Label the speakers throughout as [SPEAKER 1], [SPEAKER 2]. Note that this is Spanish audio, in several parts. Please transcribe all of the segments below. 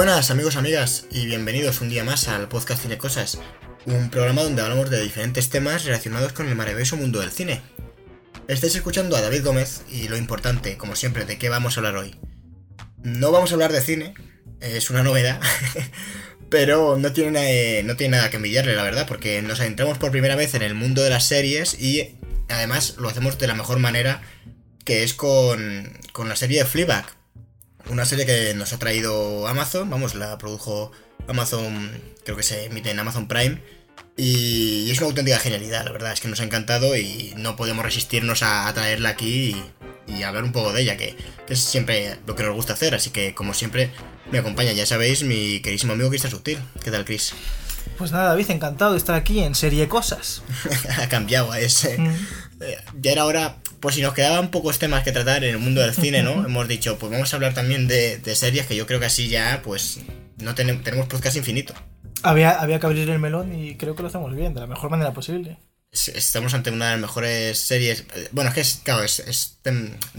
[SPEAKER 1] buenas amigos, amigas y bienvenidos un día más al podcast Cine Cosas, un programa donde hablamos de diferentes temas relacionados con el maravilloso mundo del cine. Estáis escuchando a David Gómez y lo importante, como siempre, de qué vamos a hablar hoy. No vamos a hablar de cine, es una novedad, pero no tiene, no tiene nada que envidiarle, la verdad, porque nos adentramos por primera vez en el mundo de las series y además lo hacemos de la mejor manera, que es con, con la serie de Fleabag. Una serie que nos ha traído Amazon, vamos, la produjo Amazon, creo que se emite en Amazon Prime. Y es una auténtica genialidad, la verdad, es que nos ha encantado y no podemos resistirnos a, traerla aquí y, y, hablar un poco de ella, que, que, es siempre lo que nos gusta hacer. Así que, como siempre, me acompaña, ya sabéis, mi queridísimo amigo Cristian Sutil. ¿Qué tal, Chris?
[SPEAKER 2] Pues nada, David, encantado de estar aquí en Serie Cosas.
[SPEAKER 1] ha cambiado a ese. Mm. Eh, ya era hora, pues si nos quedaban pocos temas que tratar en el mundo del cine, ¿no? Hemos dicho, pues vamos a hablar también de, de series, que yo creo que así ya, pues, no tenemos, tenemos podcast infinito.
[SPEAKER 2] Había, había que abrir el melón y creo que lo hacemos bien, de la mejor manera posible.
[SPEAKER 1] Estamos ante una de las mejores series. Bueno, es que es, claro, es, es,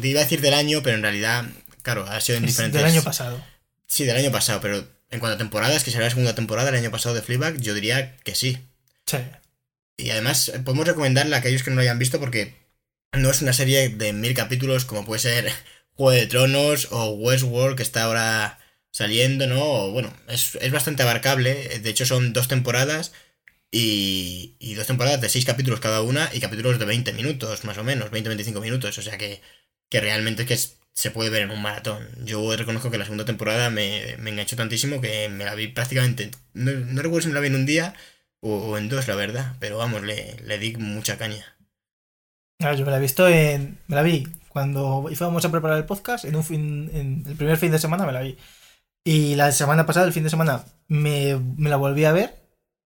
[SPEAKER 1] iba a decir del año, pero en realidad, claro, ha sido en diferentes.
[SPEAKER 2] Del año pasado.
[SPEAKER 1] Sí, del año pasado, pero en cuanto a temporadas, que será la segunda temporada del año pasado de Fleabag, yo diría que sí.
[SPEAKER 2] Sí.
[SPEAKER 1] Y además, podemos recomendarla a aquellos que no lo hayan visto porque no es una serie de mil capítulos como puede ser Juego de Tronos o Westworld, que está ahora saliendo, ¿no? Bueno, es, es, bastante abarcable. De hecho, son dos temporadas y, y, dos temporadas de seis capítulos cada una y capítulos de 20 minutos, más o menos, 20-25 minutos. O sea que, que realmente es que se puede ver en un maratón. Yo reconozco que la segunda temporada me, me enganchó tantísimo que me la vi prácticamente. No, no, recuerdo si me la vi en un día o, o en dos, la verdad. Pero vamos, le, le di mucha caña.
[SPEAKER 2] Claro, yo me la he visto en. Me la vi cuando íbamos a preparar el podcast, en un fin. En el primer fin de semana me la vi. Y la semana pasada, el fin de semana, me, me, la volví a ver.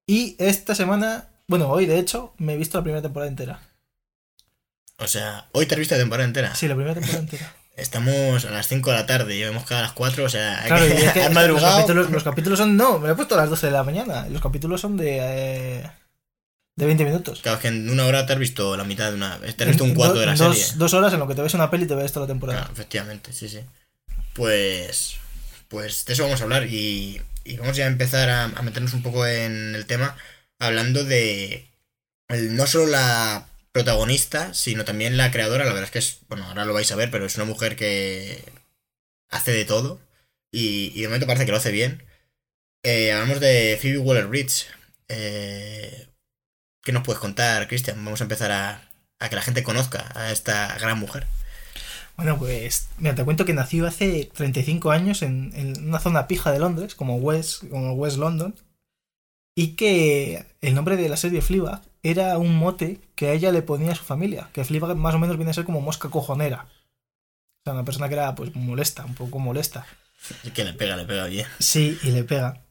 [SPEAKER 2] Y esta semana, bueno, hoy de hecho, me he visto la primera temporada entera.
[SPEAKER 1] O sea, hoy te has visto la temporada entera.
[SPEAKER 2] Sí, la primera temporada entera.
[SPEAKER 1] Estamos a las 5 de la tarde y hemos quedado a las 4, o sea,
[SPEAKER 2] claro, que, es que madrugado. Los capítulos, los capítulos, son, no, me lo he puesto a las 12 de la mañana. Los capítulos son de, eh, de 20 minutos.
[SPEAKER 1] Claro, es que en una hora te has visto la mitad de una. Te has visto un cuarto de la
[SPEAKER 2] dos,
[SPEAKER 1] serie.
[SPEAKER 2] Dos horas en lo que te ves una peli y te ves toda la temporada.
[SPEAKER 1] Claro, efectivamente, sí, sí. Pues pues de eso vamos a hablar y, y vamos ya a empezar a, a, meternos un poco en el tema hablando de el, no solo la protagonista, sino también la creadora, la verdad es que es, bueno, ahora lo vais a ver, pero es una mujer que hace de todo y, y de momento parece que lo hace bien. Eh, hablamos de Phoebe Waller-Bridge. Eh, ¿Qué nos puedes contar, Cristian? Vamos a empezar a, a que la gente conozca a esta gran mujer.
[SPEAKER 2] Bueno, pues mira, te cuento que nació hace 35 años en, en, una zona pija de Londres, como West, como West London, y que el nombre de la serie Fleabag era un mote que a ella le ponía a su familia, que Fleabag más o menos viene a ser como mosca cojonera. O sea, una persona que era pues molesta, un poco molesta.
[SPEAKER 1] Y que le pega, le pega bien.
[SPEAKER 2] Sí, y le pega.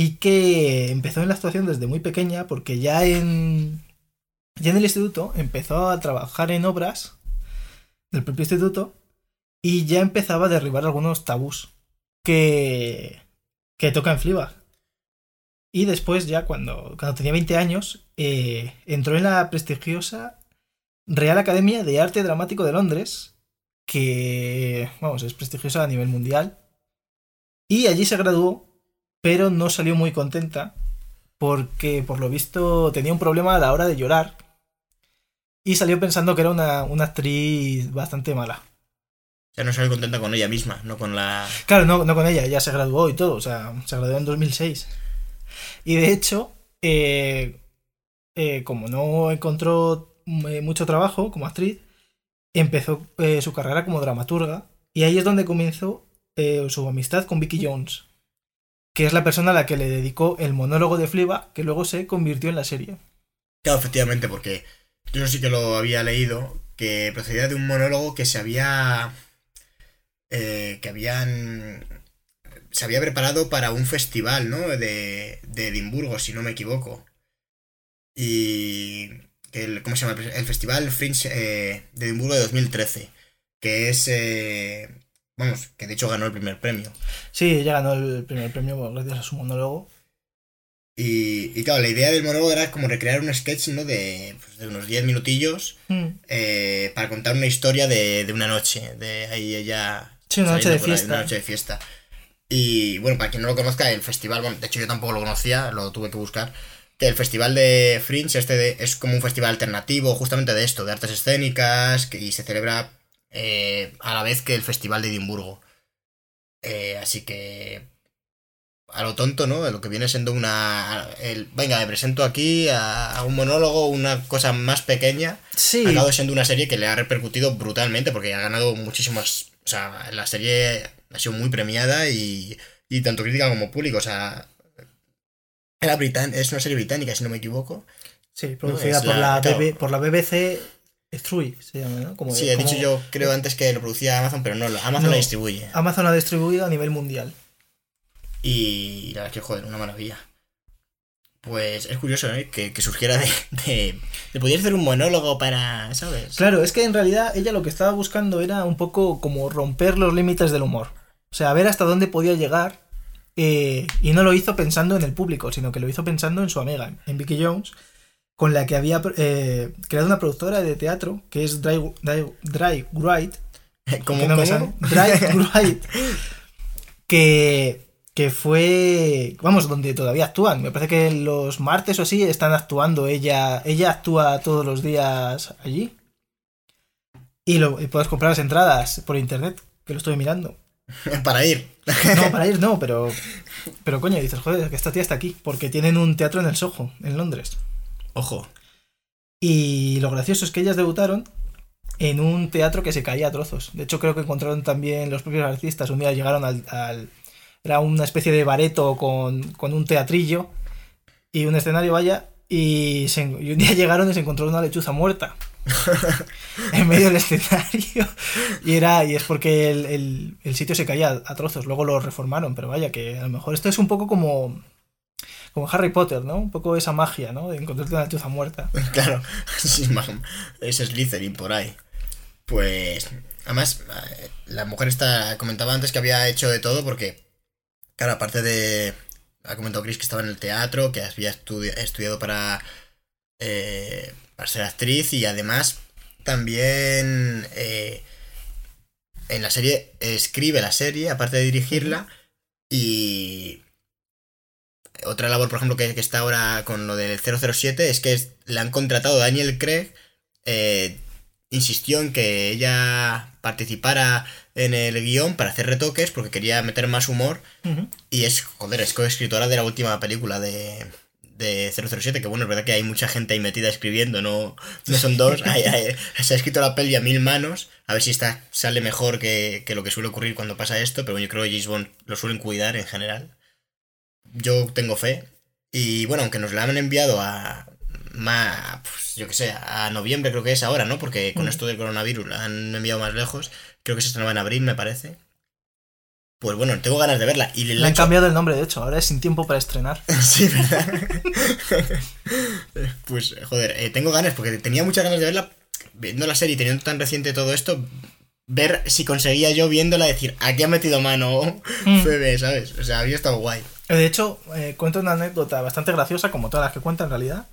[SPEAKER 2] Y que empezó en la actuación desde muy pequeña porque ya en, ya en el instituto empezó a trabajar en obras del propio instituto y ya empezaba a derribar algunos tabús que, que toca en Fleabag. Y después, ya cuando, cuando tenía 20 años, eh, entró en la prestigiosa Real Academia de Arte Dramático de Londres, que, vamos, es prestigiosa a nivel mundial. Y allí se graduó, pero no salió muy contenta, porque por lo visto tenía un problema a la hora de llorar y salió pensando que era una, una actriz bastante mala.
[SPEAKER 1] O sea, no salió contenta con ella misma, no con la...
[SPEAKER 2] Claro, no, no con ella, ella se graduó y todo, o sea, se graduó en 2006. Y de hecho, eh, eh, como no encontró mucho trabajo como actriz, empezó eh, su carrera como dramaturga y ahí es donde comenzó eh, su amistad con Vicky Jones, que es la persona a la que le dedicó el monólogo de Fleabag que luego se convirtió en la serie.
[SPEAKER 1] Claro, efectivamente, porque yo sí que lo había leído, que procedía de un monólogo que se había... Eh, que habían... Se había preparado para un festival, ¿no? De, de Edimburgo, si no me equivoco. Y... El, ¿Cómo se llama? El Festival Fringe eh, de Edimburgo de 2013. Que es... Eh, vamos, que de hecho ganó el primer premio.
[SPEAKER 2] Sí, ella ganó el primer premio gracias a su monólogo.
[SPEAKER 1] Y, y, claro, la idea del monólogo era como recrear un sketch, ¿no? De, pues, de unos 10 minutillos
[SPEAKER 2] mm.
[SPEAKER 1] eh, para contar una historia de, de, una noche. De ahí ella.
[SPEAKER 2] Sí, una noche de fiesta.
[SPEAKER 1] Ahí, una noche de fiesta. Y bueno, para quien no lo conozca, el festival, bueno, de hecho yo tampoco lo conocía, lo tuve que buscar. Que el festival de Fringe este de- es como un festival alternativo, justamente de esto, de artes escénicas, que, y se celebra eh, a la vez que el festival de Edimburgo. Eh, así que a lo tonto, ¿no? Lo que viene siendo una. El, venga, me presento aquí a, a un monólogo, una cosa más pequeña.
[SPEAKER 2] Sí.
[SPEAKER 1] Ha acabado siendo una serie que le ha repercutido brutalmente porque ha ganado muchísimas. O sea, la serie ha sido muy premiada y, y tanto crítica como público. O sea, era britan es una serie británica, si no me equivoco.
[SPEAKER 2] Sí, producida por,
[SPEAKER 1] la-
[SPEAKER 2] la
[SPEAKER 1] claro.
[SPEAKER 2] Por la BBC Three, se llama, ¿no? Como,
[SPEAKER 1] Sí, he
[SPEAKER 2] como
[SPEAKER 1] dicho yo, creo antes que lo producía Amazon, pero no, lo- Amazon
[SPEAKER 2] No.
[SPEAKER 1] la distribuye.
[SPEAKER 2] Amazon la ha distribuido a nivel mundial.
[SPEAKER 1] Y la verdad es que, joder, una maravilla. Pues es curioso, ¿eh? Que, que surgiera de, de. de poder hacer un monólogo para. ¿Sabes?
[SPEAKER 2] Claro, es que en realidad ella lo que estaba buscando era un poco como romper los límites del humor. O sea, ver hasta dónde podía llegar. eh, y no lo hizo pensando en el público, sino que lo hizo pensando en su amiga, en Vicky Jones, con la que había eh, creado una productora de teatro que es Dry, Dry, Dry Wright,
[SPEAKER 1] ¿Cómo,
[SPEAKER 2] que no
[SPEAKER 1] cómo?
[SPEAKER 2] Dry Wright, que, que fue, vamos, donde todavía actúan. Me parece que los martes o así están actuando. Ella, ella actúa todos los días allí. Y, lo, y puedes comprar las entradas por internet, que lo estoy mirando.
[SPEAKER 1] para ir.
[SPEAKER 2] No, para ir no, pero, pero coño, dices, joder, que esta tía está aquí, porque tienen un teatro en el Soho, en Londres.
[SPEAKER 1] Ojo.
[SPEAKER 2] Y lo gracioso es que ellas debutaron en un teatro que se caía a trozos. De hecho, creo que encontraron también los propios artistas. Un día llegaron al. al- era una especie de bareto con, con un teatrillo y un escenario, vaya. Y, se- y un día llegaron y se encontró una lechuza muerta en medio del escenario. Y era y es porque el, el- el sitio se caía a trozos. Luego lo reformaron, pero vaya, que a lo mejor esto es un poco como. Como Harry Potter, ¿no? Un poco esa magia, ¿no? De encontrarte una lechuza muerta.
[SPEAKER 1] Claro, sí, es Slytherin por ahí. Pues, además, eh, la mujer está comentaba antes que había hecho de todo porque, claro, aparte de, ha comentado Chris que estaba en el teatro, que había estudi- estudiado para, eh, para ser actriz y además también eh, en la serie escribe la serie, aparte de dirigirla, y otra labor, por ejemplo, que, que está ahora con lo del 007 es que es- le han contratado Daniel Craig. eh, insistió en que ella participara en el guion para hacer retoques porque quería meter más humor. Y es, joder, es coescritora de la última película de, de 007. Que bueno, es verdad que hay mucha gente ahí metida escribiendo, no, no son dos. Hay- hay- se ha escrito la peli a mil manos. A ver si esta sale mejor que, que lo que suele ocurrir cuando pasa esto. Pero yo creo que James Bond lo suelen cuidar en general yo tengo fe. Y bueno, aunque nos la han enviado a. ma- pues, yo que sé, a noviembre creo que es ahora, ¿no? Porque con
[SPEAKER 2] Mm.
[SPEAKER 1] esto del coronavirus la han enviado más lejos. Creo que se estrenaba en abril, me parece. Pues bueno, tengo ganas de verla. Y le
[SPEAKER 2] Le han
[SPEAKER 1] hecho-
[SPEAKER 2] cambiado el nombre, de hecho, ahora es sin tiempo para estrenar.
[SPEAKER 1] Sí, ¿verdad? pues, joder, eh, tengo ganas, porque tenía muchas ganas de verla. Viendo la serie y teniendo tan reciente todo esto, ver si conseguía yo viéndola decir, aquí ha metido mano
[SPEAKER 2] Mm.
[SPEAKER 1] Febe, ¿sabes? O sea, había estado guay.
[SPEAKER 2] De hecho, eh, cuento una anécdota bastante graciosa, como todas las que cuenta en realidad,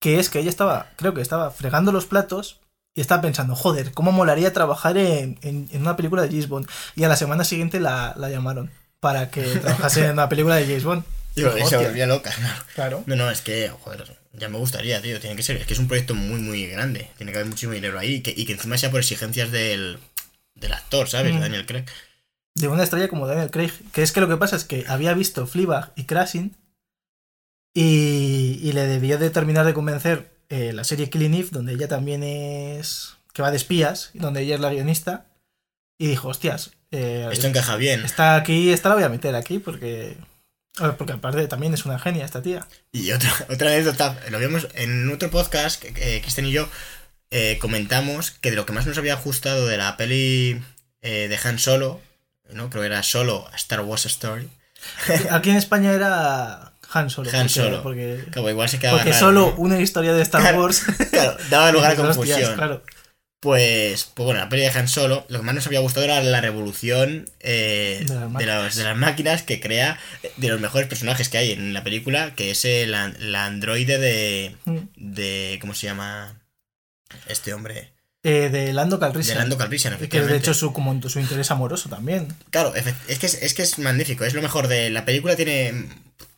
[SPEAKER 2] que es que ella estaba, creo que estaba fregando los platos y estaba pensando, joder, ¿cómo molaría trabajar en, en- en una película de James Bond? Y a la semana siguiente la, la llamaron para que trabajase en una película de James Bond.
[SPEAKER 1] Y se volvía loca.
[SPEAKER 2] Claro.
[SPEAKER 1] No, no, es que, joder, ya me gustaría, tío. Tiene que ser, es que es un proyecto muy, muy grande. Tiene que haber muchísimo dinero ahí y que, y que encima sea por exigencias del, del actor, ¿sabes?
[SPEAKER 2] Mm.
[SPEAKER 1] Daniel Craig.
[SPEAKER 2] De una estrella como Daniel Craig. Que es que lo que pasa es que había visto Fleabag y Crashing y, y le debió de terminar de convencer eh, la serie Killing Eve, donde ella también es... que va de espías, donde ella es la guionista. Y dijo, hostias, eh,
[SPEAKER 1] Esto encaja bien.
[SPEAKER 2] está aquí, esta la voy a meter aquí porque... a ver, Porque aparte también es una genia esta tía.
[SPEAKER 1] Y otra, otra anécdota, lo vimos en otro podcast, que eh, Cristian y yo eh, comentamos que de lo que más nos había gustado de la peli eh, de Han Solo, ¿no? Creo que era Solo Star Wars Story.
[SPEAKER 2] Aquí en España era Han Solo.
[SPEAKER 1] Han
[SPEAKER 2] porque-
[SPEAKER 1] Solo.
[SPEAKER 2] Porque,
[SPEAKER 1] Claro, igual se quedaba
[SPEAKER 2] porque
[SPEAKER 1] raro,
[SPEAKER 2] solo
[SPEAKER 1] ¿no?
[SPEAKER 2] una historia de Star. Wars...
[SPEAKER 1] Claro, daba lugar a
[SPEAKER 2] Hostias,
[SPEAKER 1] confusión.
[SPEAKER 2] claro.
[SPEAKER 1] Pues, pues bueno, la peli de Han Solo, lo que más nos había gustado era la revolución eh,
[SPEAKER 2] De las
[SPEAKER 1] de,
[SPEAKER 2] máquinas.
[SPEAKER 1] los- de las máquinas que crea de los mejores personajes que hay en la película, que es el, la androide de,
[SPEAKER 2] Mm.
[SPEAKER 1] de... ¿Cómo se llama? Este hombre.
[SPEAKER 2] Eh, de Lando Calrissian.
[SPEAKER 1] De Lando Calrissian,
[SPEAKER 2] Que de hecho su, como su interés amoroso también.
[SPEAKER 1] Claro, es que es, es que es magnífico, es lo mejor de la película, tiene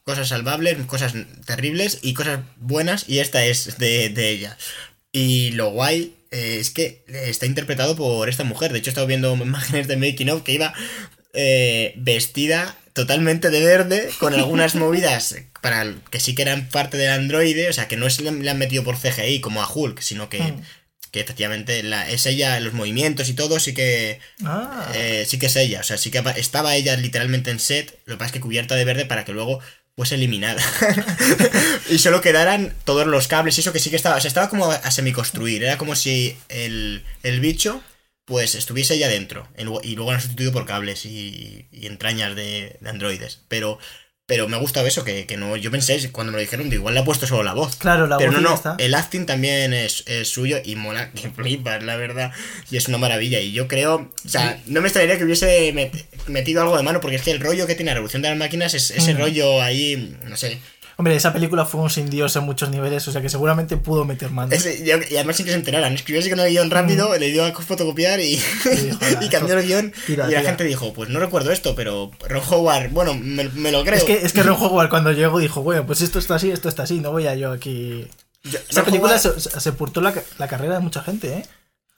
[SPEAKER 1] cosas salvables, cosas terribles y cosas buenas, y esta es de, de ella. Y lo guay eh, es que está interpretado por esta mujer, de hecho he estado viendo imágenes de making of que iba eh, vestida totalmente de verde, con algunas movidas para el- que sí que eran parte del androide, o sea que no es le le han metido por CGI como a Hulk, sino que,
[SPEAKER 2] Mm.
[SPEAKER 1] que efectivamente la, es ella, los movimientos y todo, sí que...
[SPEAKER 2] Ah,
[SPEAKER 1] Eh, sí que es ella, o sea, sí que estaba ella literalmente en set, lo que pasa es que cubierta de verde para que luego fuese eliminada. y solo quedaran todos los cables y eso que sí que estaba, o sea, estaba como a, semiconstruir, era como si el, el bicho pues estuviese ya dentro y luego lo han sustituido por cables y, y entrañas de, de androides. Pero, pero me ha gustado eso, que, que no, yo pensé cuando me lo dijeron, digo, igual le ha puesto solo la voz.
[SPEAKER 2] claro, la
[SPEAKER 1] Pero
[SPEAKER 2] voz
[SPEAKER 1] no, no,
[SPEAKER 2] está.
[SPEAKER 1] el acting también es, es suyo y mola que flipas, la verdad. Y es una maravilla. Y yo creo, o sea, no me extrañaría que hubiese met- metido algo de mano, porque es que el rollo que tiene la revolución de las máquinas es ese
[SPEAKER 2] Mm.
[SPEAKER 1] rollo ahí, no sé.
[SPEAKER 2] Hombre, esa película fue un sin Dios en muchos niveles, o sea que seguramente pudo meter mano.
[SPEAKER 1] ese- y además sin que se enteraran. Escribió así con el guion rápido, le dio a fotocopiar y,
[SPEAKER 2] dijo, "Ala,
[SPEAKER 1] y cambió el guion.
[SPEAKER 2] tira,
[SPEAKER 1] y la
[SPEAKER 2] tira".
[SPEAKER 1] gente dijo, pues no recuerdo esto, pero Ron Howard, bueno, me, me lo creo.
[SPEAKER 2] Es que, es que Ron Howard cuando llegó dijo, bueno, pues esto está así, esto está así, no voy a yo aquí...
[SPEAKER 1] Yo-
[SPEAKER 2] Esa
[SPEAKER 1] Ron
[SPEAKER 2] película
[SPEAKER 1] Howard-
[SPEAKER 2] se, se la, la carrera de mucha gente, ¿eh?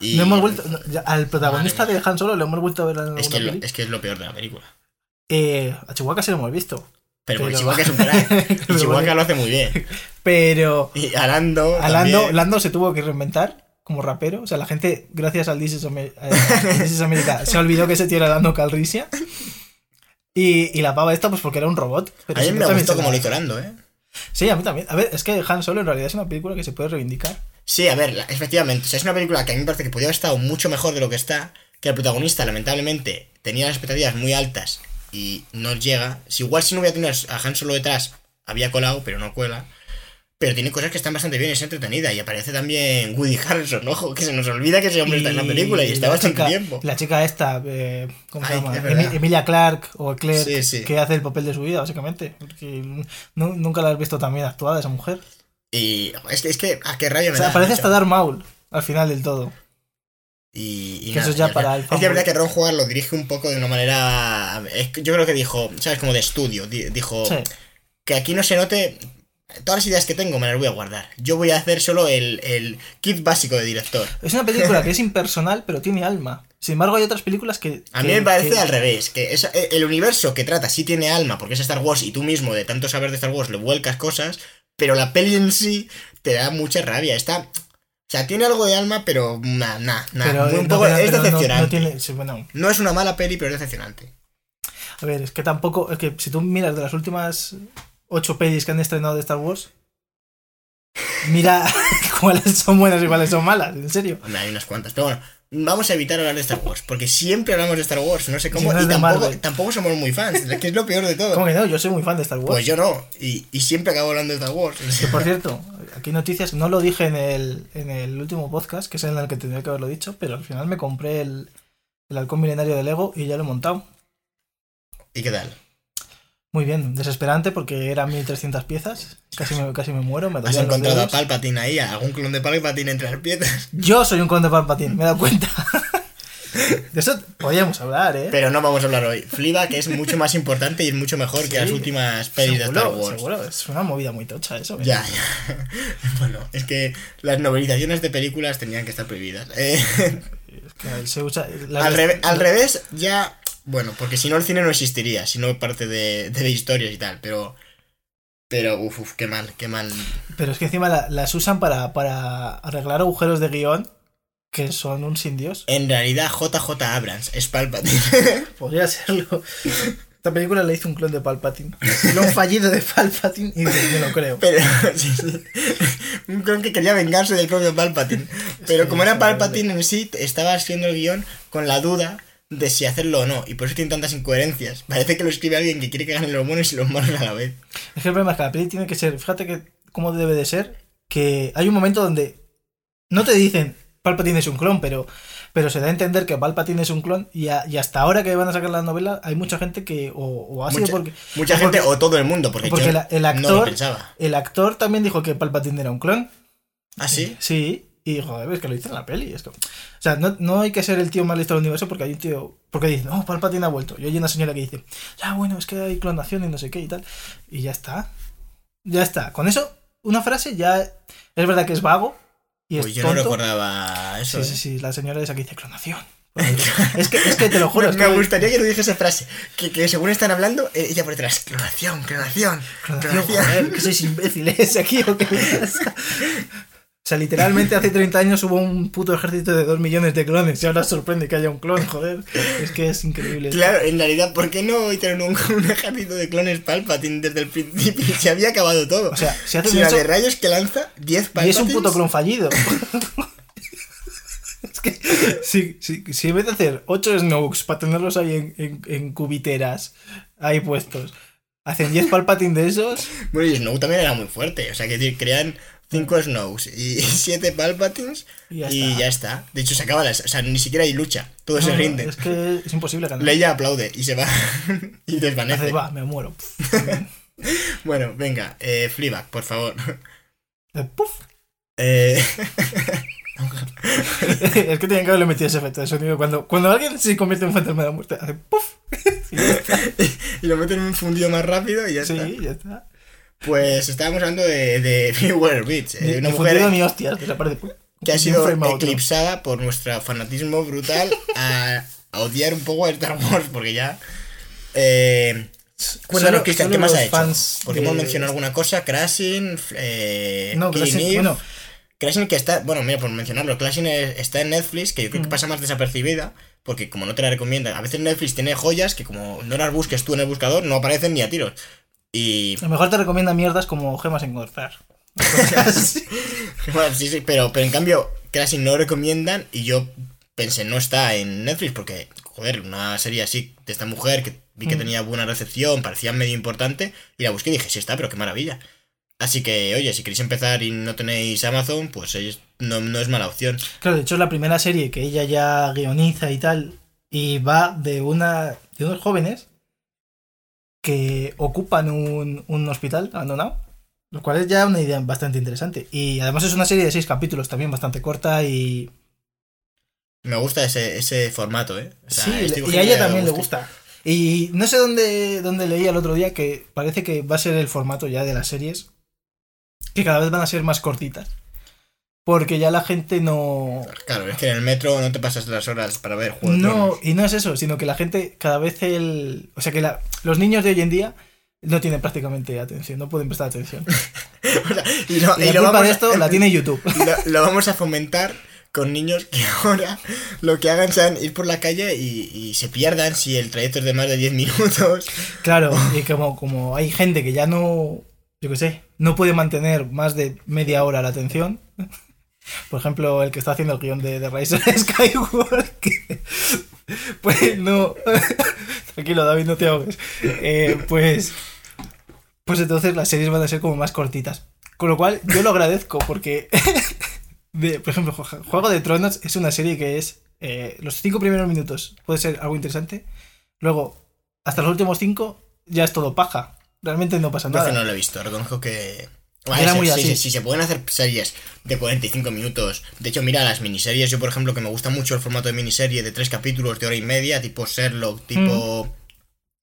[SPEAKER 1] y-
[SPEAKER 2] No hemos vuelto, al protagonista
[SPEAKER 1] Madre
[SPEAKER 2] de Han Solo lo hemos vuelto a ver en
[SPEAKER 1] es, que lo- es que es lo peor de la película.
[SPEAKER 2] Eh, a Chihuahua sí lo hemos visto.
[SPEAKER 1] Pero,
[SPEAKER 2] Pero-
[SPEAKER 1] Chihuahua es un crack. Y Chihuahua lo hace muy bien.
[SPEAKER 2] Pero
[SPEAKER 1] Y a Lando.
[SPEAKER 2] a Lando,
[SPEAKER 1] también.
[SPEAKER 2] Lando se tuvo que reinventar como rapero. O sea, la gente, gracias al This is, Amer- eh, se olvidó que ese tío era Lando Calrissian. Y, y la pava esta, pues porque era un robot. Pero
[SPEAKER 1] a mí me gustó como Lando, ¿eh?
[SPEAKER 2] Sí, a mí también. A ver, es que Han Solo en realidad es una película que se puede reivindicar.
[SPEAKER 1] Sí, a ver, la- efectivamente. O sea, es una película que a mí me parece que podría haber estado mucho mejor de lo que está. Que el protagonista, lamentablemente, tenía las expectativas muy altas y no llega. Si igual si no hubiera tenido a Han Solo detrás, había colado, pero no cuela. Pero tiene cosas que están bastante bien, es entretenida. Y aparece también Woody Harrelson, ojo, que se nos olvida que ese hombre está en la película y está bastante
[SPEAKER 2] chica-
[SPEAKER 1] tiempo.
[SPEAKER 2] La chica esta, eh, ¿cómo se llama? Emilia Clark o Claire,
[SPEAKER 1] Sí, sí.
[SPEAKER 2] que hace el papel de su vida, básicamente. Porque nu- nunca la has visto tan bien actuada esa mujer.
[SPEAKER 1] Y es que, es que, ¿a qué rayo
[SPEAKER 2] O
[SPEAKER 1] me
[SPEAKER 2] sea,
[SPEAKER 1] da,
[SPEAKER 2] parece hasta Darth Maul al final del todo.
[SPEAKER 1] Y, y
[SPEAKER 2] eso
[SPEAKER 1] nada,
[SPEAKER 2] es ya
[SPEAKER 1] y
[SPEAKER 2] para el
[SPEAKER 1] Es que verdad que Ron Howard lo dirige un poco de una manera. es yo creo que dijo, ¿sabes? Como de estudio. di- Dijo
[SPEAKER 2] Sí.
[SPEAKER 1] que aquí no se note. Todas las ideas que tengo me las voy a guardar. Yo voy a hacer solo el, el kit básico de director.
[SPEAKER 2] Es una película que es impersonal, pero tiene alma. Sin embargo, hay otras películas que.
[SPEAKER 1] A mí
[SPEAKER 2] que-
[SPEAKER 1] me parece
[SPEAKER 2] que-
[SPEAKER 1] al revés, que es- eh, el universo que trata sí tiene alma, porque es Star Wars y tú mismo de tanto saber de Star Wars le vuelcas cosas, pero la peli en sí te da mucha rabia. Está, o sea, tiene algo de alma, pero nada, nada, un
[SPEAKER 2] no,
[SPEAKER 1] poco, es
[SPEAKER 2] no-
[SPEAKER 1] decepcionante.
[SPEAKER 2] no tiene- sí, bueno,
[SPEAKER 1] No es una mala peli, pero es decepcionante.
[SPEAKER 2] a ver, es que tampoco. Es que si tú miras de las últimas ocho pelis que han estrenado de Star Wars, mira cuáles son buenas y cuáles son malas, en serio.
[SPEAKER 1] Hombre, hay unas cuantas. Pero bueno, vamos a evitar hablar de Star Wars, porque siempre hablamos de Star Wars, no sé cómo, y tampoco, somos muy fans, que es lo peor de todo.
[SPEAKER 2] ¿Cómo que no? Yo soy muy fan de Star Wars.
[SPEAKER 1] Pues yo no, y, y siempre acabo hablando de Star Wars.
[SPEAKER 2] Que por cierto, aquí noticias, no lo dije en el, en el último podcast, que es en el que tendría que haberlo dicho, pero al final me compré el, el halcón milenario de Lego y ya lo he montado.
[SPEAKER 1] ¿Y qué tal?
[SPEAKER 2] Muy bien, desesperante porque eran 1300 piezas, casi me, casi me muero, me
[SPEAKER 1] ¿Has encontrado a. Palpatine ahí? ¿Algún clon de Palpatine entre las piedras?
[SPEAKER 2] Yo soy un conde Palpatine, me he dado cuenta. De eso podríamos hablar, ¿eh?
[SPEAKER 1] Pero no vamos a hablar hoy. Fliba, que es mucho más importante y es mucho mejor que las últimas pelis de Star Wars.
[SPEAKER 2] seguro, es una movida muy tocha eso. ¿eh?
[SPEAKER 1] Ya, ya. Bueno, es que las novelizaciones de películas tenían que estar prohibidas. Eh,
[SPEAKER 2] Es que se usa, las-
[SPEAKER 1] al, reve- al revés, ya. Bueno, porque si no el cine no existiría, si no parte de, de historias y tal, pero. Pero, uff, uf, qué mal, qué mal.
[SPEAKER 2] Pero es que encima la- las usan para, para arreglar agujeros de guion que son un sin Dios.
[SPEAKER 1] En realidad, JJ Abrams es Palpatine.
[SPEAKER 2] Podría serlo. Esta película la hizo un clon de Palpatine. Lo han fallido de Palpatine y me lo creo.
[SPEAKER 1] Pero, sí, sí. Un clon que quería vengarse del propio Palpatine. Pero como era. Palpatine en sí, estaba haciendo el guion con la duda de si hacerlo o no. Y por eso tiene tantas incoherencias. Parece que lo escribe alguien que quiere que ganen los buenos y los malos a la vez.
[SPEAKER 2] Es que el problema es que la peli tiene que ser, fíjate que cómo debe de ser, que hay un momento donde no te dicen Palpatine es un clon, pero, pero se da a entender que Palpatine es un clon y, a- y hasta ahora que van a sacar la novela hay mucha gente que o, o ha sido
[SPEAKER 1] Mucha,
[SPEAKER 2] porque
[SPEAKER 1] mucha
[SPEAKER 2] o
[SPEAKER 1] gente
[SPEAKER 2] porque-
[SPEAKER 1] o todo el mundo, porque,
[SPEAKER 2] porque
[SPEAKER 1] yo
[SPEAKER 2] la- el
[SPEAKER 1] no lo
[SPEAKER 2] actor-
[SPEAKER 1] pensaba.
[SPEAKER 2] el actor también dijo que Palpatine era un clon.
[SPEAKER 1] ¿Ah, sí?
[SPEAKER 2] Sí, Y joder, es que lo dice en la peli. Es como- O sea, no, no hay que ser el tío más listo del universo porque hay un tío. Porque dice, no, Palpatine ha vuelto. Y hay una señora que dice, ya bueno, es que hay clonación y no sé qué y tal. Y ya está. Ya está. Con eso, una frase ya. Es verdad que es vago. Y es
[SPEAKER 1] Pues yo no
[SPEAKER 2] tonto.
[SPEAKER 1] recordaba eso.
[SPEAKER 2] Sí, sí,
[SPEAKER 1] ¿eh?
[SPEAKER 2] sí, la señora esa que dice clonación. es, que, es que te lo juro.
[SPEAKER 1] me
[SPEAKER 2] que-
[SPEAKER 1] gustaría que lo dijese esa frase. Que, que según están hablando, eh, ella por detrás, clonación, clonación,
[SPEAKER 2] Clonación,
[SPEAKER 1] clonación.
[SPEAKER 2] joder, que sois imbéciles aquí o qué pasa? O sea, literalmente hace 30 años hubo un puto ejército de 2 millones de clones y ahora sorprende que haya un clon, joder. Es que es increíble.
[SPEAKER 1] Claro, en realidad, ¿por qué no hicieron un, un ejército de clones Palpatine desde el principio? Se había acabado todo.
[SPEAKER 2] O sea, si hacen
[SPEAKER 1] si la
[SPEAKER 2] eso
[SPEAKER 1] de rayos que lanza, 10
[SPEAKER 2] y es
[SPEAKER 1] Palpatines...
[SPEAKER 2] un puto clon fallido. es que si, si, si en vez de hacer 8 Snokes para tenerlos ahí en, en, en cubiteras, ahí puestos, hacen 10 Palpatine de esos,
[SPEAKER 1] Bueno, y Snow también era muy fuerte. O sea, que crean 5 Snows y 7 Palpatines
[SPEAKER 2] Y ya
[SPEAKER 1] y
[SPEAKER 2] está.
[SPEAKER 1] ya está. De hecho, se acaba la... O sea, ni siquiera hay lucha. Todos se
[SPEAKER 2] no,
[SPEAKER 1] rinden.
[SPEAKER 2] es que es imposible ganar.
[SPEAKER 1] Leia aplaude y se va y desvanece.
[SPEAKER 2] Hace, va, me muero.
[SPEAKER 1] Bueno, venga, eh, Fleabag, por favor.
[SPEAKER 2] Eh, Puf.
[SPEAKER 1] Eh,
[SPEAKER 2] es que tenían que haberle metido ese efecto de sonido. Cuando, cuando alguien se convierte en un fantasma de la muerte, hace puff. Y
[SPEAKER 1] lo meten en un fundido más rápido y ya
[SPEAKER 2] Sí,
[SPEAKER 1] está.
[SPEAKER 2] ya está.
[SPEAKER 1] Pues estábamos hablando de, de Phoebe Waller-Bridge, eh,
[SPEAKER 2] Ni-
[SPEAKER 1] una mujer
[SPEAKER 2] hostias, desaparece. puf.
[SPEAKER 1] que ha
[SPEAKER 2] De
[SPEAKER 1] sido eclipsada por nuestro fanatismo brutal a, a odiar un poco a Star Wars, porque ya... Eh, cuéntanos, Cristian, ¿qué más ha hecho? Porque
[SPEAKER 2] de-
[SPEAKER 1] hemos mencionado alguna cosa, Crashing, eh,
[SPEAKER 2] No, Crashing- bueno,
[SPEAKER 1] Crashing que está, bueno, mira, por mencionarlo, Crashing es- está en Netflix, que yo creo que
[SPEAKER 2] Mm.
[SPEAKER 1] pasa más desapercibida, porque como no te la recomiendan, a veces Netflix tiene joyas que como no las busques tú en el buscador, no aparecen ni a tiros. Y
[SPEAKER 2] a lo mejor te recomienda mierdas como gemas. Cosas.
[SPEAKER 1] bueno, sí, sí, pero, pero en cambio, Crashing no lo recomiendan y yo pensé, no está en Netflix, porque, joder, una serie así de esta mujer que vi que
[SPEAKER 2] Mm.
[SPEAKER 1] tenía buena recepción, parecía medio importante, y la busqué y dije, sí está, pero qué maravilla. Así que, oye, si queréis empezar y no tenéis Amazon, pues es- no, no es mala opción.
[SPEAKER 2] Claro, de hecho es la primera serie que ella ya guioniza y tal. Y va de una. de unos jóvenes que ocupan un, un hospital abandonado. Lo cual es ya una idea bastante interesante. Y además es una serie de seis capítulos también bastante corta y.
[SPEAKER 1] Me gusta ese, ese formato, ¿eh? O sea,
[SPEAKER 2] sí, y a ella también le
[SPEAKER 1] gusta.
[SPEAKER 2] gusta. Y no sé dónde, dónde leí el otro día que parece que va a ser el formato ya de las series. Que cada vez van a ser más cortitas. Porque ya la gente no.
[SPEAKER 1] Claro, es que en el metro no te pasas las horas para ver juegos.
[SPEAKER 2] No, y no es eso, sino que la gente cada vez el. O sea que la- los niños de hoy en día no tienen prácticamente atención, no pueden prestar atención.
[SPEAKER 1] O sea, y lo,
[SPEAKER 2] Y
[SPEAKER 1] y
[SPEAKER 2] la
[SPEAKER 1] lo
[SPEAKER 2] culpa
[SPEAKER 1] vamos
[SPEAKER 2] de
[SPEAKER 1] a-
[SPEAKER 2] esto la tiene YouTube.
[SPEAKER 1] lo, lo vamos a fomentar con niños que ahora lo que hagan sean ir por la calle y, y se pierdan si el trayecto es de más de 10 minutos.
[SPEAKER 2] Claro, y como, como hay gente que ya no. Yo qué sé, no puede mantener más de media hora la atención. Por ejemplo, el que está haciendo el guion de, de Rise of Skywalker. Pues no. Tranquilo, David, no te ahogues. Eh, pues. Pues entonces las series van a ser como más cortitas. Con lo cual, yo lo agradezco porque. de- por ejemplo, Ju- Juego de Tronos es una serie que es. eh, los cinco primeros minutos puede ser algo interesante. Luego, hasta los últimos cinco, ya es todo paja. Realmente no pasa
[SPEAKER 1] Yo
[SPEAKER 2] nada.
[SPEAKER 1] no lo he visto, reconozco que...
[SPEAKER 2] Era
[SPEAKER 1] si-
[SPEAKER 2] muy así.
[SPEAKER 1] Si, si se pueden hacer series de 45 minutos, de hecho, mira, las miniseries, yo por ejemplo, que me gusta mucho el formato de miniserie de tres capítulos de hora y media, tipo Sherlock, tipo...
[SPEAKER 2] Mm.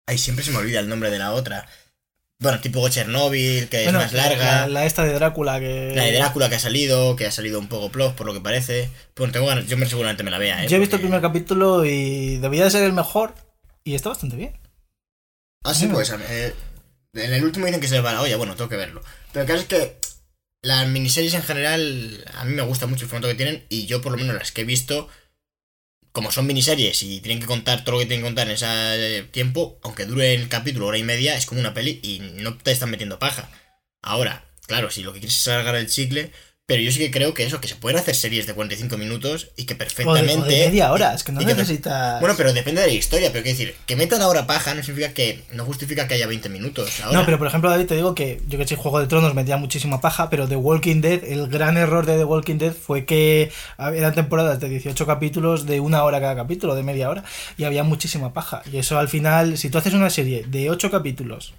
[SPEAKER 1] Ay, siempre se me olvida el nombre de la otra. Bueno, tipo Chernobyl, que
[SPEAKER 2] Bueno,
[SPEAKER 1] es más larga.
[SPEAKER 2] La, la esta de Drácula que.
[SPEAKER 1] La de Drácula que ha salido, que ha salido un poco plot por lo que parece. Bueno, tengo ganas, yo me- seguramente me la vea, ¿eh?
[SPEAKER 2] Yo he visto el primer capítulo y debía de ser el mejor. Y está bastante bien.
[SPEAKER 1] Ah, sí, pues eh, en el último dicen que se va la olla, bueno, tengo que verlo. Pero el caso es que las miniseries en general, a mí me gusta mucho el formato que tienen y yo por lo menos las que he visto, como son miniseries y tienen que contar todo lo que tienen que contar en ese tiempo, aunque dure el capítulo hora y media, es como una peli y no te están metiendo paja. Ahora, claro, si lo que quieres es alargar el chicle, pero yo sí que creo que eso, que se pueden hacer series de 45 minutos y que
[SPEAKER 2] O de,
[SPEAKER 1] perfectamente...
[SPEAKER 2] o de media hora, es que no
[SPEAKER 1] que-
[SPEAKER 2] necesitas.
[SPEAKER 1] Bueno, pero depende de la historia, pero quiero decir, que metan ahora paja no significa que. No justifica que haya 20 minutos. Ahora.
[SPEAKER 2] No, pero por ejemplo, David, te digo que yo que sé, Juego de Tronos metía muchísima paja, pero The Walking Dead, el gran error de The Walking Dead fue que eran temporadas de 18 capítulos de una hora cada capítulo, de media hora, y había muchísima paja. Y eso al final, si tú haces una serie de 8 capítulos,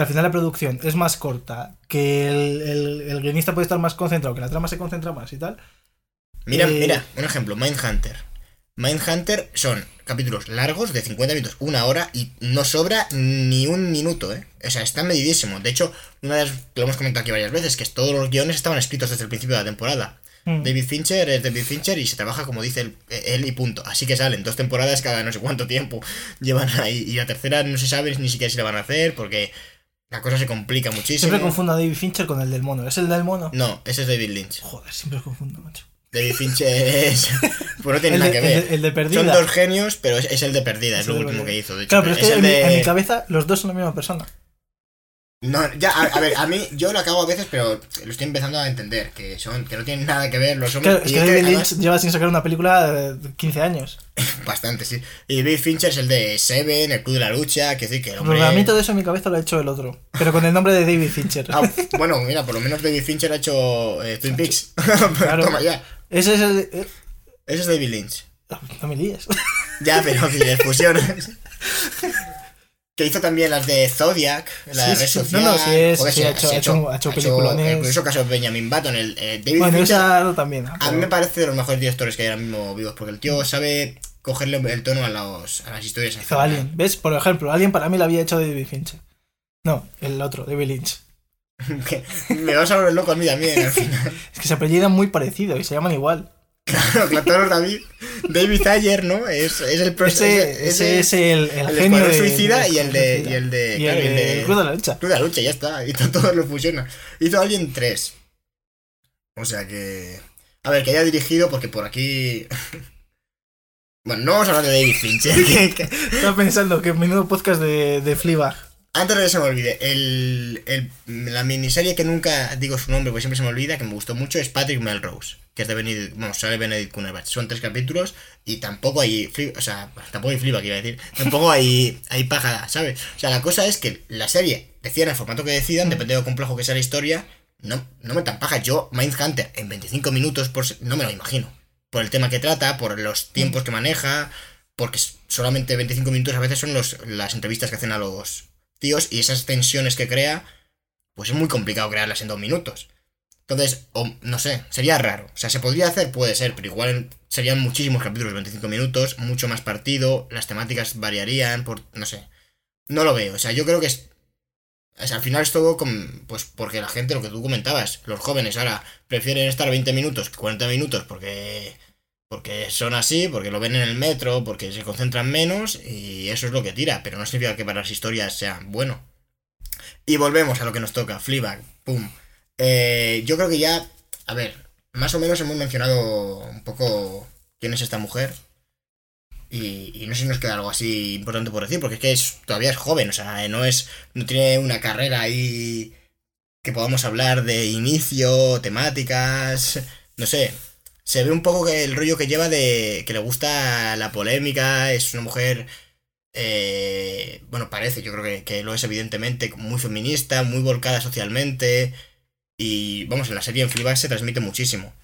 [SPEAKER 2] que al final la producción es más corta, que el, el- el guionista puede estar más concentrado, que la trama se concentra más y tal.
[SPEAKER 1] Mira,
[SPEAKER 2] Eh,
[SPEAKER 1] mira, un ejemplo, Mindhunter. Mindhunter son capítulos largos de 50 minutos, una hora y no sobra ni un minuto, ¿eh? O sea, está medidísimo. De hecho, una vez lo hemos comentado aquí varias veces, que todos los guiones estaban escritos desde el principio de la temporada.
[SPEAKER 2] Mm.
[SPEAKER 1] David Fincher es David Fincher y se trabaja como dice él, él y punto. Así que salen dos temporadas cada no sé cuánto tiempo llevan ahí. Y la tercera no se sabe ni siquiera si la van a hacer porque la cosa se complica muchísimo.
[SPEAKER 2] Siempre confundo a David Fincher con el del mono. ¿Es el del mono?
[SPEAKER 1] No, ese es David Lynch.
[SPEAKER 2] Joder, siempre confundo, macho.
[SPEAKER 1] David Fincher es... Pues no tiene
[SPEAKER 2] El
[SPEAKER 1] nada
[SPEAKER 2] de,
[SPEAKER 1] que ver.
[SPEAKER 2] el de- el de Perdida.
[SPEAKER 1] Son dos genios, pero es, es el de Perdida, es
[SPEAKER 2] Es
[SPEAKER 1] lo último que hizo. De hecho,
[SPEAKER 2] Claro, pero es que mi,
[SPEAKER 1] de-
[SPEAKER 2] en mi cabeza los dos son la misma persona.
[SPEAKER 1] No, ya, a, a ver, a mí yo lo acabo a veces, pero lo estoy empezando a entender, que son que no tienen nada que ver los hombres.
[SPEAKER 2] Claro, es que David Lynch lleva sin sacar una película de 15 años.
[SPEAKER 1] Bastante, sí. Y David Fincher es el de Seven, el Club de la Lucha, que decir que el hombre...
[SPEAKER 2] a mí todo eso en mi cabeza lo ha hecho el otro. Pero con el nombre de David Fincher.
[SPEAKER 1] Ah, bueno, mira, por lo menos David Fincher ha hecho eh, Twin Peaks.
[SPEAKER 2] Claro.
[SPEAKER 1] Toma ya.
[SPEAKER 2] Ese es el. eh,
[SPEAKER 1] Ese es David Lynch.
[SPEAKER 2] No me líes.
[SPEAKER 1] Ya, pero si les fusionas. que hizo también las de Zodiac, la
[SPEAKER 2] Sí,
[SPEAKER 1] red
[SPEAKER 2] sí,
[SPEAKER 1] social.
[SPEAKER 2] No, no, sí es-
[SPEAKER 1] Joder,
[SPEAKER 2] sí,
[SPEAKER 1] se-
[SPEAKER 2] ha hecho-
[SPEAKER 1] se
[SPEAKER 2] ha hecho- ha hecho.
[SPEAKER 1] Incluso caso de Benjamin Button, el eh, David
[SPEAKER 2] Bueno,
[SPEAKER 1] Fincher.
[SPEAKER 2] esa también. ¿no?
[SPEAKER 1] A mí me parece de los mejores directores que hay ahora mismo vivos, porque el tío sabe cogerle el tono a, los, a las historias.
[SPEAKER 2] Hizo. Alien. ¿Ves? Por ejemplo, Alien para mí la había hecho David Fincher. No, el otro, David Lynch.
[SPEAKER 1] Me vas a volver loco a mí también, al final.
[SPEAKER 2] Es que se apellidan muy parecido y se llaman igual.
[SPEAKER 1] Claro, claro, David. David Ayer, ¿no? Es, es el
[SPEAKER 2] Ese, ese es el, el
[SPEAKER 1] el
[SPEAKER 2] genio de,
[SPEAKER 1] Suicida y el de. Y el de.
[SPEAKER 2] Y
[SPEAKER 1] claro,
[SPEAKER 2] el,
[SPEAKER 1] de-
[SPEAKER 2] la Lucha.
[SPEAKER 1] Club de la lucha, ya está. Y to- todo lo fusiona. Hizo Alien 3. O sea que. A ver, que haya dirigido, porque por aquí. bueno, no vamos a hablar de David Fincher.
[SPEAKER 2] Estaba pensando que menudo podcast de, de Fleabag.
[SPEAKER 1] Antes de que se me olvide, el, el- la miniserie que nunca digo su nombre porque siempre se me olvida, que me gustó mucho, es Patrick Melrose, que es de Benedict, bueno, sale Benedict Cumberbatch. Son tres capítulos y tampoco hay, o sea, tampoco hay flipa, quiero decir, tampoco hay, hay paja, ¿sabes? O sea, la cosa es que la serie, decían el formato que decidan, depende de lo complejo que sea la historia, no, no me tan paja. Yo, Mindhunter, en 25 minutos, por, no me lo imagino. Por el tema que trata, por los tiempos que maneja, porque solamente 25 minutos a veces son los, las entrevistas que hacen a los tíos y esas tensiones que crea, pues es muy complicado crearlas en dos minutos. Entonces, o, no sé, sería raro. O sea, se podría hacer, puede ser, pero igual serían muchísimos capítulos, 25 minutos, mucho más partido, las temáticas variarían, por, no sé. No lo veo, o sea, yo creo que es... al final es todo pues porque la gente, lo que tú comentabas, los jóvenes ahora prefieren estar 20 minutos que 40 minutos porque porque son así, porque lo ven en el metro, porque se concentran menos y eso es lo que tira, pero no significa que para las historias sea bueno. Y volvemos a lo que nos toca, Fleabag, pum. Eh, yo creo que ya, a ver, más o menos hemos mencionado un poco quién es esta mujer. Y, no sé si nos queda algo así importante por decir, porque es que es, todavía es joven, o sea, no es. no tiene una carrera ahí que podamos hablar de inicio, temáticas. No sé. Se ve un poco que el rollo que lleva de que le gusta la polémica, es una mujer. eh, bueno, parece, yo creo que, que lo es evidentemente, muy feminista, muy volcada socialmente. Y vamos, en la serie en Fleabag se transmite muchísimo.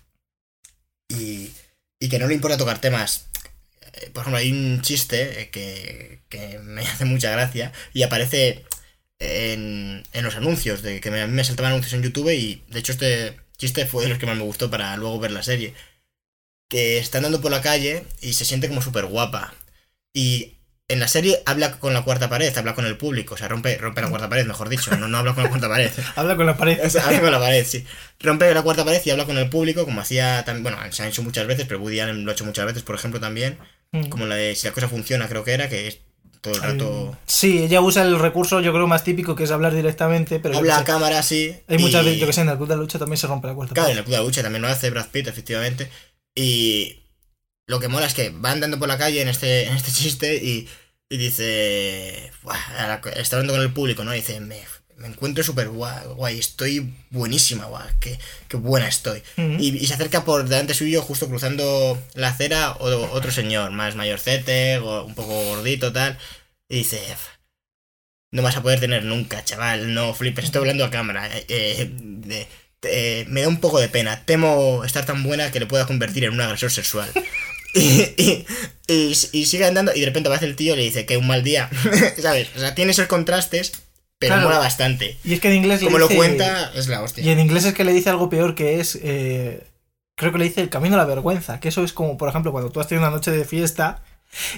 [SPEAKER 1] Y, y que no le importa tocar temas. eh, Por ejemplo, hay un chiste eh, que, que me hace mucha gracia y aparece en, en los anuncios, de que me- me saltaban anuncios en YouTube y de hecho este chiste fue de los que más me gustó para luego ver la serie. Que está andando por la calle y se siente como súper guapa. Y en la serie habla con la cuarta pared, habla con el público, o sea, rompe, rompe la cuarta pared, mejor dicho, no, no habla con la cuarta pared.
[SPEAKER 2] Habla con la pared.
[SPEAKER 1] O sea, habla con la pared, sí. Rompe la cuarta pared y habla con el público, como hacía también. Bueno, se ha hecho muchas veces, pero Woody Allen lo ha hecho muchas veces, por ejemplo, también.
[SPEAKER 2] Mm.
[SPEAKER 1] Como la de Si la cosa funciona, creo que era, que es todo el rato.
[SPEAKER 2] Sí, ella usa el recurso, yo creo, más típico que es hablar directamente, pero
[SPEAKER 1] Habla a cámara así.
[SPEAKER 2] hay muchas veces, yo que sé, en el club de la lucha también se rompe la cuarta
[SPEAKER 1] Claro, en el Club de la Lucha también lo hace Brad Pitt, efectivamente. Y lo que mola es que va andando por la calle en este, en este chiste y, y dice. Está hablando con el público, ¿no? Y dice, me, me encuentro súper guay, guay, estoy buenísima, guay, qué, qué buena estoy. Y, y se acerca por delante suyo, justo cruzando la acera, o- otro señor, más mayorcete, un poco gordito, tal. Y dice: No vas a poder tener nunca, chaval, no flipes, estoy hablando a cámara. eh, eh, de- eh, me da un poco de pena, temo estar tan buena que le pueda convertir en un agresor sexual. Y, y- y- y sigue andando y de repente aparece el tío y le dice que un mal día, ¿sabes? O sea, tiene esos contrastes pero
[SPEAKER 2] Claro.
[SPEAKER 1] mola bastante.
[SPEAKER 2] Y es que en inglés
[SPEAKER 1] Como lo cuenta, es la
[SPEAKER 2] Y
[SPEAKER 1] hostia.
[SPEAKER 2] en inglés es que le dice algo peor que es. eh, creo que le dice el camino a la vergüenza. Que eso es como, por ejemplo, cuando tú has tenido una noche de fiesta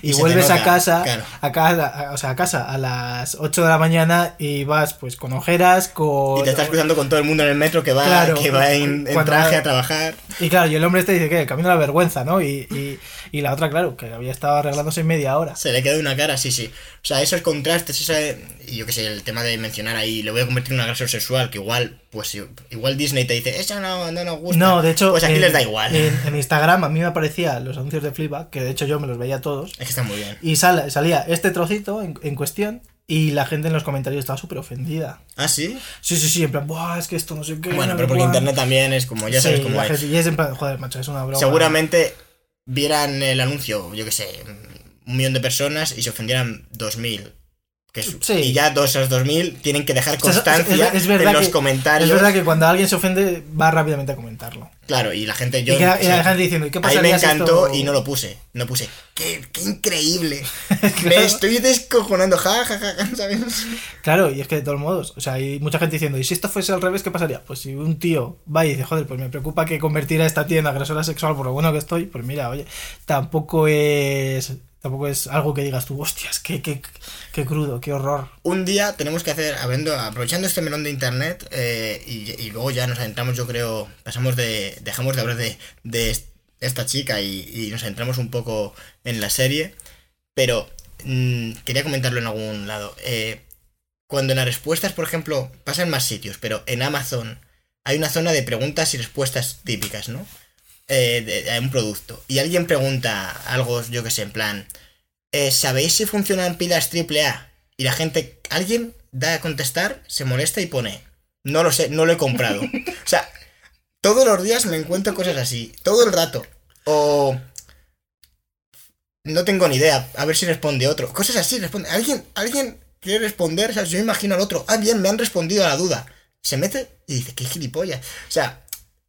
[SPEAKER 2] y, vuelves a casa,
[SPEAKER 1] claro.
[SPEAKER 2] a casa, a- o sea, a casa a las 8 de la mañana y vas pues con ojeras, con.
[SPEAKER 1] Y te estás cruzando con todo el mundo en el metro que va,
[SPEAKER 2] Claro,
[SPEAKER 1] que va en, en
[SPEAKER 2] cuando-
[SPEAKER 1] traje a trabajar.
[SPEAKER 2] Y claro, y el hombre este dice que el camino a la vergüenza, ¿no? Y, y, y la otra, claro, que había estado arreglándose en media hora.
[SPEAKER 1] Se le queda una cara, sí, sí. O sea, esos contrastes, esa, y yo qué sé, el tema de mencionar ahí, le voy a convertir en un agresor sexual, que igual, pues igual Disney te dice, eso no, no nos gusta.
[SPEAKER 2] No, de hecho.
[SPEAKER 1] Pues aquí
[SPEAKER 2] en-
[SPEAKER 1] les da igual.
[SPEAKER 2] En, en Instagram a mí me aparecían los anuncios de Flipa, que de hecho yo me los veía todos.
[SPEAKER 1] Es que está muy bien.
[SPEAKER 2] Y sal- salía este trocito en, en cuestión y la gente en los comentarios estaba súper ofendida.
[SPEAKER 1] ¿Ah, sí?
[SPEAKER 2] Sí, sí, sí, en plan, Buah, es que esto no sé qué.
[SPEAKER 1] Bueno,
[SPEAKER 2] no
[SPEAKER 1] pero porque
[SPEAKER 2] cuál".
[SPEAKER 1] internet también es como, ya sabes
[SPEAKER 2] Sí,
[SPEAKER 1] cómo es.
[SPEAKER 2] y es en plan, joder, macho, es una broma.
[SPEAKER 1] Seguramente vieran el anuncio, yo qué sé, un millón de personas y se ofendieran 2000. Que es-
[SPEAKER 2] Sí.
[SPEAKER 1] Y ya todos esos 2000 tienen que dejar
[SPEAKER 2] O sea, es-
[SPEAKER 1] constancia
[SPEAKER 2] es-
[SPEAKER 1] en los
[SPEAKER 2] que-
[SPEAKER 1] comentarios.
[SPEAKER 2] Es verdad que cuando alguien se ofende va rápidamente a comentarlo.
[SPEAKER 1] Claro, y la gente, yo.
[SPEAKER 2] y, que- y
[SPEAKER 1] o sea,
[SPEAKER 2] la gente diciendo, ¿y qué
[SPEAKER 1] a mí
[SPEAKER 2] pasaría
[SPEAKER 1] me encantó
[SPEAKER 2] esto-
[SPEAKER 1] y no lo puse. No puse. ¡Qué, qué increíble! Me estoy descojonando, ja, ja, ja, ja, ¿sabes?
[SPEAKER 2] Claro, y es que de todos modos, o sea, hay mucha gente diciendo, ¿y si esto fuese al revés, qué pasaría? Pues si un tío va y dice, joder, pues me preocupa que convertir a esta tía en agresora sexual por lo bueno que estoy, pues mira, oye, tampoco es tampoco es algo que digas tú, hostias, qué, qué, qué crudo, qué horror.
[SPEAKER 1] Un día tenemos que hacer, habiendo, aprovechando este melón de internet, eh, y, y luego ya nos adentramos, yo creo, pasamos de, dejamos de hablar de, de esta chica y, y nos adentramos un poco en la serie, pero mm, quería comentarlo en algún lado. Eh, cuando en las respuestas, por ejemplo, pasa en más sitios, pero en Amazon hay una zona de preguntas y respuestas típicas, ¿no? Eh, de, de un producto. Y alguien pregunta algo, yo que sé, en plan, eh, ¿sabéis si funcionan pilas AAA? Y la gente, alguien da a contestar, se molesta y pone, no lo sé, no lo he comprado. o sea, todos los días me encuentro cosas así, todo el rato. O... No tengo ni idea, a ver si responde otro. Cosas así, responde. Alguien, alguien quiere responder, o sea, yo imagino al otro. Ah, bien, me han respondido a la duda. Se mete y dice, qué gilipollas. O sea,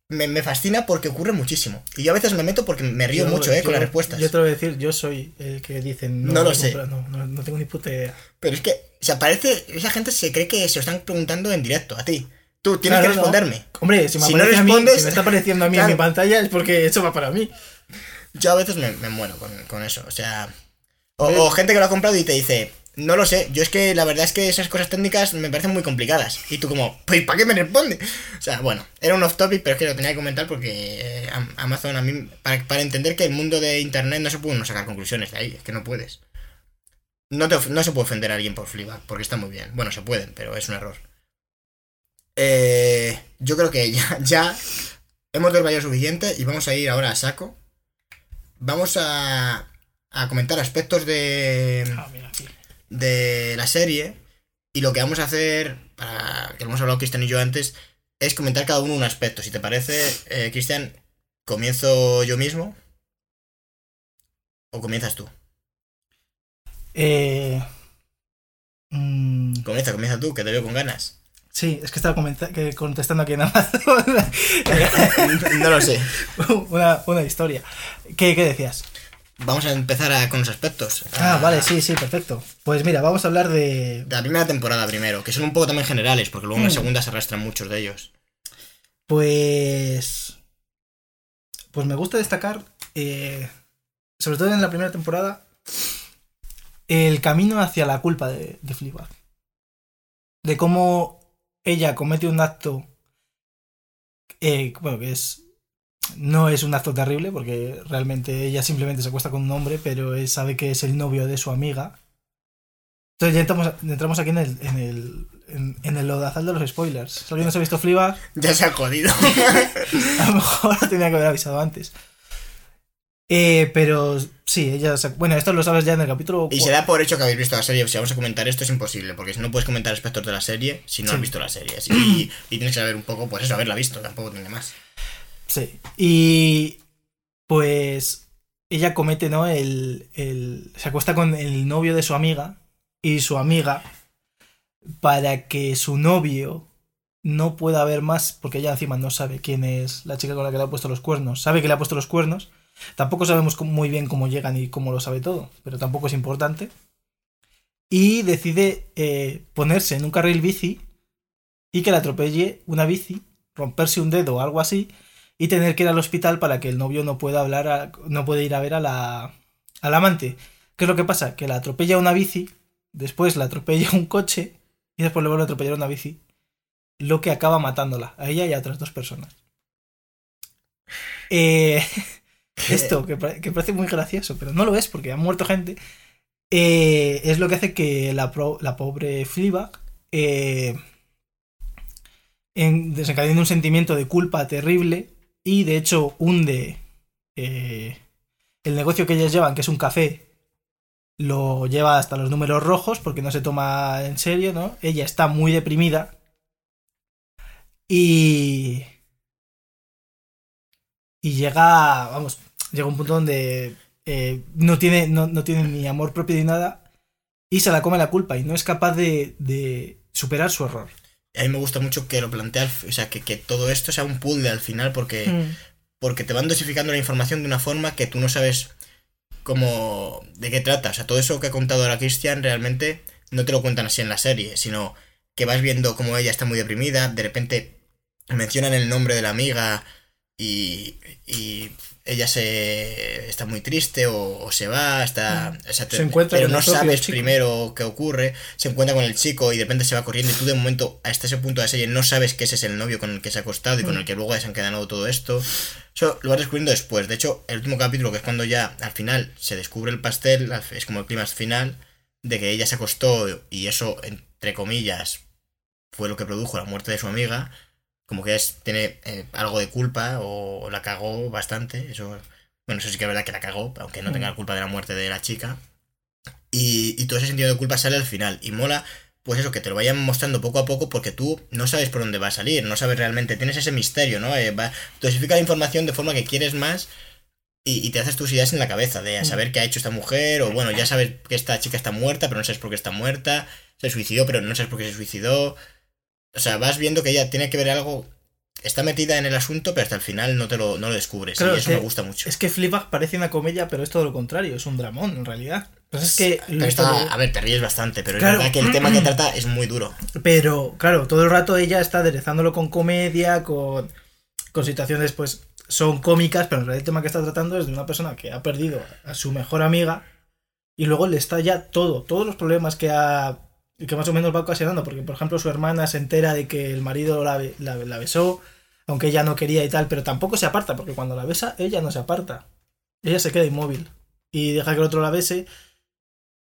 [SPEAKER 1] me, me fascina porque ocurre muchísimo. Y yo a veces me meto porque me río
[SPEAKER 2] Yo-
[SPEAKER 1] mucho, ¿eh? con las respuestas.
[SPEAKER 2] Yo te lo voy a decir, yo soy el que dicen,
[SPEAKER 1] No lo
[SPEAKER 2] he
[SPEAKER 1] sé.
[SPEAKER 2] No, no, no tengo ni puta idea.
[SPEAKER 1] Pero es que, o sea, parece, esa gente se cree que se lo están preguntando en directo, a ti. Tú tienes
[SPEAKER 2] Claro,
[SPEAKER 1] que
[SPEAKER 2] no.
[SPEAKER 1] responderme.
[SPEAKER 2] Hombre, si me,
[SPEAKER 1] Si no
[SPEAKER 2] aparece a mí,
[SPEAKER 1] respondes-
[SPEAKER 2] si me está apareciendo a mí en mi pantalla es porque eso va para mí.
[SPEAKER 1] Yo a veces me, me muero con, con eso, o sea... O gente que lo ha comprado y te dice, no lo sé, yo es que la verdad es que esas cosas técnicas me parecen muy complicadas. Y tú como, pues ¿para qué me responde? O sea, bueno, era un off topic, pero es que lo tenía que comentar porque eh, Am- Amazon a mí, para, entender que el mundo de Internet no se puede sacar conclusiones de ahí, es que no puedes. No, no se puede ofender a alguien por Fleabag, porque está muy bien. Bueno, se pueden, pero es un error. Eh, yo creo que ya, ya hemos desvariado suficiente y vamos a ir ahora a saco. Vamos a, a comentar aspectos de,
[SPEAKER 2] Ah, mira, aquí.
[SPEAKER 1] De la serie. Y lo que vamos a hacer, para que lo hemos hablado Cristian y yo antes, es comentar cada uno un aspecto. Si te parece, eh, Cristian, comienzo yo mismo. ¿O comienzas tú?
[SPEAKER 2] Eh, mm,
[SPEAKER 1] Comienza, comienza tú, que te veo con ganas.
[SPEAKER 2] sí, es que estaba que contestando aquí en Amazon
[SPEAKER 1] no lo sé.
[SPEAKER 2] una, una historia. ¿Qué, qué decías?
[SPEAKER 1] Vamos a empezar a- con los aspectos.
[SPEAKER 2] Ah, vale, sí, sí, perfecto. Pues mira, vamos a hablar de...
[SPEAKER 1] De la primera temporada primero, que son un poco también generales, porque luego en la
[SPEAKER 2] Mm.
[SPEAKER 1] segunda se arrastran muchos de ellos.
[SPEAKER 2] Pues... Pues me gusta destacar, eh, sobre todo en la primera temporada, el camino hacia la culpa de, de Fleabag. De cómo ella comete un acto, eh, bueno, que es... No es un acto terrible, porque realmente ella simplemente se acuesta con un hombre, pero él sabe que es el novio de su amiga. Entonces ya entramos, entramos aquí en el, en el, en, en el lodazal de los spoilers. Si alguien no se ha visto Fleabag,
[SPEAKER 1] Ya se ha jodido.
[SPEAKER 2] a lo mejor tenía que haber avisado antes. Eh, pero sí, ella. se- Bueno, esto lo sabes ya en el capítulo.
[SPEAKER 1] y se da por hecho que habéis visto la serie. Si vamos a comentar esto es imposible, porque si no puedes comentar aspectos de la serie si no
[SPEAKER 2] Sí.
[SPEAKER 1] has visto la serie. Así- y, y tienes que saber un poco, pues eso, haberla visto, tampoco tiene más.
[SPEAKER 2] Sí. Y. Pues. Ella comete, ¿no? El, el. Se acuesta con el novio de su amiga. Y su amiga. Para que su novio no pueda ver más. Porque ella encima no sabe quién es la chica con la que le ha puesto los cuernos. Sabe que le ha puesto los cuernos. Tampoco sabemos muy bien cómo llegan y cómo lo sabe todo. Pero tampoco es importante. y decide eh, ponerse en un carril bici y que le atropelle una bici, romperse un dedo o algo así y tener que ir al hospital para que el novio no pueda hablar, a- no puede ir a ver a la, al amante. ¿Qué es lo que pasa? Que la atropella una bici, después la atropella un coche y después le vuelve a atropellar una bici, lo que acaba matándola, a ella y a otras dos personas. Eh, esto, que, pare- que parece muy gracioso, pero no lo es porque ha muerto gente, eh, es lo que hace que la, pobre Fleabag eh, en, desencadene un sentimiento de culpa terrible y de hecho hunde eh, el negocio que ellas llevan, que es un café, lo lleva hasta los números rojos porque no se toma en serio, ¿no? Ella está muy deprimida y... Y llega, vamos, llega un punto donde eh, no, tiene, no, no tiene ni amor propio ni nada y se la come la culpa y no es capaz de, de superar su error.
[SPEAKER 1] A mí me gusta mucho que lo plantea, o sea, que, que todo esto sea un puzzle al final porque,
[SPEAKER 2] Mm.
[SPEAKER 1] porque te van dosificando la información de una forma que tú no sabes cómo, de qué trata. O sea, todo eso que ha contado ahora Christian realmente no te lo cuentan así en la serie, sino que vas viendo cómo ella está muy deprimida, de repente mencionan el nombre de la amiga y, y ella se está muy triste o, o se va, está, o sea, te-
[SPEAKER 2] Se encuentra
[SPEAKER 1] pero
[SPEAKER 2] con
[SPEAKER 1] no sabes
[SPEAKER 2] chico.
[SPEAKER 1] primero qué ocurre, se encuentra con el chico y de repente se va corriendo y tú de momento hasta ese punto de la serie no sabes que ese es el novio con el que se ha acostado y con
[SPEAKER 2] Mm.
[SPEAKER 1] el que luego se han quedado todo esto. Eso lo vas descubriendo después. De hecho, el último capítulo, que es cuando ya al final se descubre el pastel, es como el clímax final, de que ella se acostó y eso, entre comillas, fue lo que produjo la muerte de su amiga. Como que es, tiene eh, algo de culpa o la cagó bastante. Eso, bueno, eso sí que es verdad que la cagó, aunque no
[SPEAKER 2] Mm.
[SPEAKER 1] tenga la culpa de la muerte de la chica. Y, y todo ese sentido de culpa sale al final. Y mola, pues eso, que te lo vayan mostrando poco a poco porque tú no sabes por dónde va a salir, no sabes realmente, tienes ese misterio, ¿no? Eh, va, dosifica la información de forma que quieres más y, y te haces tus ideas en la cabeza de a
[SPEAKER 2] Mm.
[SPEAKER 1] saber qué ha hecho esta mujer, o bueno, ya sabes que esta chica está muerta, pero no sabes por qué está muerta, se suicidó, pero no sabes por qué se suicidó. O sea, vas viendo que ella tiene que ver algo, está metida en el asunto, pero hasta el final no te lo, no lo descubres.
[SPEAKER 2] Claro,
[SPEAKER 1] y
[SPEAKER 2] es
[SPEAKER 1] eso
[SPEAKER 2] que-
[SPEAKER 1] me gusta mucho.
[SPEAKER 2] Es que Fleabag parece una comedia, pero es todo lo contrario, es un dramón en realidad. Pues es que
[SPEAKER 1] Pero, está- a ver, te ríes bastante, pero
[SPEAKER 2] Claro.
[SPEAKER 1] es verdad que el tema que trata es muy duro.
[SPEAKER 2] Pero, claro, todo el rato ella está aderezándolo con comedia, con, con situaciones, pues, son cómicas, pero en realidad el tema que está tratando es de una persona que ha perdido a su mejor amiga y luego le está ya todo, todos los problemas que ha que más o menos va ocasionando, porque por ejemplo su hermana se entera de que el marido la, la- besó, aunque ella no quería y tal, pero tampoco se aparta, porque cuando la besa, ella no se aparta. Ella se queda inmóvil y deja que el otro la bese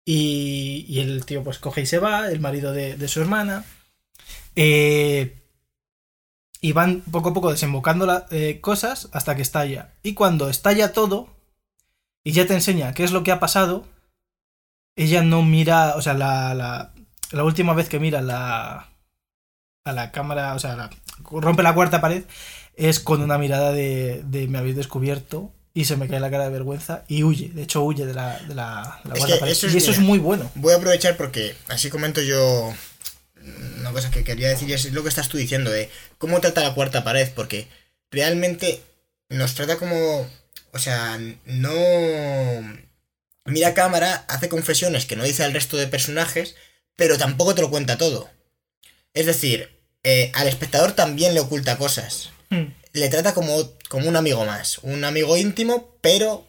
[SPEAKER 2] y, y el tío pues coge y se va, el marido de, de su hermana. Eh, y van poco a poco desembocando la- eh, cosas hasta que estalla. Y cuando estalla todo y ya te enseña qué es lo que ha pasado, ella no mira, o sea, la, la última vez que mira la, a la cámara, o sea, la- rompe la cuarta pared, es con una mirada de, de me habéis descubierto y se me cae la cara de vergüenza y huye, de hecho huye de la, de la, cuarta pared.
[SPEAKER 1] eso es-
[SPEAKER 2] y eso es muy bueno.
[SPEAKER 1] Voy a aprovechar porque así comento yo una cosa que quería decir y es lo que estás tú diciendo de cómo trata la cuarta pared, porque realmente nos trata como, o sea, no mira cámara, hace confesiones que no dice al resto de personajes, pero tampoco te lo cuenta todo. Es decir, eh, al espectador también le oculta cosas.
[SPEAKER 2] Hmm.
[SPEAKER 1] Le trata como, como un amigo más, un amigo íntimo, pero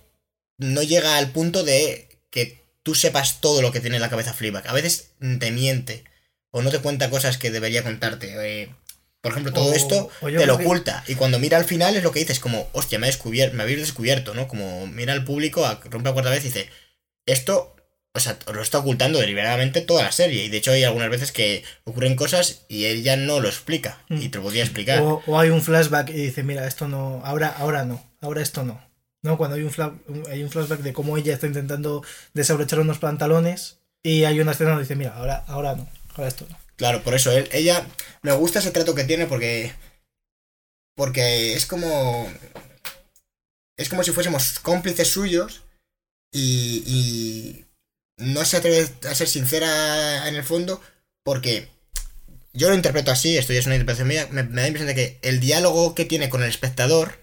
[SPEAKER 1] no llega al punto de que tú sepas todo lo que tiene en la cabeza Fleabag. A veces te miente o no te cuenta cosas que debería contarte. eh, por ejemplo, todo
[SPEAKER 2] O-
[SPEAKER 1] esto
[SPEAKER 2] o
[SPEAKER 1] te lo
[SPEAKER 2] que-
[SPEAKER 1] oculta. Y cuando mira al final es lo que dices, como, hostia, me, me habéis descubierto, ¿no? Como mira al público, rompe la cuarta vez y dice, esto, o sea, lo está ocultando deliberadamente toda la serie. Y de hecho hay algunas veces que ocurren cosas y ella no lo explica.
[SPEAKER 2] Mm.
[SPEAKER 1] Y te lo podría explicar.
[SPEAKER 2] O, o hay un flashback y dice, mira, esto no, ahora, ahora no, ahora esto no. No, cuando hay un, fla- hay un flashback de cómo ella está intentando desabrochar unos pantalones y hay una escena donde dice, mira, ahora, ahora no, ahora esto no.
[SPEAKER 1] Claro, por eso, él- ella, me gusta ese trato que tiene porque, porque es como, es como si fuésemos cómplices suyos y, y no se atreve a ser sincera en el fondo porque yo lo interpreto así, esto ya es una interpretación mía, me, me da la impresión de que el diálogo que tiene con el espectador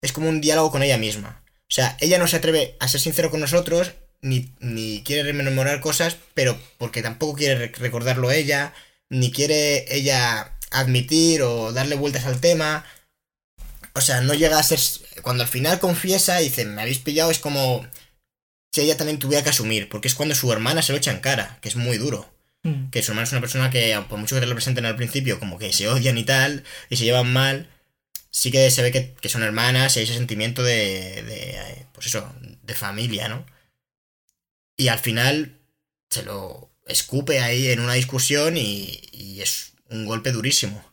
[SPEAKER 1] es como un diálogo con ella misma. O sea, ella no se atreve a ser sincero con nosotros ni, ni quiere rememorar cosas, pero porque tampoco quiere recordarlo ella, ni quiere ella admitir o darle vueltas al tema. O sea, no llega a ser... Cuando al final confiesa y dice, me habéis pillado, es como si ella también tuviera que asumir, porque es cuando su hermana se lo echa en cara, que es muy duro.
[SPEAKER 2] Mm.
[SPEAKER 1] Que su hermana es una persona que, por mucho que te lo presenten al principio, como que se odian y tal, y se llevan mal, sí que se ve que, que son hermanas y hay ese sentimiento de, de, eh, pues eso, de familia, ¿no? Y al final se lo escupe ahí en una discusión y, y es un golpe durísimo.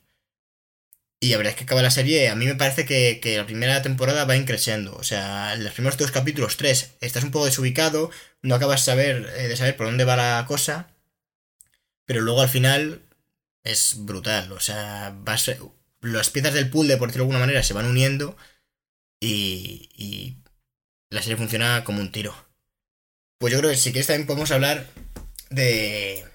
[SPEAKER 1] Y la verdad es que acaba la serie, a mí me parece que, que la primera temporada va increciendo. O sea, en los primeros dos capítulos, tres, estás un poco desubicado, no acabas de saber, eh, de saber por dónde va la cosa, pero luego al final es brutal. O sea, las piezas del puzzle, por decirlo de alguna manera, se van uniendo y, y la serie funciona como un tiro. Pues yo creo que si quieres también podemos hablar de,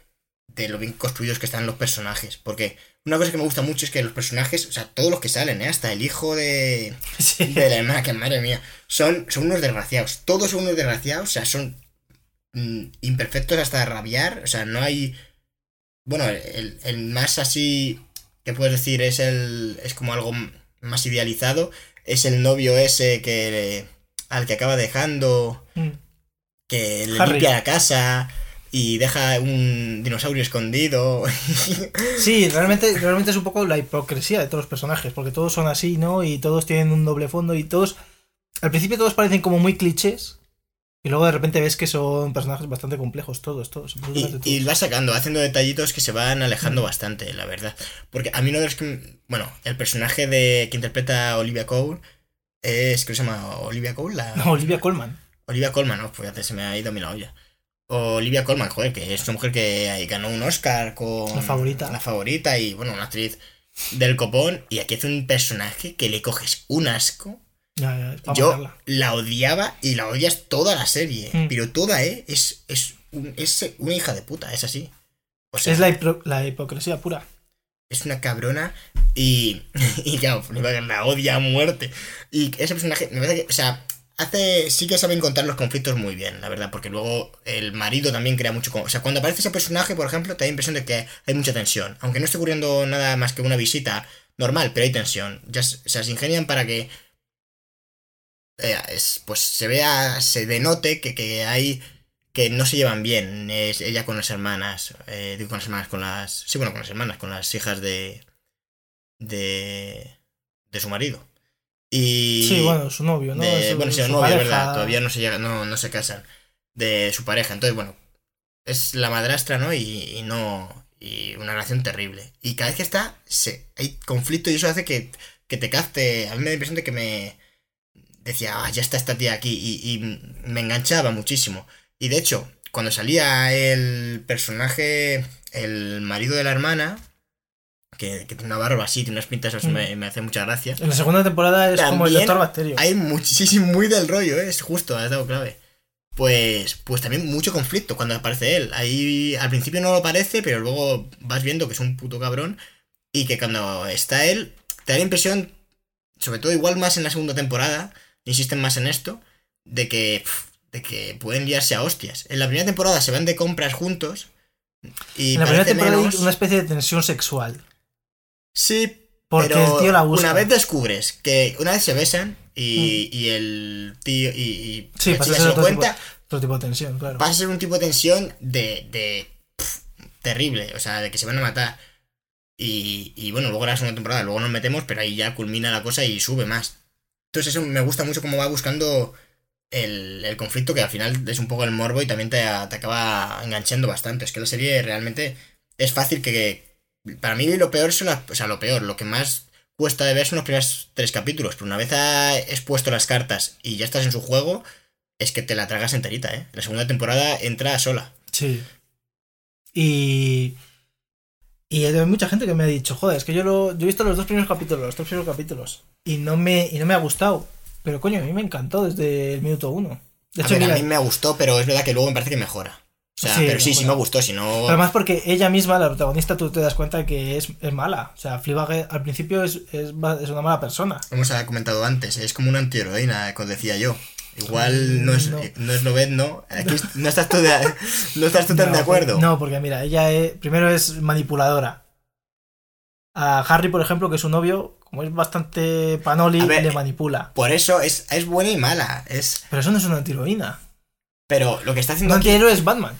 [SPEAKER 1] de lo bien construidos que están los personajes. Porque una cosa que me gusta mucho es que los personajes, o sea, todos los que salen, ¿eh? hasta el hijo de,
[SPEAKER 2] Sí.
[SPEAKER 1] de la hermana, que madre mía, son, son unos desgraciados. Todos son unos desgraciados, o sea, son mm, imperfectos hasta rabiar. O sea, no hay. Bueno, el, el más así que puedes decir es el. es como algo más idealizado. Es el novio ese que. al que acaba dejando.
[SPEAKER 2] Mm.
[SPEAKER 1] que le
[SPEAKER 2] Harry.
[SPEAKER 1] limpia la casa. Y deja un dinosaurio escondido.
[SPEAKER 2] Sí, realmente, realmente es un poco la hipocresía de todos los personajes, porque todos son así, ¿no? Y todos tienen un doble fondo y todos... Al principio todos parecen como muy clichés, y luego de repente ves que son personajes bastante complejos, todos, todos.
[SPEAKER 1] Y,
[SPEAKER 2] todos.
[SPEAKER 1] y va sacando, haciendo detallitos que se van alejando bastante, la verdad. Porque a mí uno de los que. Bueno, el personaje de que interpreta a Olivia Cole es. ¿Qué se llama? Olivia Cole, la.
[SPEAKER 2] No, Olivia Colman.
[SPEAKER 1] Olivia Colman, no, pues ya se me ha ido a mí la olla. Olivia Colman, joder, que es una mujer que ganó un Oscar con.
[SPEAKER 2] La favorita.
[SPEAKER 1] La favorita y, bueno, una actriz del copón. Y aquí hace un personaje que le coges un asco.
[SPEAKER 2] Ya, ya, para
[SPEAKER 1] Yo
[SPEAKER 2] matarla.
[SPEAKER 1] la odiaba y la odias toda la serie.
[SPEAKER 2] Mm.
[SPEAKER 1] Pero toda, ¿eh? Es, es, un- es una hija de puta, es así. O sea,
[SPEAKER 2] Es la, hipro- la hipocresía pura.
[SPEAKER 1] es una cabrona y, y claro, la odia a muerte. Y ese personaje, me parece que, o sea, hace, sí que saben contar los conflictos muy bien, la verdad, porque luego el marido también crea mucho, o sea, cuando aparece ese personaje, por ejemplo, te da la impresión de que hay mucha tensión, aunque no esté ocurriendo nada más que una visita normal, pero hay tensión, ya, se- se ingenian para que, eh, es, pues se vea, se denote que, que hay que no se llevan bien es ella con las hermanas eh, con las hermanas con las sí bueno con las hermanas con las hijas de de de su marido y
[SPEAKER 2] Sí, bueno, su novio, ¿no?
[SPEAKER 1] de-
[SPEAKER 2] Su-
[SPEAKER 1] bueno sí
[SPEAKER 2] su
[SPEAKER 1] novio
[SPEAKER 2] pareja.
[SPEAKER 1] verdad todavía no se llega no, no se casan de su pareja. Entonces bueno es la madrastra no y, y no y una relación terrible. Y cada vez que está se, hay conflicto y eso hace que, que te capte. A mí me da la impresión de que me decía ah ya está esta tía aquí y, y me enganchaba muchísimo. Y de hecho cuando salía el personaje el marido de la hermana que, que tiene una barba así tiene unas pintas así,
[SPEAKER 2] Mm.
[SPEAKER 1] me, me hace mucha gracia
[SPEAKER 2] En la segunda temporada es como el
[SPEAKER 1] También
[SPEAKER 2] Doctor Bacterio.
[SPEAKER 1] hay muchísimo, muy del rollo, ¿eh? es justo, has dado clave. Pues, pues también mucho conflicto cuando aparece él. Ahí al principio no lo parece, pero luego vas viendo que es un puto cabrón. Y que cuando está él, te da la impresión, sobre todo igual más en la segunda temporada, insisten más en esto, de que, de que pueden liarse a hostias. En la primera temporada se van de compras juntos. Y
[SPEAKER 2] en la primera temporada
[SPEAKER 1] menos-
[SPEAKER 2] hay una especie de tensión sexual.
[SPEAKER 1] Sí,
[SPEAKER 2] Porque
[SPEAKER 1] pero
[SPEAKER 2] el tío la busca.
[SPEAKER 1] Una vez descubres que una vez se besan y, y el tío y, y
[SPEAKER 2] Mm. Sí,
[SPEAKER 1] la chica se lo
[SPEAKER 2] otro tipo-
[SPEAKER 1] cuenta,
[SPEAKER 2] Otro tipo de tensión, claro.
[SPEAKER 1] pasa a ser un tipo de tensión de, de terrible, o sea, de que se van a matar. Y, y bueno, luego la segunda temporada, luego nos metemos, pero ahí ya culmina la cosa y sube más. Entonces eso me gusta mucho cómo va buscando el, el conflicto, que al final es un poco el morbo y también te, te acaba enganchando bastante. Es que la serie realmente es fácil que... Para mí lo peor son las... O sea, lo peor, lo que más cuesta de ver son los primeros tres capítulos. Pero una vez ha expuesto las cartas y ya estás en su juego, es que te la tragas enterita, ¿eh? La segunda temporada entra sola.
[SPEAKER 2] Sí. Y. Y hay mucha gente que me ha dicho, joder, es que yo lo. Yo he visto los dos primeros capítulos, los tres primeros capítulos. Y no me, y no me ha gustado. Pero coño, a mí me encantó desde el minuto uno. De
[SPEAKER 1] a
[SPEAKER 2] hecho,
[SPEAKER 1] ver,
[SPEAKER 2] mira,
[SPEAKER 1] a mí me gustó, pero es verdad que luego me parece que mejora. O sea,
[SPEAKER 2] Sí,
[SPEAKER 1] pero sí, sí me gustó, si no...
[SPEAKER 2] Además porque ella misma, la protagonista, tú te das cuenta que es, es mala. O sea, Fleabag al principio es, es, es una mala persona.
[SPEAKER 1] Como os ha comentado antes, es como una antiheroína, como decía yo. Igual no es,
[SPEAKER 2] No.
[SPEAKER 1] no. es ¿no? Aquí no estás tú, de, no estás tú tan
[SPEAKER 2] No,
[SPEAKER 1] de acuerdo.
[SPEAKER 2] No, porque mira, ella es- primero es manipuladora. A Harry, por ejemplo, que es su novio, como es bastante panoli,
[SPEAKER 1] ver,
[SPEAKER 2] le manipula.
[SPEAKER 1] Por eso es, es buena y mala. Es,
[SPEAKER 2] Pero eso no es una antiheroína.
[SPEAKER 1] pero lo que está
[SPEAKER 2] Un
[SPEAKER 1] haciendo aquí...
[SPEAKER 2] antihéroe es Batman.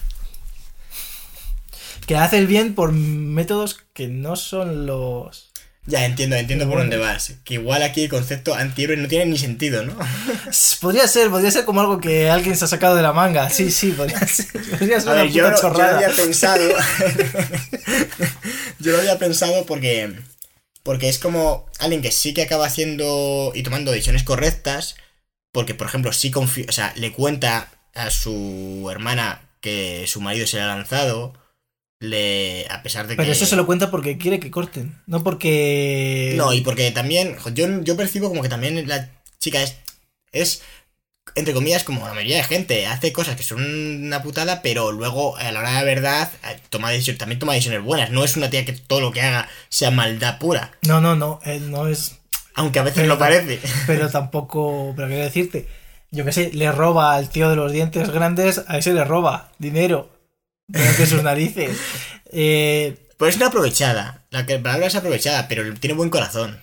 [SPEAKER 2] Que hace el bien por métodos que no son los.
[SPEAKER 1] Ya entiendo, entiendo por dónde vas. Que igual aquí el concepto antihéroe no tiene ni sentido, ¿no?
[SPEAKER 2] Podría ser, podría ser como algo que alguien se ha sacado de la manga. Sí, sí, podría ser. Podría ser
[SPEAKER 1] A
[SPEAKER 2] una
[SPEAKER 1] ver, yo, lo- yo lo
[SPEAKER 2] chorrada.
[SPEAKER 1] había pensado. yo lo había pensado porque. Porque es como alguien que sí que acaba haciendo y tomando decisiones correctas. Porque, por ejemplo, sí confía. O sea, le cuenta a su hermana que su marido se le ha lanzado. Le. A pesar de que.
[SPEAKER 2] Pero eso se lo cuenta porque quiere que corten, no porque.
[SPEAKER 1] No, y porque también. Yo, yo percibo como que también la chica es. Es. Entre comillas, como la mayoría de gente, hace cosas que son una putada, pero luego, a la hora de la verdad, eh, toma decisiones, también toma decisiones buenas. No es una tía que todo lo que haga sea maldad pura.
[SPEAKER 2] No, no, no, él no es.
[SPEAKER 1] Aunque a veces
[SPEAKER 2] Pero-
[SPEAKER 1] lo parece.
[SPEAKER 2] Pero tampoco. Pero quiero decirte, yo qué sé, le roba al tío de los dientes grandes, a ese le roba dinero de sus narices. Eh,
[SPEAKER 1] Pero es una aprovechada. La que- palabra es aprovechada, pero tiene buen corazón.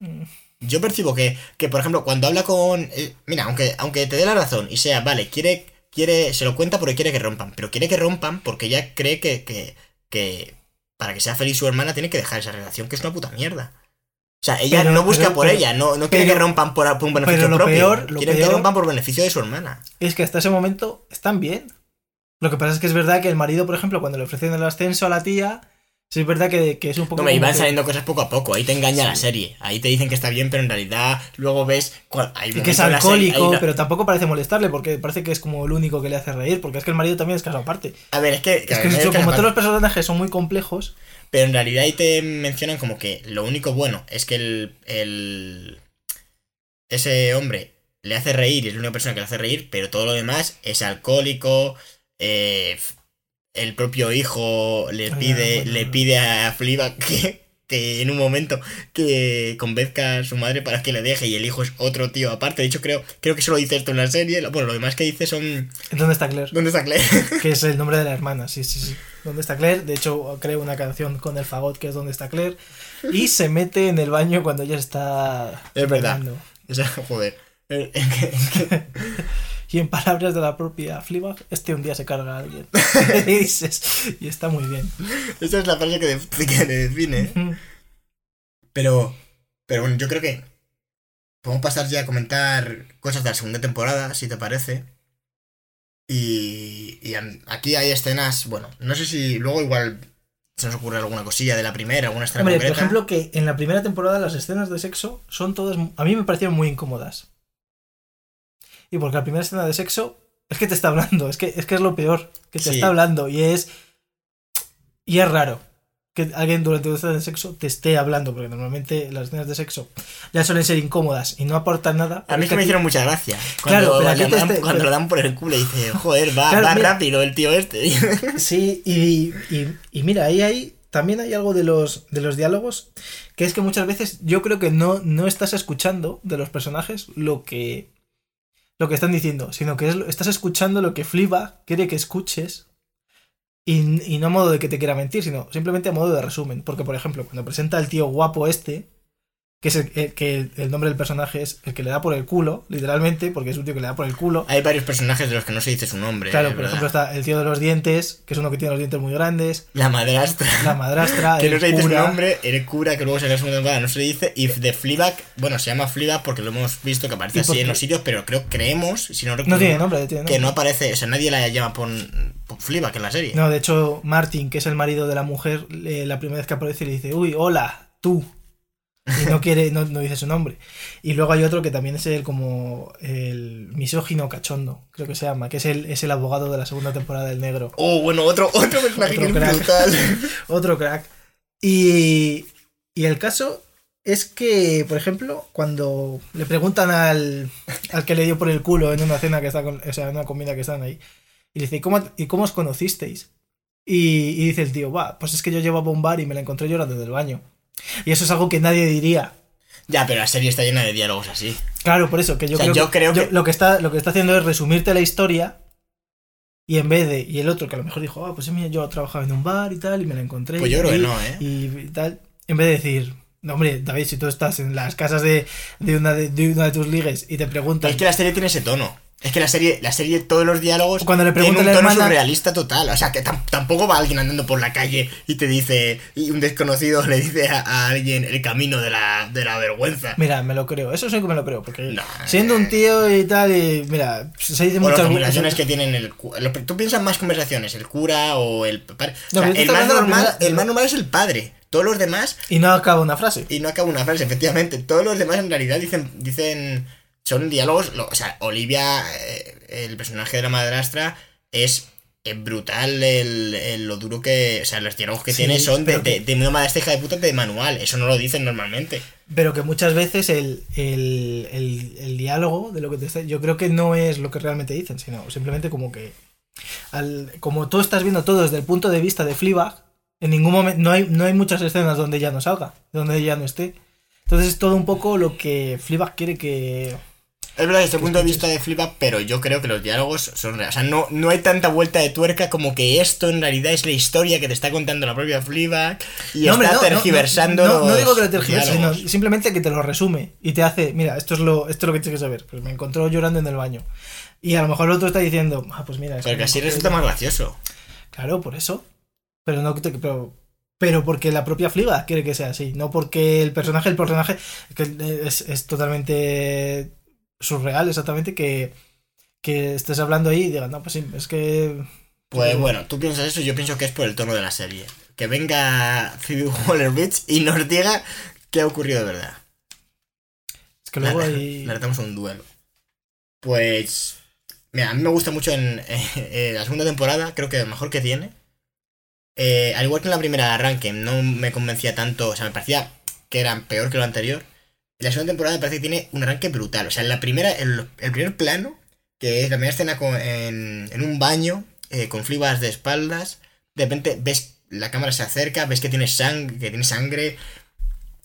[SPEAKER 2] mm,
[SPEAKER 1] Yo percibo que, que por ejemplo, cuando habla con. eh, mira, aunque, aunque te dé la razón y sea, vale, quiere. quiere Se lo cuenta porque quiere que rompan. Pero quiere que rompan porque ella cree que. que, que para que sea feliz su hermana tiene que dejar esa relación, que es una puta mierda. O sea, ella
[SPEAKER 2] Pero-
[SPEAKER 1] no busca
[SPEAKER 2] pero-
[SPEAKER 1] por
[SPEAKER 2] pero-
[SPEAKER 1] ella, no, no quiere que rompan por, por un beneficio
[SPEAKER 2] pero lo
[SPEAKER 1] propio.
[SPEAKER 2] peor- lo
[SPEAKER 1] quiere que rompan por beneficio de su hermana.
[SPEAKER 2] es que hasta ese momento están bien. Lo que pasa es que es verdad que el marido, por ejemplo, cuando le ofrecen el ascenso a la tía, sí es verdad que, que es un poco.
[SPEAKER 1] No, me iban
[SPEAKER 2] que-
[SPEAKER 1] saliendo cosas poco a poco. Ahí te engaña
[SPEAKER 2] Sí.
[SPEAKER 1] la serie. Ahí te dicen que está bien, pero en realidad luego ves. cuál- hay
[SPEAKER 2] Y que es
[SPEAKER 1] serie-
[SPEAKER 2] alcohólico,
[SPEAKER 1] hay
[SPEAKER 2] pero tampoco parece molestarle, porque parece que es como el único que le hace reír, porque es que el marido también es caso aparte.
[SPEAKER 1] A ver, es que.
[SPEAKER 2] Es que, hecho, como todos los personajes son muy complejos,
[SPEAKER 1] Pero en realidad ahí te mencionan como que lo único bueno es que el, el ese hombre le hace reír y es la única persona que le hace reír, pero todo lo demás es alcohólico, eh, el propio hijo le
[SPEAKER 2] Ah,
[SPEAKER 1] pide, le pide a Fleabag que, que en un momento que convenzca a su madre para que le deje y el hijo es otro tío aparte. De hecho, creo, creo que solo dice esto en la serie. Bueno, lo demás que dice son...
[SPEAKER 2] ¿dónde está Claire?
[SPEAKER 1] ¿Dónde está Claire?
[SPEAKER 2] que es el nombre de la hermana, sí, sí, sí. ¿Dónde está Claire? De hecho, creo una canción con el fagot que es ¿Dónde está Claire? Y se mete en el baño cuando ella está.
[SPEAKER 1] Es verdad. sea, joder.
[SPEAKER 2] Y en palabras de la propia Fleabag, este un día se carga a alguien. y, dices, y está muy bien.
[SPEAKER 1] Esa es la frase que, de- que le define. Pero, pero bueno, yo creo que podemos pasar ya a comentar cosas de la segunda temporada, si te parece. Y, y aquí hay escenas, bueno, no sé si luego igual se nos ocurre alguna cosilla de la primera, alguna escena
[SPEAKER 2] Hombre, por
[SPEAKER 1] concreta.
[SPEAKER 2] ejemplo, que en la primera temporada las escenas de sexo son todas. A mí me parecieron muy incómodas. Y porque la primera escena de sexo es que te está hablando, es que es, que es lo peor, que te
[SPEAKER 1] Sí.
[SPEAKER 2] está hablando y es. Y es raro que alguien durante una escena de sexo te esté hablando, porque normalmente las escenas de sexo ya suelen ser incómodas y no aportan nada.
[SPEAKER 1] a mí es que me hicieron mucha gracia.
[SPEAKER 2] Claro,
[SPEAKER 1] Cuando, le
[SPEAKER 2] te
[SPEAKER 1] dan,
[SPEAKER 2] este-
[SPEAKER 1] cuando
[SPEAKER 2] pero-
[SPEAKER 1] le dan por el culo y dice, joder, va,
[SPEAKER 2] Claro,
[SPEAKER 1] va
[SPEAKER 2] mira.
[SPEAKER 1] rápido el tío este.
[SPEAKER 2] Sí, y, y- y mira, ahí hay. También hay algo de los, de los diálogos que es que muchas veces yo creo que no, no estás escuchando de los personajes lo que, lo que están diciendo, sino que es, estás escuchando lo que Fliba quiere que escuches y, y no a modo de que te quiera mentir, sino simplemente a modo de resumen. Porque, por ejemplo, cuando presenta al tío guapo este, que es el, el- que el, nombre del personaje es el que le da por el culo, literalmente, porque es un tío que le da por el culo.
[SPEAKER 1] Hay varios personajes de los que no se dice su nombre.
[SPEAKER 2] Claro,
[SPEAKER 1] es
[SPEAKER 2] por
[SPEAKER 1] verdad.
[SPEAKER 2] ejemplo está el tío de los dientes, que es uno que tiene los dientes muy grandes.
[SPEAKER 1] La madrastra.
[SPEAKER 2] La madrastra,
[SPEAKER 1] que no se dice su nombre, el cura que luego se la segunda temporada no se le dice, y de Fleabag, bueno, se llama Fleabag porque lo hemos visto que aparece
[SPEAKER 2] ¿Y
[SPEAKER 1] así en los sitios, pero creo, creemos, si no recuerdo,
[SPEAKER 2] No tiene nombre, tiene nombre.
[SPEAKER 1] que no aparece, o sea, nadie la llama por, por Fleabag en la serie.
[SPEAKER 2] No, de hecho, Martin, que es el marido de la mujer, eh, la primera vez que aparece le dice, uy, hola, tú. Y no quiere, no, no dice su nombre. Y luego hay otro que también es el como el misógino cachondo, creo que se llama, que es el, es el abogado de la segunda temporada del negro.
[SPEAKER 1] Oh, bueno, otro, otro personaje
[SPEAKER 2] Otro crack.
[SPEAKER 1] brutal.
[SPEAKER 2] Otro crack. Y, y el caso es que, por ejemplo, cuando le preguntan al, al que le dio por el culo en una cena que está con, o sea, en una comida que están ahí, y le dice, ¿y cómo, ¿y cómo os conocisteis? Y, y dice el tío, va, pues es que yo llevaba un bar y me la encontré llorando del baño. Y eso es algo que nadie diría.
[SPEAKER 1] Ya, pero la serie está llena de diálogos así.
[SPEAKER 2] Claro, por eso, que yo,
[SPEAKER 1] O sea,
[SPEAKER 2] creo,
[SPEAKER 1] yo
[SPEAKER 2] que,
[SPEAKER 1] creo
[SPEAKER 2] yo
[SPEAKER 1] que-
[SPEAKER 2] lo que está lo que está haciendo es resumirte la historia y en vez de y el otro que a lo mejor dijo, ah, pues mira, yo trabajaba en un bar y tal y me la encontré
[SPEAKER 1] Pues yo creo que
[SPEAKER 2] y-
[SPEAKER 1] no, ¿eh?
[SPEAKER 2] y tal, en vez de decir, no, hombre, David, si tú estás en las casas de, de una, de, de una de tus ligues y te preguntan
[SPEAKER 1] Es que la serie tiene ese tono. Es que la serie, la serie, todos los diálogos
[SPEAKER 2] Cuando le pregunta
[SPEAKER 1] un tono
[SPEAKER 2] hermana-
[SPEAKER 1] surrealista total. O sea, que tam- tampoco va alguien andando por la calle y te dice, y un desconocido le dice a, a alguien el camino de la, de la vergüenza.
[SPEAKER 2] Mira, me lo creo, eso sí que me lo creo, porque
[SPEAKER 1] No,
[SPEAKER 2] siendo un tío y tal, y mira, se dice
[SPEAKER 1] O las
[SPEAKER 2] muchas
[SPEAKER 1] conversaciones que tienen el Tú piensas más conversaciones, el cura o el padre. O
[SPEAKER 2] No,
[SPEAKER 1] sea,
[SPEAKER 2] tú
[SPEAKER 1] el, más normal,
[SPEAKER 2] primera-
[SPEAKER 1] el más normal es el padre. Todos los demás,
[SPEAKER 2] Y no acaba una frase.
[SPEAKER 1] y no acaba una frase, efectivamente. Todos los demás en realidad dicen. dicen son diálogos. lo- o sea, Olivia, eh, el personaje de la madrastra, es. brutal el, el- lo duro que. O sea, los diálogos que
[SPEAKER 2] Sí,
[SPEAKER 1] tiene son de,
[SPEAKER 2] que-
[SPEAKER 1] de, de una hija de puta de manual. Eso no lo dicen normalmente.
[SPEAKER 2] Pero que muchas veces el, el, el, diálogo de lo que te está, yo creo que no es lo que realmente dicen, sino simplemente como que al, como tú estás viendo todo desde el punto de vista de Fleabag, en ningún momento no hay, no hay muchas escenas donde ella no salga, donde ella no esté. Entonces es todo un poco lo que Fleabag quiere que
[SPEAKER 1] Es verdad desde el
[SPEAKER 2] Que
[SPEAKER 1] punto de vista de Flipa, pero yo creo que los diálogos son reales. O sea, no, no hay tanta vuelta de tuerca como que esto en realidad es la historia que te está contando la propia Fleabag y
[SPEAKER 2] No,
[SPEAKER 1] está
[SPEAKER 2] hombre, no, no,
[SPEAKER 1] tergiversando
[SPEAKER 2] No, digo que lo tergiverse, sino simplemente que te lo resume y te hace, mira, esto es lo, esto es lo que tienes que saber. Pues me encontró llorando en el baño. Y a lo mejor el otro está diciendo, ah, pues mira, es
[SPEAKER 1] Porque
[SPEAKER 2] que
[SPEAKER 1] así resulta más gracioso.
[SPEAKER 2] Claro, por eso. Pero no pero, pero porque la propia Fliba quiere que sea así. No porque el personaje, el personaje que es, es totalmente surreal, exactamente, que, que estés hablando ahí y digas, no, pues sí, es que.
[SPEAKER 1] Pues bueno, tú piensas eso, yo pienso que es por el tono de la serie. Que venga Phoebe Waller-Bridge y nos diga qué ha ocurrido de verdad.
[SPEAKER 2] Es que luego hay.
[SPEAKER 1] Le retamos un duelo. Pues. Mira, a mí me gusta mucho en eh, la segunda temporada, creo que lo mejor que tiene. Eh, al igual que en la primera de arranque, no me convencía tanto, o sea, me parecía que era peor que lo anterior. La segunda temporada me parece que tiene un arranque brutal. O sea, en la primera, el, el primer plano, que es la primera escena con- en, en un baño, eh, con flibas de espaldas, de repente ves la cámara se acerca, ves que tiene sangre, que tiene sangre,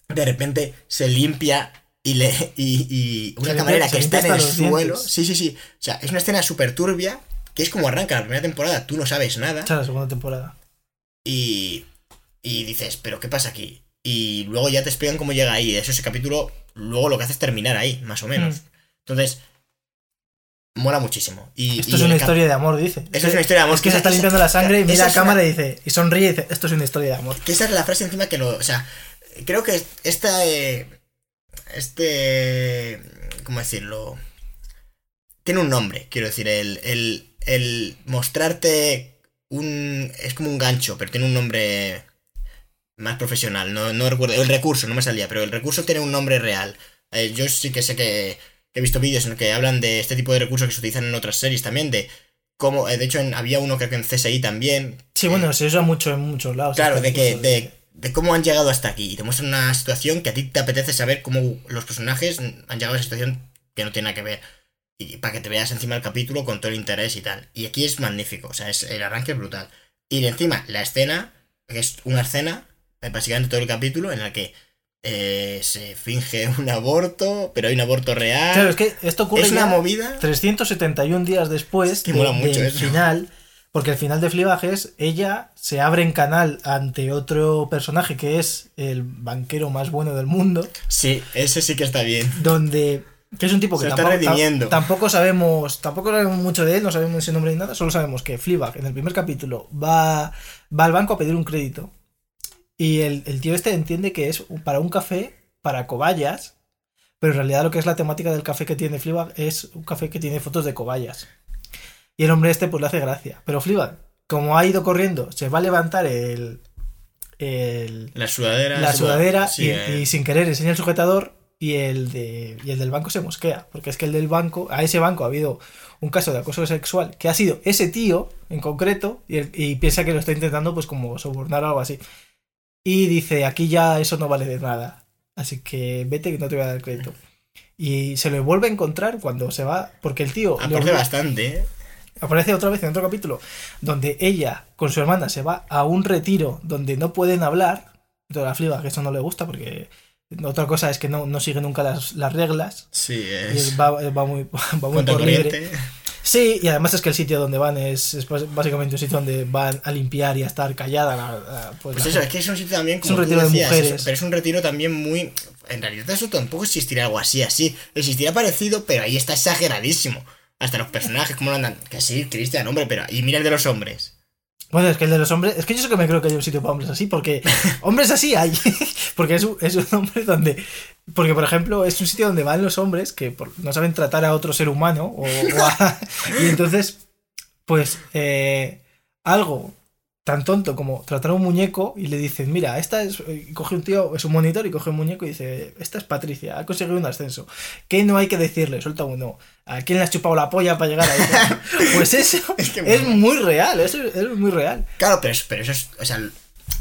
[SPEAKER 1] de repente se limpia y le y, y una camarera que está en el suelo.
[SPEAKER 2] dientes.
[SPEAKER 1] Sí, sí, sí. O sea, es una escena súper turbia, que es como arranca la primera temporada, tú no sabes nada.
[SPEAKER 2] Esa es la segunda temporada.
[SPEAKER 1] Y, y dices, ¿pero qué pasa aquí? Y luego ya te explican cómo llega ahí. Eso, ese capítulo, luego lo que hace es terminar ahí, más o menos.
[SPEAKER 2] Mm.
[SPEAKER 1] Entonces, mola muchísimo. Y,
[SPEAKER 2] Esto
[SPEAKER 1] y
[SPEAKER 2] es una historia de amor, dice.
[SPEAKER 1] Eso es una historia de amor.
[SPEAKER 2] Es que se está
[SPEAKER 1] esa-
[SPEAKER 2] limpiando la sangre y mira a
[SPEAKER 1] es una-
[SPEAKER 2] cámara y dice, y sonríe y dice, esto es una historia de amor.
[SPEAKER 1] Que esa es la frase encima que lo. O sea, creo que esta. eh, este. ¿Cómo decirlo? Tiene un nombre, quiero decir. El, el, el mostrarte un. Es como un gancho, pero tiene un nombre más profesional. No, no recuerdo. El recurso, no me salía, pero el recurso tiene un nombre real. Eh, yo sí que sé que he visto vídeos en los que hablan de este tipo de recursos que se utilizan en otras series también. De cómo. eh, de hecho, en- había uno creo que en CSI también.
[SPEAKER 2] Sí, bueno, se usa mucho en muchos lados.
[SPEAKER 1] Claro,
[SPEAKER 2] este
[SPEAKER 1] de que de, de cómo han llegado hasta aquí. Y te muestran una situación que a ti te apetece saber cómo los personajes han llegado a esa situación que no tiene nada que ver. Y para que te veas encima del capítulo con todo el interés y tal. Y aquí es magnífico, o sea, es, el arranque es brutal. Y encima, la escena, que es una escena, básicamente todo el capítulo, en la que eh, se finge un aborto, pero hay un aborto real.
[SPEAKER 2] Claro, es que esto ocurre
[SPEAKER 1] es una movida.
[SPEAKER 2] 371 días después
[SPEAKER 1] que
[SPEAKER 2] de-
[SPEAKER 1] mucho
[SPEAKER 2] del
[SPEAKER 1] eso.
[SPEAKER 2] final, porque el final de Fleabag es ella se abre en canal ante otro personaje que es el banquero más bueno del mundo,
[SPEAKER 1] Sí, ese sí que está bien.
[SPEAKER 2] donde que es un tipo que
[SPEAKER 1] Se está
[SPEAKER 2] tampoco,
[SPEAKER 1] redimiendo.
[SPEAKER 2] tampoco sabemos tampoco sabemos mucho de él, no sabemos su nombre ni nada, solo sabemos que Fleabag en el primer capítulo va va al banco a pedir un crédito y el, el tío este entiende que es para un café para cobayas. Pero en realidad lo que es la temática del café que tiene Fleabag es un café que tiene fotos de cobayas. Y el hombre este pues le hace gracia. Pero Fleabag, como ha ido corriendo, se va a levantar el, el-
[SPEAKER 1] La sudadera.
[SPEAKER 2] la sudadera
[SPEAKER 1] sí,
[SPEAKER 2] y,
[SPEAKER 1] eh,
[SPEAKER 2] y sin querer enseña el sujetador y el, de, y el del banco se mosquea. Porque es que el del banco, a ese banco ha habido un caso de acoso sexual que ha sido ese tío en concreto y, y piensa que lo está intentando pues como sobornar o algo así. Y dice, aquí ya eso no vale de nada. Así que vete que no te voy a dar crédito. Y se lo vuelve a encontrar cuando se va, porque el tío... obliga-
[SPEAKER 1] bastante, ¿eh?
[SPEAKER 2] aparece otra vez en otro capítulo donde ella con su hermana se va a un retiro donde no pueden hablar. Entonces la fliba que eso no le gusta porque Otra cosa es que no, no sigue nunca las, las reglas.
[SPEAKER 1] Sí,
[SPEAKER 2] Y
[SPEAKER 1] es.
[SPEAKER 2] es- va, va muy, va muy por libre. Sí, y además es que el sitio donde van es, es básicamente un sitio donde van a limpiar y a estar callada. la- pues,
[SPEAKER 1] Pues
[SPEAKER 2] la
[SPEAKER 1] eso,
[SPEAKER 2] gente.
[SPEAKER 1] es que es un sitio también
[SPEAKER 2] Es
[SPEAKER 1] como
[SPEAKER 2] un
[SPEAKER 1] tú
[SPEAKER 2] retiro de
[SPEAKER 1] decías,
[SPEAKER 2] mujeres.
[SPEAKER 1] eso, pero es un retiro también muy. En realidad, eso tampoco existiría algo así, así. Existiría parecido, pero ahí está exageradísimo. Hasta los personajes, cómo lo andan. Que sí, Cristian, hombre, pero. Y mira el de los hombres.
[SPEAKER 2] Bueno, es que el de los hombres. Es que yo sé que me creo que hay un sitio para hombres así, porque hombres así hay. porque es un, es un hombre donde. Porque, por ejemplo, es un sitio donde van los hombres que por- no saben tratar a otro ser humano. O, o a- y entonces, pues, eh, algo tan tonto como tratar a un muñeco y le dicen, mira, esta es. y coge un tío, es un monitor y coge un muñeco y dice, esta es Patricia, ha conseguido un ascenso. ¿Qué no hay que decirle? Suelta uno. ¿A quién le has chupado la polla para llegar ahí? pues eso
[SPEAKER 1] Es que
[SPEAKER 2] es muy real, eso es muy real.
[SPEAKER 1] Claro, pero, pero eso es. O sea,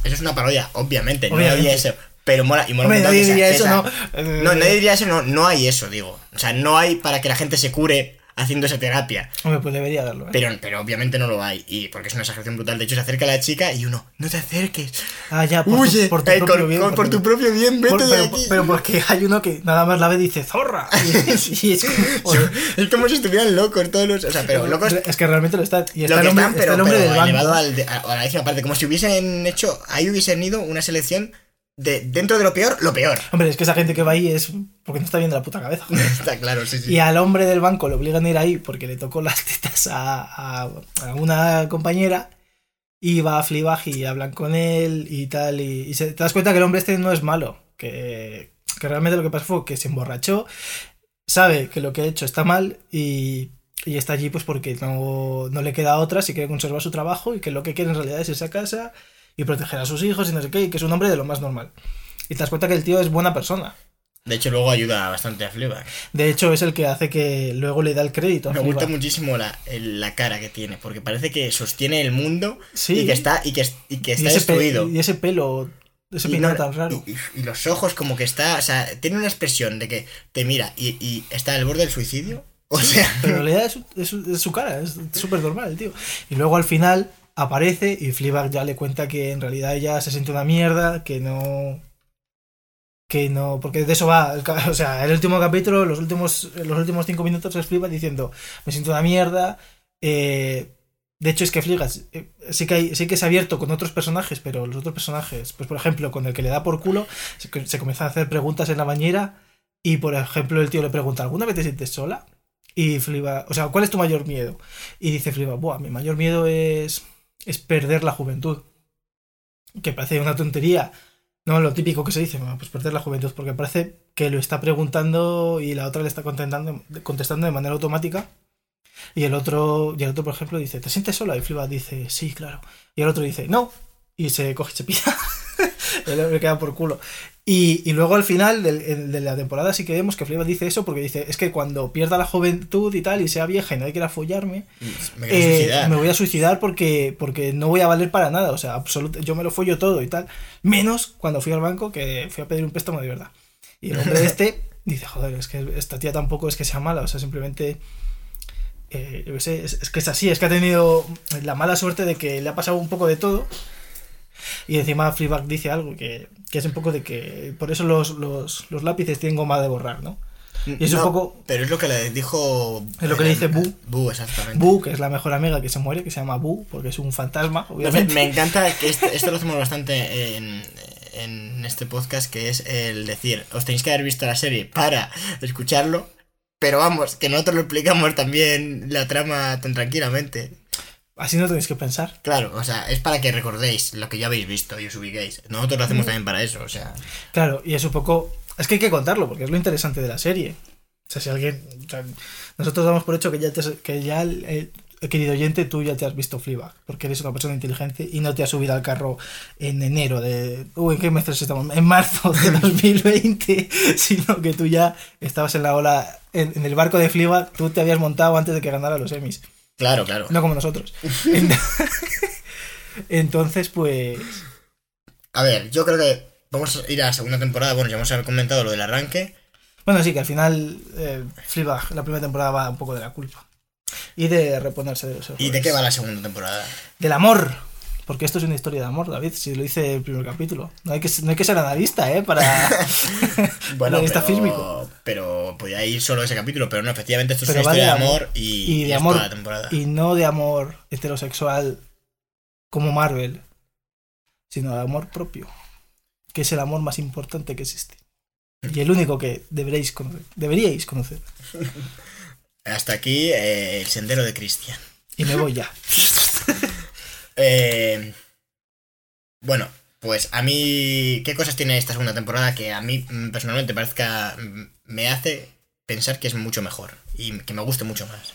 [SPEAKER 1] eso es una parodia, obviamente. No hay eso. Pero mola. Y mola
[SPEAKER 2] Hombre, nadie diría eso, ¿no?
[SPEAKER 1] No, nadie diría eso, no, no hay eso, digo. O sea, no hay para que la gente se cure haciendo esa terapia.
[SPEAKER 2] Hombre, pues debería darlo, ¿eh?
[SPEAKER 1] Pero, pero obviamente no lo hay. Y porque es una exageración brutal. De hecho, se acerca la chica y uno, no te acerques.
[SPEAKER 2] Ah, ya, por,
[SPEAKER 1] Huye,
[SPEAKER 2] tu, por tu
[SPEAKER 1] eh,
[SPEAKER 2] propio
[SPEAKER 1] con-
[SPEAKER 2] bien.
[SPEAKER 1] por
[SPEAKER 2] porque-
[SPEAKER 1] tu propio bien, vete
[SPEAKER 2] por-
[SPEAKER 1] de
[SPEAKER 2] pero,
[SPEAKER 1] aquí.
[SPEAKER 2] pero porque hay uno que nada más la ve y dice ¡Zorra! Y, y es como,
[SPEAKER 1] es como si estuvieran locos todos los. O sea, pero locos.
[SPEAKER 2] Es que realmente lo están. Y está,
[SPEAKER 1] Lo
[SPEAKER 2] el
[SPEAKER 1] que
[SPEAKER 2] hombre,
[SPEAKER 1] están,
[SPEAKER 2] está
[SPEAKER 1] pero,
[SPEAKER 2] el hombre
[SPEAKER 1] pero
[SPEAKER 2] del
[SPEAKER 1] elevado al a, a la décima parte. Como si hubiesen hecho. Ahí hubiesen ido una selección de dentro de lo peor, lo peor.
[SPEAKER 2] Hombre, es que esa gente que va ahí es porque no está bien de la puta cabeza. joder.
[SPEAKER 1] Está claro, sí, sí.
[SPEAKER 2] Y al hombre del banco le obligan a ir ahí porque le tocó las tetas a, a- a una compañera. Y va a Fleabag y hablan con él y tal. Y, y se- te das cuenta que el hombre este no es malo. Que, que realmente lo que pasó fue que se emborrachó. Sabe que lo que ha hecho está mal y, y está allí pues porque no, no le queda otra si quiere conservar su trabajo y que lo que quiere en realidad es irse a casa y proteger a sus hijos y no sé qué. Y que es un hombre de lo más normal. Y te das cuenta que el tío es buena persona.
[SPEAKER 1] De hecho, luego ayuda bastante a Fleabag.
[SPEAKER 2] De hecho, es el que hace que luego le da el crédito a
[SPEAKER 1] Me gusta
[SPEAKER 2] Fleabag.
[SPEAKER 1] muchísimo la, la cara que tiene, porque parece que sostiene el mundo
[SPEAKER 2] Sí.
[SPEAKER 1] y que está, y que, y que
[SPEAKER 2] Y
[SPEAKER 1] está
[SPEAKER 2] pe-
[SPEAKER 1] destruido.
[SPEAKER 2] y ese pelo, ese
[SPEAKER 1] Y no-
[SPEAKER 2] tan raro.
[SPEAKER 1] Y, y- y los ojos como que está, o sea, tiene una expresión de que te mira y, y está al borde del suicidio. O sea,
[SPEAKER 2] Pero en realidad es, su- es es su cara, es súper normal tío. Y luego al final aparece y Fleabag ya le cuenta que en realidad ella se siente una mierda, que no... Que no, porque de eso va, o sea, el último capítulo, los últimos, los últimos cinco minutos es Fleabag diciendo, me siento una mierda, eh, de hecho es que Fleabag eh, sí que, hay, sí que se ha abierto con otros personajes, pero los otros personajes, pues por ejemplo, con el que le da por culo, se, se comienzan a hacer preguntas en la bañera y por ejemplo el tío le pregunta, ¿alguna vez te sientes sola? Y Fliba, o sea, ¿cuál es tu mayor miedo? Y dice Fliba, Buah, mi mayor miedo es, es perder la juventud. Que parece una tontería. No, lo típico que se dice, pues perder la juventud, porque parece que lo está preguntando y la otra le está contestando, contestando de manera automática. Y el otro, y el otro, por ejemplo, dice, ¿te sientes sola? Y Fliba dice, sí, claro. Y el otro dice, no. Y se coge y se pisa. el queda por culo. Y, y luego al final de, la temporada sí que vemos que Fleabag dice eso porque dice, es que cuando pierda la juventud y tal y sea vieja y nadie quiera follarme,
[SPEAKER 1] me quiero
[SPEAKER 2] eh, me voy a suicidar porque, porque no voy a valer para nada. O sea, absolut yo me lo follo todo y tal. Menos cuando fui al banco que fui a pedir un préstamo de verdad. Y el hombre este dice, joder, es que esta tía tampoco es que sea mala. O sea, simplemente... eh, yo sé, es, es que es así, es que ha tenido la mala suerte de que le ha pasado un poco de todo. Y encima Fleabag dice algo que, que es un poco de que por eso los, los, los lápices tienen goma de borrar, ¿no? Y es un poco
[SPEAKER 1] Pero es lo que le dijo.
[SPEAKER 2] Es lo que le dice Boo.
[SPEAKER 1] Boo, exactamente.
[SPEAKER 2] Boo, que es la mejor amiga que se muere, que se llama Boo, porque es un fantasma,
[SPEAKER 1] Me,
[SPEAKER 2] obviamente.
[SPEAKER 1] me encanta que este- esto lo hacemos bastante en, en este podcast, que es el decir, os tenéis que haber visto la serie para escucharlo, pero vamos, que nosotros lo explicamos también la trama tan tranquilamente.
[SPEAKER 2] Así no tenéis que pensar.
[SPEAKER 1] Claro, o sea, es para que recordéis lo que ya habéis visto y os ubiquéis. Nosotros lo
[SPEAKER 2] Mm.
[SPEAKER 1] hacemos también para eso, o sea.
[SPEAKER 2] Claro, y es un poco. Es que hay que contarlo, porque es lo interesante de la serie. O sea, si alguien. o sea, nosotros damos por hecho que ya, te, que ya eh, querido oyente, tú ya te has visto Fleabag, porque eres una persona inteligente y no te has subido al carro en enero de. Uy, ¿en qué meses estamos? En marzo de 2020, sino que tú ya estabas en la ola. En, en el barco de Fleabag, tú te habías montado antes de que ganara los Emmys.
[SPEAKER 1] Claro, claro.
[SPEAKER 2] No como nosotros. Ent- Entonces, pues.
[SPEAKER 1] A ver, yo creo que vamos a ir a la segunda temporada. Bueno, ya hemos comentado lo del arranque.
[SPEAKER 2] Bueno, sí, que al final eh, Fleabag, la primera temporada va un poco de la culpa. Y de reponerse de los
[SPEAKER 1] ¿Y de qué va la segunda temporada?
[SPEAKER 2] Del amor. Porque esto es una historia de amor, David, si lo hice el primer capítulo. No hay que, no hay que ser analista, ¿eh? Para...
[SPEAKER 1] Bueno,
[SPEAKER 2] analista
[SPEAKER 1] pero,
[SPEAKER 2] fílmico.
[SPEAKER 1] pero podía ir solo ese capítulo, pero no, efectivamente esto es una historia
[SPEAKER 2] de amor.
[SPEAKER 1] amor y,
[SPEAKER 2] Y de amor-
[SPEAKER 1] toda la temporada.
[SPEAKER 2] Y no de amor heterosexual como Marvel, sino de amor propio, que es el amor más importante que existe. Y el único que deberéis conocer. Deberíais conocer.
[SPEAKER 1] Hasta aquí eh, el sendero de Cristian.
[SPEAKER 2] Y me voy ya.
[SPEAKER 1] Eh, bueno, pues a mí, ¿qué cosas tiene esta segunda temporada que a mí mm, personalmente parezca, mm, me hace pensar que es mucho mejor y que me guste mucho más?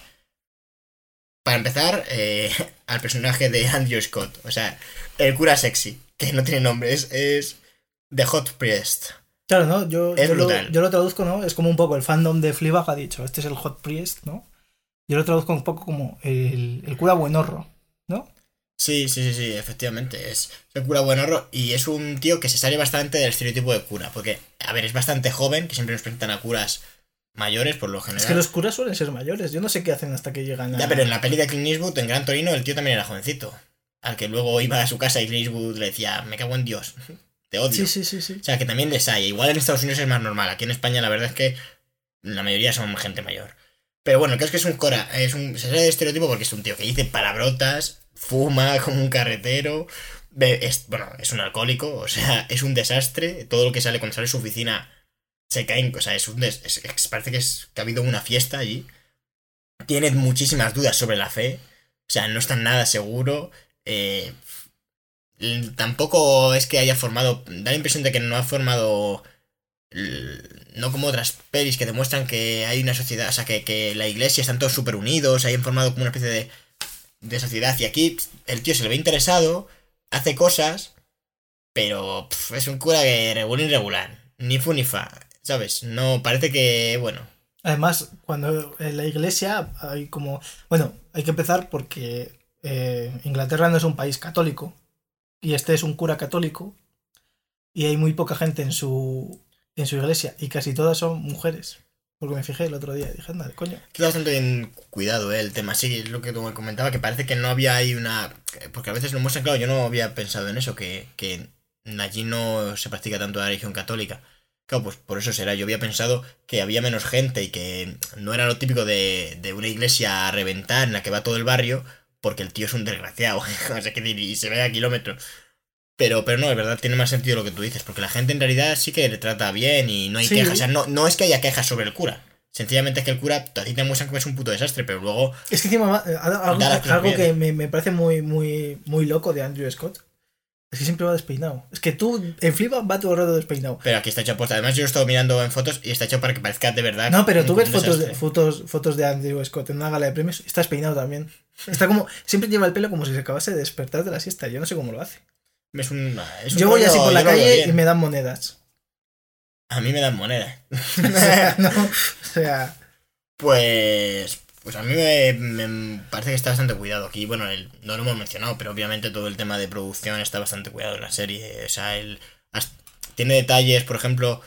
[SPEAKER 1] Para empezar, eh, al personaje de Andrew Scott, o sea, el cura sexy, que no tiene nombre, es, es The Hot Priest.
[SPEAKER 2] Claro, ¿no? Yo,
[SPEAKER 1] Es
[SPEAKER 2] yo, lo,
[SPEAKER 1] brutal.
[SPEAKER 2] yo lo traduzco, ¿no? Es como un poco el fandom de Fleabag ha dicho, este es el Hot Priest, ¿no? Yo lo traduzco un poco como el, el cura buenorro, ¿no?
[SPEAKER 1] Sí, sí, sí, sí, efectivamente. Es el cura buenorro y es un tío que se sale bastante del estereotipo de cura. Porque, a ver, es bastante joven, que siempre nos presentan a curas mayores por lo general.
[SPEAKER 2] Es que los curas suelen ser mayores. Yo no sé qué hacen hasta que llegan a...
[SPEAKER 1] Ya, pero en la peli de Clint Eastwood, en Gran Torino, el tío también era jovencito. Al que luego iba a su casa y Clint Eastwood le decía, me cago en Dios, te odio.
[SPEAKER 2] Sí, sí, sí, sí.
[SPEAKER 1] O sea, que también les hay. Igual en Estados Unidos es más normal. Aquí en España la verdad es que la mayoría son gente mayor. Pero bueno, el es que es un cora, es un, se sale de estereotipo porque es un tío que dice palabrotas, fuma como un carretero, es, bueno, es un alcohólico, o sea, es un desastre. Todo lo que sale cuando sale su oficina se caen, o sea, es un parece que, ha habido una fiesta allí. Tiene muchísimas dudas sobre la fe, o sea, no está nada seguro. eh, tampoco es que haya formado, da la impresión de que no ha formado no como otras pelis que demuestran que hay una sociedad, o sea, que, que la iglesia están todos súper unidos, hayan formado como una especie de, de sociedad. Y aquí el tío se le ve interesado, hace cosas, pero es un cura que regular irregular, ni fu ni fa, ¿sabes? No, parece que, bueno,
[SPEAKER 2] Además, cuando en la iglesia hay como... Bueno, hay que empezar porque eh, Inglaterra no es un país católico y este es un cura católico y hay muy poca gente en su, en su iglesia y casi todas son mujeres. Porque me fijé el otro día dije, anda, coño.
[SPEAKER 1] Queda bastante bien cuidado eh, el tema. Sí, es lo que tú me comentaba, que parece que no había ahí una. Porque a veces lo muestran, claro, yo no había pensado en eso, que, que allí no se practica tanto la religión católica. Claro, pues por eso será. Yo había pensado que había menos gente y que no era lo típico de, de una iglesia a reventar en la que va todo el barrio, porque el tío es un desgraciado. que y se ve a kilómetros. Pero, pero no, de verdad tiene más sentido lo que tú dices, porque la gente en realidad sí que le trata bien y no hay
[SPEAKER 2] Sí.
[SPEAKER 1] quejas. O sea, no, no es que haya quejas sobre el cura. Sencillamente es que el cura a ti te muestran que es un puto desastre, pero luego
[SPEAKER 2] Es que encima eh, algo, que me, me parece muy, muy, muy loco de Andrew Scott es que siempre va despeinado. Es que tú en Flipa va todo el rato despeinado.
[SPEAKER 1] Pero aquí está hecho aposta. Además, yo lo he estado mirando en fotos y está hecho para que parezca de verdad.
[SPEAKER 2] No, pero tú ves fotos de, fotos, fotos de Andrew Scott en una gala de premios y está despeinado también. Está como, siempre lleva el pelo como si se acabase de despertar de la siesta. Yo no sé cómo lo hace.
[SPEAKER 1] Es un, es un
[SPEAKER 2] Yo voy
[SPEAKER 1] rollo-
[SPEAKER 2] así por la calle y me dan monedas.
[SPEAKER 1] A mí me dan moneda.
[SPEAKER 2] O sea, no, o sea,
[SPEAKER 1] Pues. Pues a mí me, me parece que está bastante cuidado aquí. Bueno, el- no lo hemos mencionado, pero obviamente todo el tema de producción está bastante cuidado en la serie. O sea, has- tiene detalles, por ejemplo,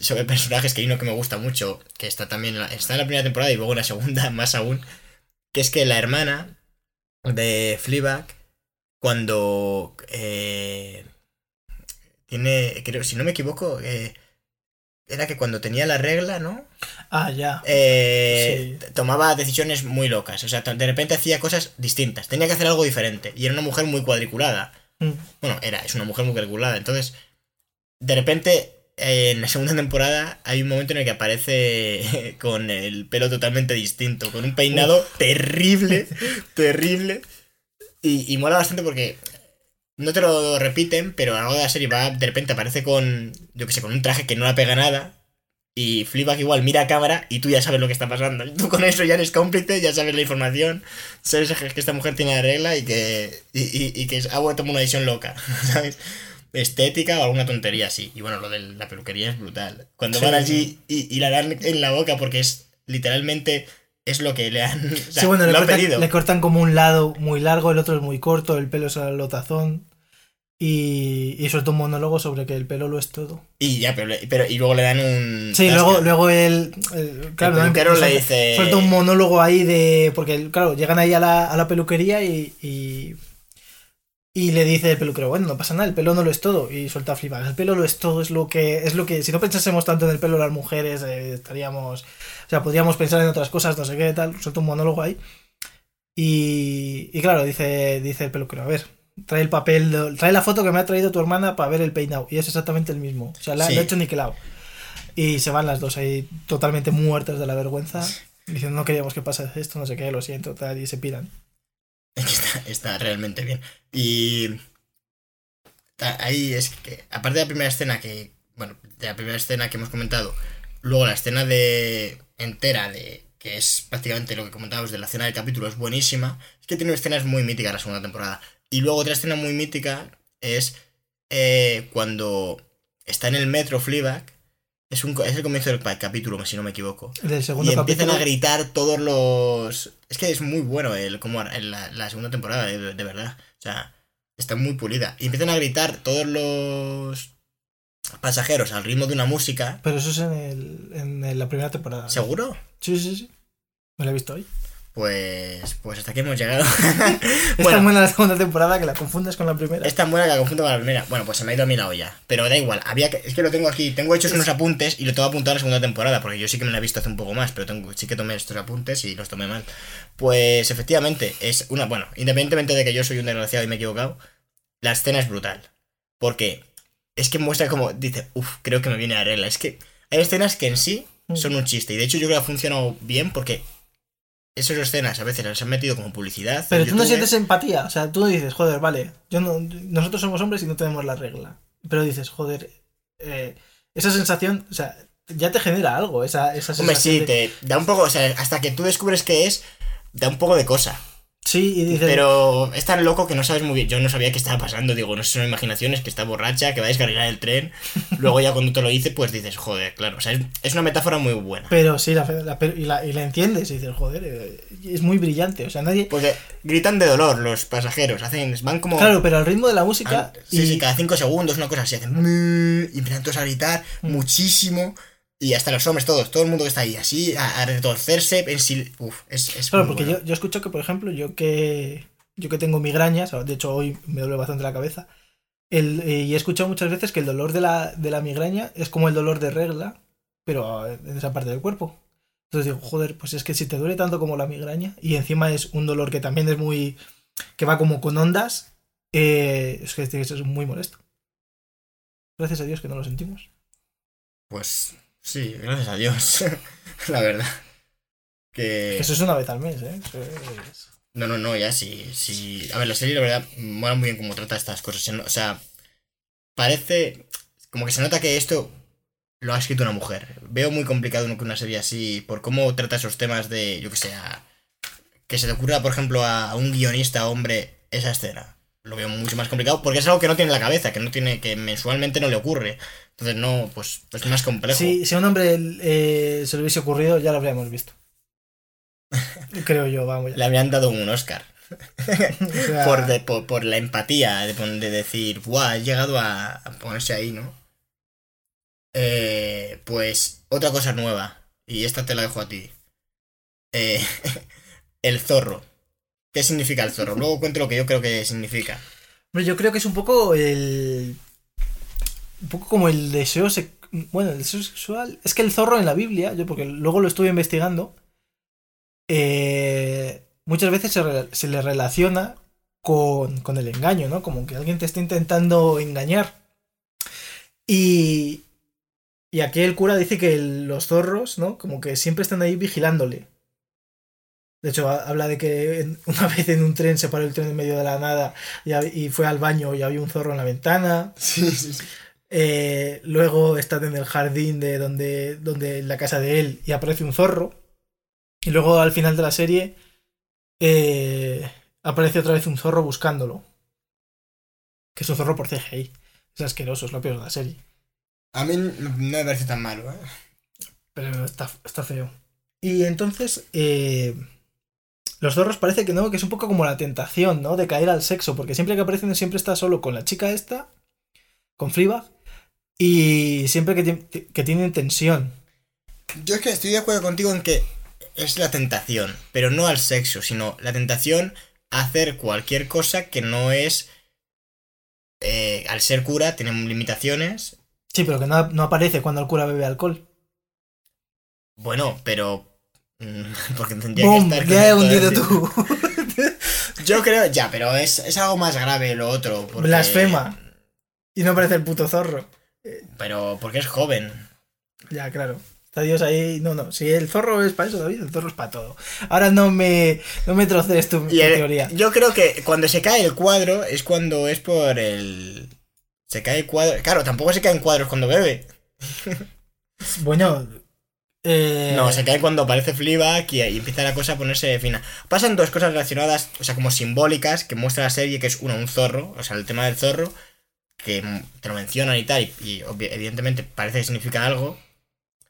[SPEAKER 1] sobre personajes que hay uno que me gusta mucho, que está también está en la primera temporada y luego en la segunda más aún, que es que la hermana de Fleabag, cuando eh, tiene, creo, si no me equivoco, eh, era que cuando tenía la regla, ¿no?
[SPEAKER 2] ah, ya.
[SPEAKER 1] eh,
[SPEAKER 2] Sí.
[SPEAKER 1] tomaba decisiones muy locas. O sea, de repente hacía cosas distintas. Tenía que hacer algo diferente. Y era una mujer muy cuadriculada.
[SPEAKER 2] Mm.
[SPEAKER 1] Bueno, era, es una mujer muy cuadriculada. Entonces, de repente, eh, en la segunda temporada hay un momento en el que aparece con el pelo totalmente distinto. Con un peinado terrible, terrible. Y, y mola bastante porque no te lo repiten, pero a lo largo de la serie va, de repente aparece con, yo que sé, con un traje que no la pega nada. Y Fleabag igual mira a cámara y tú ya sabes lo que está pasando. Tú con eso ya eres cómplice, ya sabes la información, sabes que esta mujer tiene la regla y que, y, y- y que ha tomado una decisión loca, ¿sabes? Estética o alguna tontería así. Y bueno, lo de la peluquería es brutal. Cuando van allí y, y la dan en la boca porque es literalmente es lo que le han, o sea,
[SPEAKER 2] sí, bueno, le cortan,
[SPEAKER 1] pedido.
[SPEAKER 2] le cortan como un lado muy largo, el otro es muy corto, el pelo es al lotazón. Y, y suelta un monólogo sobre que el pelo lo es todo.
[SPEAKER 1] Y ya, pero, pero y luego le dan un...
[SPEAKER 2] Sí, luego, luego él. el- claro,
[SPEAKER 1] el peluquero le dice...
[SPEAKER 2] Suelta un monólogo ahí de. Porque, claro, llegan ahí a la, a la peluquería y, y. Y le dice el peluquero, bueno, no pasa nada, el pelo no lo es todo. Y suelta a El pelo lo es todo, es lo que. Es lo que. Si no pensásemos tanto en el pelo de las mujeres, eh, estaríamos. O sea, podríamos pensar en otras cosas, no sé qué tal. Suelta un monólogo ahí. Y, y claro, dice, dice el peluquero, a ver, trae el papel, trae la foto que me ha traído tu hermana para ver el peinado. Y es exactamente el mismo. O sea, le ha hecho niquelado. Y se van las dos ahí totalmente muertas de la vergüenza. Diciendo, no queríamos que pase esto, no sé qué, lo siento, tal, y se piran.
[SPEAKER 1] Está realmente bien. Y ahí es que, aparte de la primera escena que, bueno, de la primera escena que hemos comentado, luego la escena de entera de que es prácticamente lo que comentábamos de la escena del capítulo es buenísima, es que tiene escenas muy míticas la segunda temporada. Y luego otra escena muy mítica es eh, cuando está en el metro Fleabag es, un, es el comienzo del capítulo, si no me equivoco.
[SPEAKER 2] Del segundo
[SPEAKER 1] y empiezan a gritar todos los. Es que es muy bueno el, como la, segunda temporada, de, verdad. O sea, está muy pulida. Y empiezan a gritar todos los pasajeros al ritmo de una música.
[SPEAKER 2] Pero eso es en, el, en la primera temporada.
[SPEAKER 1] ¿Seguro?
[SPEAKER 2] Sí, sí, sí. Me lo he visto hoy.
[SPEAKER 1] Pues, pues hasta aquí hemos llegado.
[SPEAKER 2] es tan buena la segunda temporada que la confundes con la primera.
[SPEAKER 1] Es tan buena que la confundo con la primera. Bueno, pues se me ha ido a mí la olla. Pero da igual. Había que, es que lo tengo aquí. Tengo hechos unos apuntes y lo tengo apuntado a la segunda temporada. Porque yo sí que me la he visto hace un poco más. Pero tengo, sí que tomé estos apuntes y los tomé mal. Pues efectivamente, es una. Bueno, independientemente de que yo soy un desgraciado y me he equivocado, la escena es brutal. Porque es que muestra como. Dice, uff, creo que me viene a regla. Es que hay escenas que en sí mm. son un chiste. Y de hecho yo creo que ha funcionado bien porque esas escenas a veces las han metido como publicidad.
[SPEAKER 2] Pero tú no sientes empatía, o sea, tú dices, joder, vale, yo no, nosotros somos hombres y no tenemos la regla. Pero dices, joder, eh, esa sensación, o sea, ya te genera algo, esa, esa sensación.
[SPEAKER 1] Hombre, sí, te da un poco, o sea, hasta que tú descubres qué es, da un poco de cosa.
[SPEAKER 2] Sí, y dice...
[SPEAKER 1] Pero es tan loco que no sabes muy bien. Yo no sabía qué estaba pasando. Digo, no sé, son imaginaciones, que está borracha, que va a descargar el tren. Luego ya cuando te lo dice, pues dices, joder, claro. O sea, es, una metáfora muy buena.
[SPEAKER 2] Pero sí, la, y, la, y, la, entiendes y dices, joder, eh, es muy brillante. O sea, nadie...
[SPEAKER 1] Porque gritan de dolor los pasajeros. Hacen, van como...
[SPEAKER 2] Claro, pero al ritmo de la música...
[SPEAKER 1] sí, sí, cada cinco segundos, una cosa así. Hacen... Y empiezan todos a gritar mm. muchísimo. Y hasta los hombres, todos, todo el mundo que está ahí, así, a, retorcerse. En Uf, es, es
[SPEAKER 2] Claro, porque yo, yo escucho que, por ejemplo, yo que yo que tengo migrañas, de hecho hoy me duele bastante la cabeza, el, eh, y he escuchado muchas veces que el dolor de la, de la migraña es como el dolor de regla, pero en esa parte del cuerpo. Entonces digo, joder, pues es que si te duele tanto como la migraña, y encima es un dolor que también es muy. que va como con ondas, eh, es que es muy molesto. Gracias a Dios que no lo sentimos.
[SPEAKER 1] Pues Sí, gracias a Dios. la verdad. Que...
[SPEAKER 2] eso es una vez al mes, ¿eh?
[SPEAKER 1] No, no, no, ya sí, sí. A ver, la serie, la verdad, mola muy bien cómo trata estas cosas. O sea, parece. Como que se nota que esto lo ha escrito una mujer. Veo muy complicado que una serie así, por cómo trata esos temas de, yo que sé, que se te ocurra, por ejemplo, a un guionista hombre esa escena lo veo mucho más complicado porque es algo que no tiene en la cabeza, que no tiene, que mensualmente no le ocurre. Entonces no, pues es más complejo.
[SPEAKER 2] si a un hombre eh, se le hubiese ocurrido, ya lo habríamos visto. Creo yo, vamos.
[SPEAKER 1] Le habrían dado un Oscar. por, por, la empatía de, de decir, ¡buah! Ha llegado a, ponerse ahí, ¿no? Eh, pues otra cosa nueva, y esta te la dejo a ti. Eh, el zorro. ¿Qué significa el zorro? Luego cuento lo que yo creo que significa.
[SPEAKER 2] yo creo que es un poco el. Un poco como el deseo. Bueno, el deseo sexual. Es que el zorro en la Biblia, yo porque luego lo estuve investigando. Eh, muchas veces se, le relaciona con, con, el engaño, ¿no? Como que alguien te está intentando engañar. Y. Y aquí el cura dice que los zorros, ¿no? Como que siempre están ahí vigilándole. De hecho, habla de que una vez en un tren se paró el tren en medio de la nada y, fue al baño y había un zorro en la ventana.
[SPEAKER 1] Sí, sí, sí.
[SPEAKER 2] Eh, luego está en el jardín de donde, donde la casa de él y aparece un zorro. Y luego al final de la serie eh, aparece otra vez un zorro buscándolo. Que es un zorro por CGI. Es asqueroso, es lo peor de la serie.
[SPEAKER 1] A mí no me parece tan malo, ¿eh?
[SPEAKER 2] Pero está, está feo. Y entonces, eh, los zorros parece que no, que es un poco como la tentación, ¿no? De caer al sexo, porque siempre que aparecen siempre está solo con la chica esta, con Fleabag, y siempre que, que tienen tensión.
[SPEAKER 1] Yo es que estoy de acuerdo contigo en que es la tentación, pero no al sexo, sino la tentación a hacer cualquier cosa que no es eh, al ser cura tiene limitaciones.
[SPEAKER 2] Sí, pero que no, no aparece cuando el cura bebe alcohol.
[SPEAKER 1] Bueno, pero. mm, Porque tendría que estar.
[SPEAKER 2] Ya he hundido
[SPEAKER 1] el-
[SPEAKER 2] tú.
[SPEAKER 1] Yo creo, ya, pero es, es algo más grave lo otro. porque-
[SPEAKER 2] Blasfema. Y no aparece el puto zorro.
[SPEAKER 1] Pero porque es joven.
[SPEAKER 2] Ya, claro. Está Dios ahí. No, no. Si el zorro es para eso, David, el zorro es para todo. Ahora no me, no me trocees tu, tu
[SPEAKER 1] el-
[SPEAKER 2] teoría.
[SPEAKER 1] yo creo que cuando se cae el cuadro es cuando es por el. Se cae el cuadro. Claro, tampoco se caen cuadros cuando bebe.
[SPEAKER 2] Bueno. Eh,
[SPEAKER 1] No, se cae cuando aparece Fleabag y, y empieza la cosa a ponerse fina. Pasan dos cosas relacionadas, o sea, como simbólicas, que muestra la serie, que es uno, un zorro, o sea, el tema del zorro, que te lo mencionan y tal, y, y evidentemente parece que significa algo,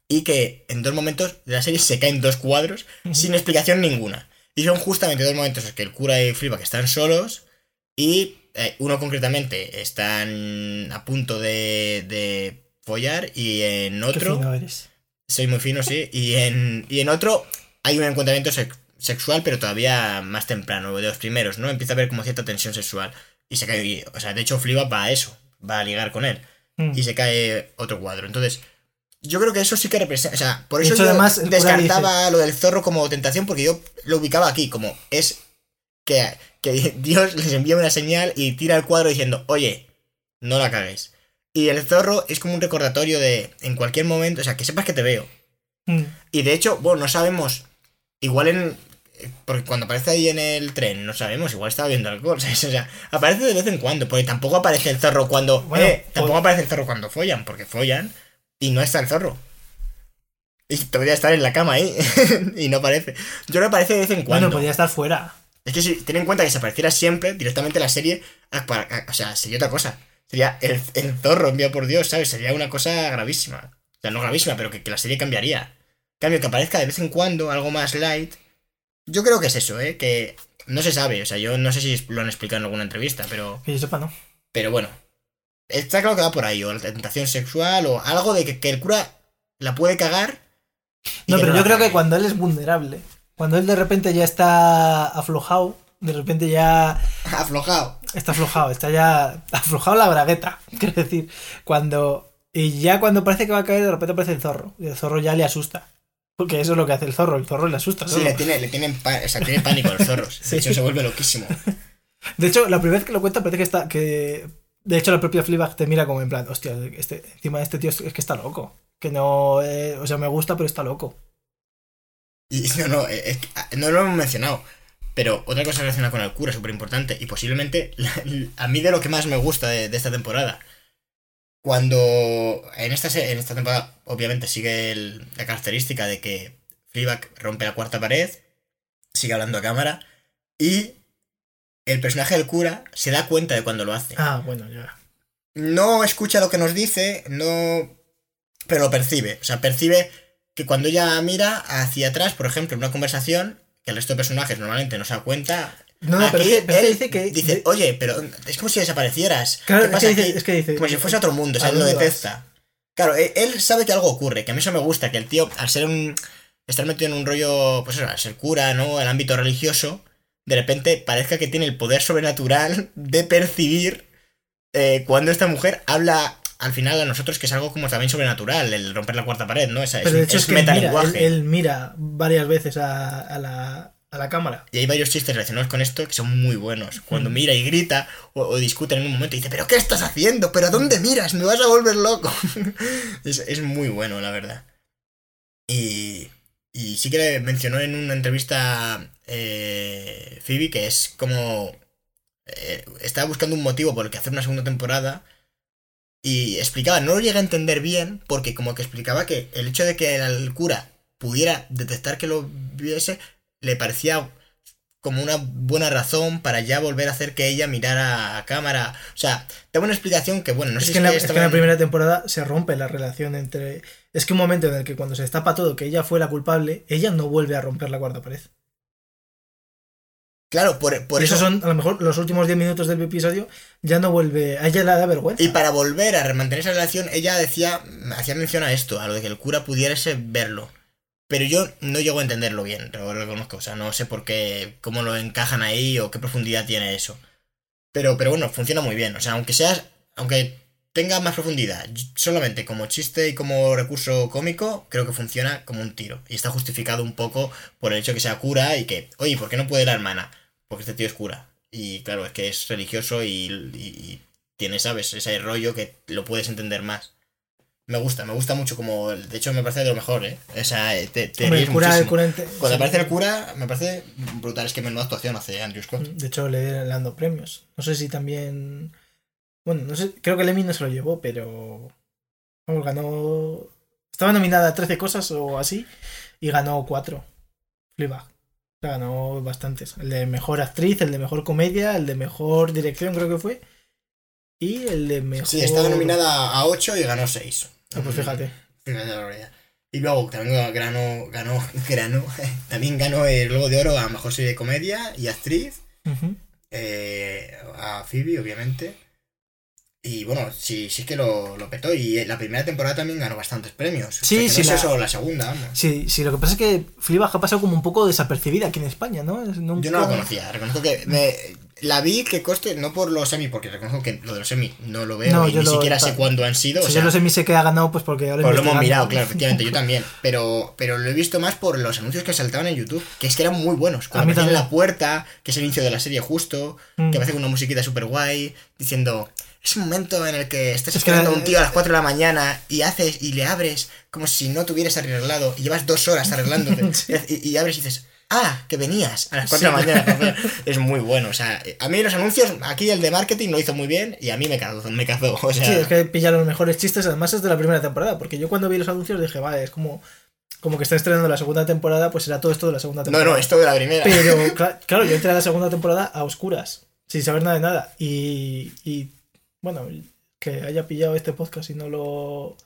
[SPEAKER 1] y que en dos momentos de la serie se caen dos cuadros sin explicación ninguna. Y son justamente dos momentos en que el cura y Fleabag están solos, y eh, uno concretamente están a punto de, de follar, y en
[SPEAKER 2] qué
[SPEAKER 1] otro...
[SPEAKER 2] fino eres.
[SPEAKER 1] Soy muy fino, sí. Y en, y en otro hay un encontramiento sex- sexual, pero todavía más temprano, de los primeros, ¿no? Empieza a haber como cierta tensión sexual. Y se cae. y- o sea, de hecho, Fleabag va a eso. Va a ligar con él.
[SPEAKER 2] Mm.
[SPEAKER 1] Y se cae otro cuadro. Entonces, yo creo que eso sí que representa. O sea, por eso
[SPEAKER 2] hecho,
[SPEAKER 1] yo
[SPEAKER 2] además,
[SPEAKER 1] descartaba lo del zorro como tentación, porque yo lo ubicaba aquí, como es que, que Dios les envía una señal y tira el cuadro diciendo, oye, no la cagues. Y el zorro es como un recordatorio de, en cualquier momento, o sea, que sepas que te veo.
[SPEAKER 2] Mm.
[SPEAKER 1] Y de hecho, bueno, no sabemos. Igual en. Porque cuando aparece ahí en el tren, no sabemos, igual estaba viendo alcohol, ¿sabes? O sea, aparece de vez en cuando, porque tampoco aparece el zorro cuando.
[SPEAKER 2] Bueno,
[SPEAKER 1] eh, tampoco
[SPEAKER 2] pues-
[SPEAKER 1] aparece el zorro cuando follan, porque follan y no está el zorro. Y podría estar en la cama ahí y no aparece. Yo que aparece de vez en cuando.
[SPEAKER 2] Bueno, podría estar fuera.
[SPEAKER 1] Es que si ten en cuenta que si apareciera siempre, directamente la serie. ah, para- ah, O sea, sería otra cosa. Sería el, el zorro enviado por Dios, ¿sabes? Sería una cosa gravísima. O sea, no gravísima, pero que, que la serie cambiaría. En cambio, que aparezca de vez en cuando algo más light. Yo creo que es eso, ¿eh? Que no se sabe. O sea, yo no sé si lo han explicado en alguna entrevista, pero.
[SPEAKER 2] Que yo sepa, no.
[SPEAKER 1] Pero bueno. Está claro que va por ahí. O la tentación sexual, o algo de que, que el cura la puede cagar.
[SPEAKER 2] No, pero yo creo que cuando él es vulnerable, cuando él de repente ya está aflojado, de repente ya
[SPEAKER 1] Aflojado.
[SPEAKER 2] está aflojado, está ya aflojado la bragueta, quiero decir, cuando y ya cuando parece que va a caer, de repente aparece el zorro y el zorro ya le asusta. Porque eso es lo que hace el zorro, el zorro le asusta.
[SPEAKER 1] Sí,
[SPEAKER 2] solo.
[SPEAKER 1] le tiene, le tienen o sea, tiene pánico a los zorros.
[SPEAKER 2] Sí.
[SPEAKER 1] De hecho, se vuelve loquísimo.
[SPEAKER 2] De hecho, la primera vez que lo cuenta parece que está que de hecho la propia Fleabag te mira como en plan, hostia, este encima de este tío es que está loco, que no, eh, o sea, me gusta pero está loco.
[SPEAKER 1] Y no, no, eh, ah, no lo hemos mencionado. Pero otra cosa relacionada con el cura, súper importante, y posiblemente la- a mí de lo que más me gusta de, de esta temporada. Cuando en esta, en esta temporada, obviamente, sigue el- la característica de que Fleabag rompe la cuarta pared, sigue hablando a cámara, y el personaje del cura se da cuenta de cuando lo hace.
[SPEAKER 2] Ah, bueno, ya.
[SPEAKER 1] no escucha lo que nos dice, no. Pero lo percibe. O sea, percibe que cuando ella mira hacia atrás, por ejemplo, en una conversación, que el resto de personajes normalmente no se da cuenta.
[SPEAKER 2] No, no, pero, es que- pero es
[SPEAKER 1] él
[SPEAKER 2] dice que
[SPEAKER 1] Dice, oye, pero es como si desaparecieras.
[SPEAKER 2] Claro,
[SPEAKER 1] ¿Qué
[SPEAKER 2] es
[SPEAKER 1] pasa
[SPEAKER 2] que, dice,
[SPEAKER 1] aquí?
[SPEAKER 2] es que dice.
[SPEAKER 1] Como si fuese otro mundo, o sea,
[SPEAKER 2] ¿A
[SPEAKER 1] él lo detesta. Claro, él, él sabe que algo ocurre, que a mí eso me gusta, que el tío, al ser un. estar metido en un rollo, pues eso, al ser cura, ¿no? El ámbito religioso, de repente parezca que tiene el poder sobrenatural de percibir eh, cuando esta mujer habla al final a nosotros, que es algo como también sobrenatural, el romper la cuarta pared, ¿no? Esa,
[SPEAKER 2] Pero de hecho es, que él mira, él,
[SPEAKER 1] metalenguaje.
[SPEAKER 2] él mira varias veces a, a la, a la cámara.
[SPEAKER 1] Y hay varios chistes relacionados con esto que son muy buenos. Cuando mira y grita o, o discuten en un momento y dice, ¿pero qué estás haciendo? ¿Pero a dónde miras? Me vas a volver loco. es, es muy bueno, la verdad. Y, y sí que le mencionó en una entrevista eh, Phoebe que es como... eh, estaba buscando un motivo por el que hacer una segunda temporada y explicaba, no lo llega a entender bien porque como que explicaba que el hecho de que el cura pudiera detectar que lo viese le parecía como una buena razón para ya volver a hacer que ella mirara a cámara. O sea, daba una explicación que, bueno, no
[SPEAKER 2] es,
[SPEAKER 1] sé
[SPEAKER 2] que
[SPEAKER 1] si
[SPEAKER 2] en la, es que en la primera temporada se rompe la relación entre. Es que un momento en el que cuando se destapa todo que ella fue la culpable, ella no vuelve a romper la cuarta pared.
[SPEAKER 1] Claro, por, por
[SPEAKER 2] y
[SPEAKER 1] eso...
[SPEAKER 2] esos son, a lo mejor, los últimos 10 minutos del episodio, ya no vuelve. A ella le da vergüenza.
[SPEAKER 1] Y para volver a mantener esa relación, ella decía, hacía mención a esto, a lo de que el cura pudiese verlo. Pero yo no llego a entenderlo bien, lo reconozco. O sea, no sé por qué, cómo lo encajan ahí o qué profundidad tiene eso. Pero, pero bueno, funciona muy bien. O sea, aunque seas aunque tenga más profundidad, solamente como chiste y como recurso cómico, creo que funciona como un tiro. Y está justificado un poco por el hecho que sea cura y que, oye, ¿por qué no puede la hermana? Porque este tío es cura. Y claro, es que es religioso y, y- y tiene, ¿sabes? Ese rollo que lo puedes entender más. Me gusta, me gusta mucho como... De hecho, me parece de lo mejor, ¿eh? O sea, te, te
[SPEAKER 2] Hombre, el cura, el cura ente-
[SPEAKER 1] Cuando
[SPEAKER 2] sí.
[SPEAKER 1] aparece el cura, me parece brutal. Es que menuda actuación hace Andrew Scott.
[SPEAKER 2] De hecho, le le dando premios. No sé si también. Bueno, no sé, creo que el Emmy no se lo llevó, pero. Vamos, ganó. Estaba nominada a 13 cosas o así y ganó 4. Fleabag. O sea, ganó bastantes. El de mejor actriz, el de mejor comedia, el de mejor dirección, creo que fue. Y el de mejor.
[SPEAKER 1] Sí, estaba nominada a 8 y ganó 6.
[SPEAKER 2] Ah, pues fíjate.
[SPEAKER 1] Y luego también ganó, ganó, ganó, también ganó el Globo de Oro a Mejor Serie de Comedia y Actriz. Eh, a Phoebe, obviamente. Y bueno, sí, sí que lo, lo petó. Y la primera temporada también ganó bastantes premios. O
[SPEAKER 2] Sí,
[SPEAKER 1] sea,
[SPEAKER 2] sí,
[SPEAKER 1] No
[SPEAKER 2] la-
[SPEAKER 1] es eso la segunda, vamos.
[SPEAKER 2] Sí, sí, lo que pasa es que Fleabag ha pasado como un poco desapercibida aquí en España, ¿no? Nunca-
[SPEAKER 1] Yo no la conocía, reconozco que me, la vi que coste, no por los Emmy, porque reconozco que lo de los Emmy no lo veo
[SPEAKER 2] No,
[SPEAKER 1] y ni
[SPEAKER 2] lo-
[SPEAKER 1] siquiera sé cuándo han sido.
[SPEAKER 2] O
[SPEAKER 1] o
[SPEAKER 2] sea,
[SPEAKER 1] sea,
[SPEAKER 2] yo no sé qué ha ganado, pues porque ahora
[SPEAKER 1] Pues lo hemos
[SPEAKER 2] investigando.
[SPEAKER 1] mirado, claro, efectivamente, yo también. Pero, pero lo he visto más por los anuncios que saltaban en YouTube, que es que eran muy buenos. Cuando en la puerta, que es el inicio de la serie justo,
[SPEAKER 2] Mm.
[SPEAKER 1] que aparece con una musiquita súper guay, diciendo, es un momento en el que estás
[SPEAKER 2] Es que
[SPEAKER 1] esperando a un tío a las 4 de la mañana y haces y le abres como si no tuvieras arreglado y llevas dos horas arreglándote
[SPEAKER 2] Sí.
[SPEAKER 1] y, y abres y dices, ah, que venías a las 4 de la mañana. es muy bueno, o sea, a mí los anuncios, aquí el de marketing lo hizo muy bien y a mí me cazó, me cazó, o sea...
[SPEAKER 2] Sí, es que pilla los mejores chistes, además es de la primera temporada, porque yo cuando vi los anuncios dije, vale, es como, como que está estrenando la segunda temporada, pues será todo esto de la segunda
[SPEAKER 1] No,
[SPEAKER 2] temporada.
[SPEAKER 1] no, esto de la primera.
[SPEAKER 2] Pero cla- claro, yo entré a la segunda temporada a oscuras, sin saber nada de nada. Y, y, bueno, que haya pillado este podcast y no lo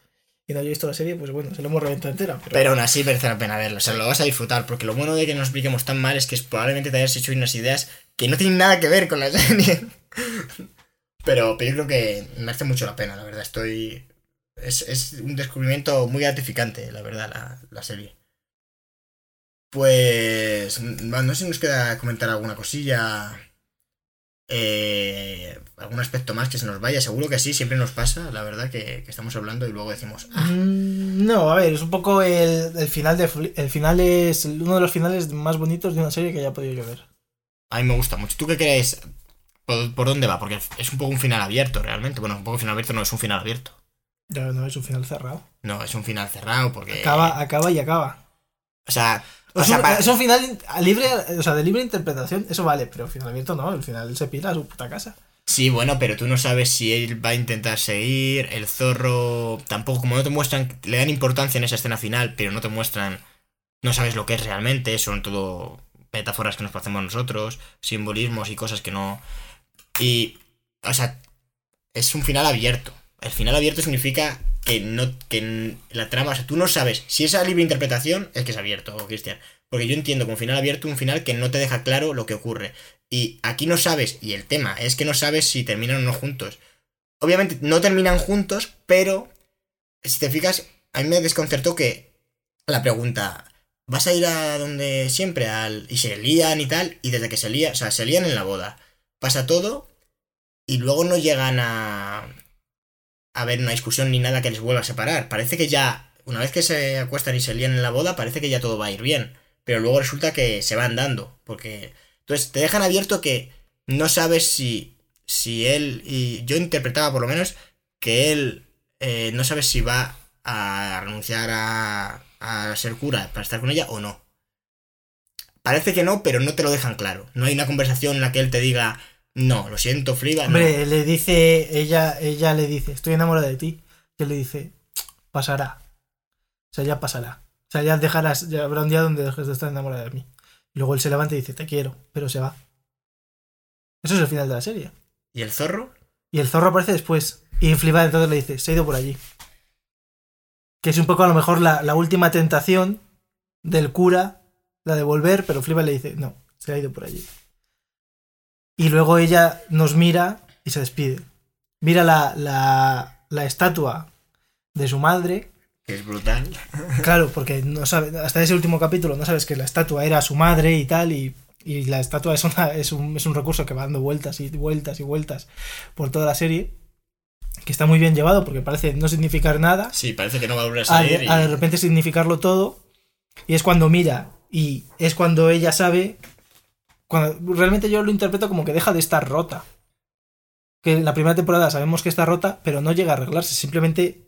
[SPEAKER 2] y no haya visto la serie, pues bueno, se lo hemos reventado entera. Pero,
[SPEAKER 1] Pero aún así merece la pena verlo, o sea, lo vas a disfrutar, porque lo bueno de que nos expliquemos tan mal es que probablemente te hayas hecho unas ideas que no tienen nada que ver con la serie. Pero, pero yo creo que merece mucho la pena, la verdad, estoy... Es, es un descubrimiento muy gratificante, la verdad, la, la serie. Pues... No sé si nos queda comentar alguna cosilla... Eh, algún aspecto más que se nos vaya, seguro que sí, siempre nos pasa, la verdad, que, que estamos hablando y luego decimos, "Ah,
[SPEAKER 2] Mm, no, a ver, es un poco el, el final de el final es uno de los finales más bonitos de una serie que haya podido yo ver.
[SPEAKER 1] A mí me gusta mucho. ¿Tú qué crees? ¿Por, por dónde va? Porque es un poco un final abierto, realmente. Bueno, un poco final abierto no es un final abierto.
[SPEAKER 2] Ya no es un final cerrado.
[SPEAKER 1] No, es un final cerrado porque...
[SPEAKER 2] Acaba, acaba y acaba.
[SPEAKER 1] O sea... O sea,
[SPEAKER 2] un,
[SPEAKER 1] pa-
[SPEAKER 2] es un final libre, o sea, de libre interpretación, eso vale, pero final abierto no, el final se pira a su puta casa.
[SPEAKER 1] Sí, bueno, pero tú no sabes si él va a intentar seguir. El zorro... Tampoco, como no te muestran... Le dan importancia en esa escena final, pero no te muestran... No sabes lo que es realmente. Son todo metáforas que nos hacemos nosotros. Simbolismos y cosas que no... Y... O sea... Es un final abierto. El final abierto significa que no que la trama, o sea, tú no sabes si esa libre interpretación es que es abierto, Cristian. Porque yo entiendo como final abierto un final que no te deja claro lo que ocurre. Y aquí no sabes, y el tema es que no sabes si terminan o no juntos. Obviamente no terminan juntos, pero si te fijas, a mí me desconcertó que la pregunta, ¿vas a ir a donde siempre? Al... Y se lían y tal, y desde que se lían, o sea, se lían en la boda. Pasa todo, y luego no llegan a, a ver una discusión ni nada que les vuelva a separar. Parece que ya, una vez que se acuestan y se lían en la boda, parece que ya todo va a ir bien. Pero luego resulta que se van dando, porque... Entonces te dejan abierto que no sabes si, si él, y yo interpretaba por lo menos que él eh, no sabe si va a renunciar a, a ser cura para estar con ella o no. Parece que no, pero no te lo dejan claro. No hay una conversación en la que él te diga, no, lo siento, Friga. no".
[SPEAKER 2] Hombre, le dice, ella, ella le dice, estoy enamorada de ti. Y él le dice, pasará. O sea, ya pasará. O sea, ya dejarás, ya habrá un día donde dejes de estar enamorada de mí. Y luego él se levanta y dice, te quiero, pero se va. Eso es el final de la serie.
[SPEAKER 1] ¿Y el zorro?
[SPEAKER 2] Y el zorro aparece después. Y Fliba entonces le dice, se ha ido por allí. Que es un poco a lo mejor la, la última tentación del cura, la de volver, pero Fliba le dice, no, se ha ido por allí. Y luego ella nos mira y se despide. Mira la, la, la estatua de su madre.
[SPEAKER 1] Que es brutal.
[SPEAKER 2] Claro, porque no sabe, hasta ese último capítulo no sabes que la estatua era su madre y tal, y, y la estatua es, una, es, un, es un recurso que va dando vueltas y vueltas y vueltas por toda la serie. que está muy bien llevado porque parece no significar nada,
[SPEAKER 1] Sí, parece que no va a volver a
[SPEAKER 2] a,
[SPEAKER 1] salir. y-
[SPEAKER 2] a de repente significarlo todo, y es cuando mira, y es cuando ella sabe, cuando realmente yo lo interpreto como que deja de estar rota. Que en la primera temporada sabemos que está rota, pero no llega a arreglarse, simplemente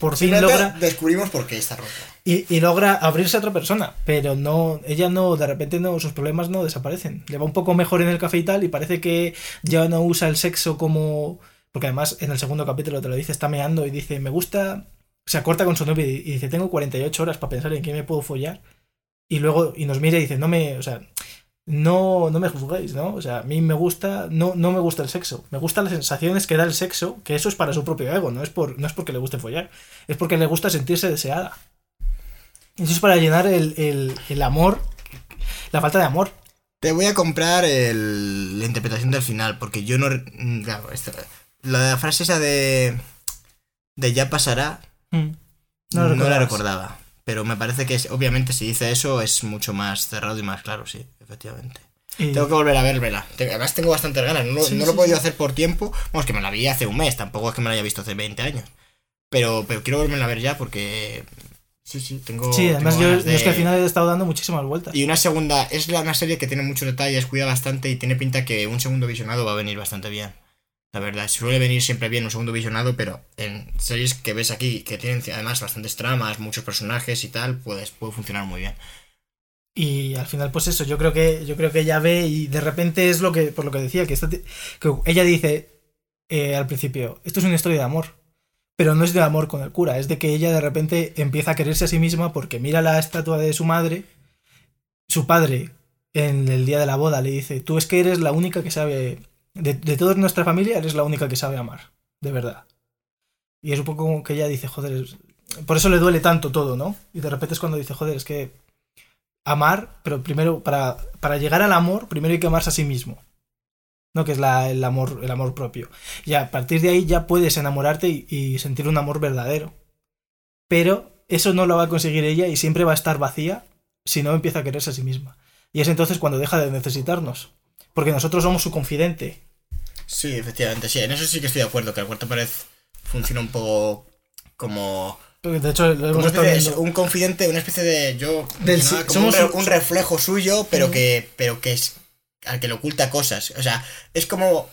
[SPEAKER 2] por fin logra
[SPEAKER 1] descubrimos por qué está rota.
[SPEAKER 2] y, y logra abrirse a otra persona, pero no, ella no, de repente no, sus problemas no desaparecen. Le va un poco mejor en el café y tal, y parece que ya no usa el sexo como. Porque además en el segundo capítulo te lo dice, está meando y dice, me gusta. Se acorta con su novio y dice, tengo 48 horas para pensar en quién me puedo follar. Y luego, y nos mira y dice, no me. O sea, no, no me juzguéis, ¿no? O sea, a mí me gusta, no, no me gusta el sexo. Me gustan las sensaciones que da el sexo, que eso es para su propio ego, no es, por, no es porque le guste follar, es porque le gusta sentirse deseada. Eso es para llenar el, el- el amor, la falta de amor.
[SPEAKER 1] Te voy a comprar el- la interpretación del final, porque yo no. mm, Claro, esto- la frase esa de. de ya pasará,
[SPEAKER 2] Mm.
[SPEAKER 1] no,
[SPEAKER 2] lo
[SPEAKER 1] la recordaba. Pero me parece que, es- obviamente, si dice eso, es mucho más cerrado y más claro, sí, efectivamente.
[SPEAKER 2] Y-
[SPEAKER 1] Tengo que volver a verla. Además, tengo bastantes ganas. No,
[SPEAKER 2] Sí,
[SPEAKER 1] no lo he
[SPEAKER 2] sí,
[SPEAKER 1] podido
[SPEAKER 2] sí.
[SPEAKER 1] hacer por tiempo. Vamos, que me la vi hace un mes. Tampoco es que me la haya visto hace 20 años. Pero, pero quiero volverla a ver ya porque. Sí, sí, tengo.
[SPEAKER 2] sí, además
[SPEAKER 1] tengo
[SPEAKER 2] yo, es que al final he estado dando muchísimas vueltas.
[SPEAKER 1] Y una segunda. Es la- una serie que tiene muchos detalles, cuida bastante y tiene pinta que un segundo visionado va a venir bastante bien. La verdad, suele venir siempre bien un segundo visionado, pero en series que ves aquí, que tienen además bastantes tramas, muchos personajes y tal, pues puede funcionar muy bien.
[SPEAKER 2] Y al final, pues eso, yo creo que, yo creo que ella ve y de repente es lo que, por lo que decía, que, esta que ella dice eh, al principio, esto es una historia de amor. Pero no es de amor con el cura, es de que ella de repente empieza a quererse a sí misma porque mira la estatua de su madre, su padre en el día de la boda le dice, tú es que eres la única que sabe, de, de toda nuestra familia eres la única que sabe amar, de verdad. Y es un poco como que ella dice, joder, por eso le duele tanto todo, ¿no? Y de repente es cuando dice, joder, es que amar, pero primero, para, para llegar al amor, primero hay que amarse a sí mismo. ¿No? Que es la- el, amor, el amor propio. Y a partir de ahí ya puedes enamorarte y sentir un amor verdadero. Pero eso no lo va a conseguir ella y siempre va a estar vacía si no empieza a quererse a sí misma. Y es entonces cuando deja de necesitarnos. Porque nosotros somos su confidente.
[SPEAKER 1] Sí, efectivamente, sí. En eso sí que estoy de acuerdo, que el cuarto pared funciona un poco como.
[SPEAKER 2] De hecho, lo hemos estado
[SPEAKER 1] de- un confidente, una especie de. Yo.
[SPEAKER 2] Del
[SPEAKER 1] como un,
[SPEAKER 2] somos
[SPEAKER 1] re- un reflejo suyo, pero
[SPEAKER 2] Mm.
[SPEAKER 1] que. Pero que es. Al que le oculta cosas. O sea, es como.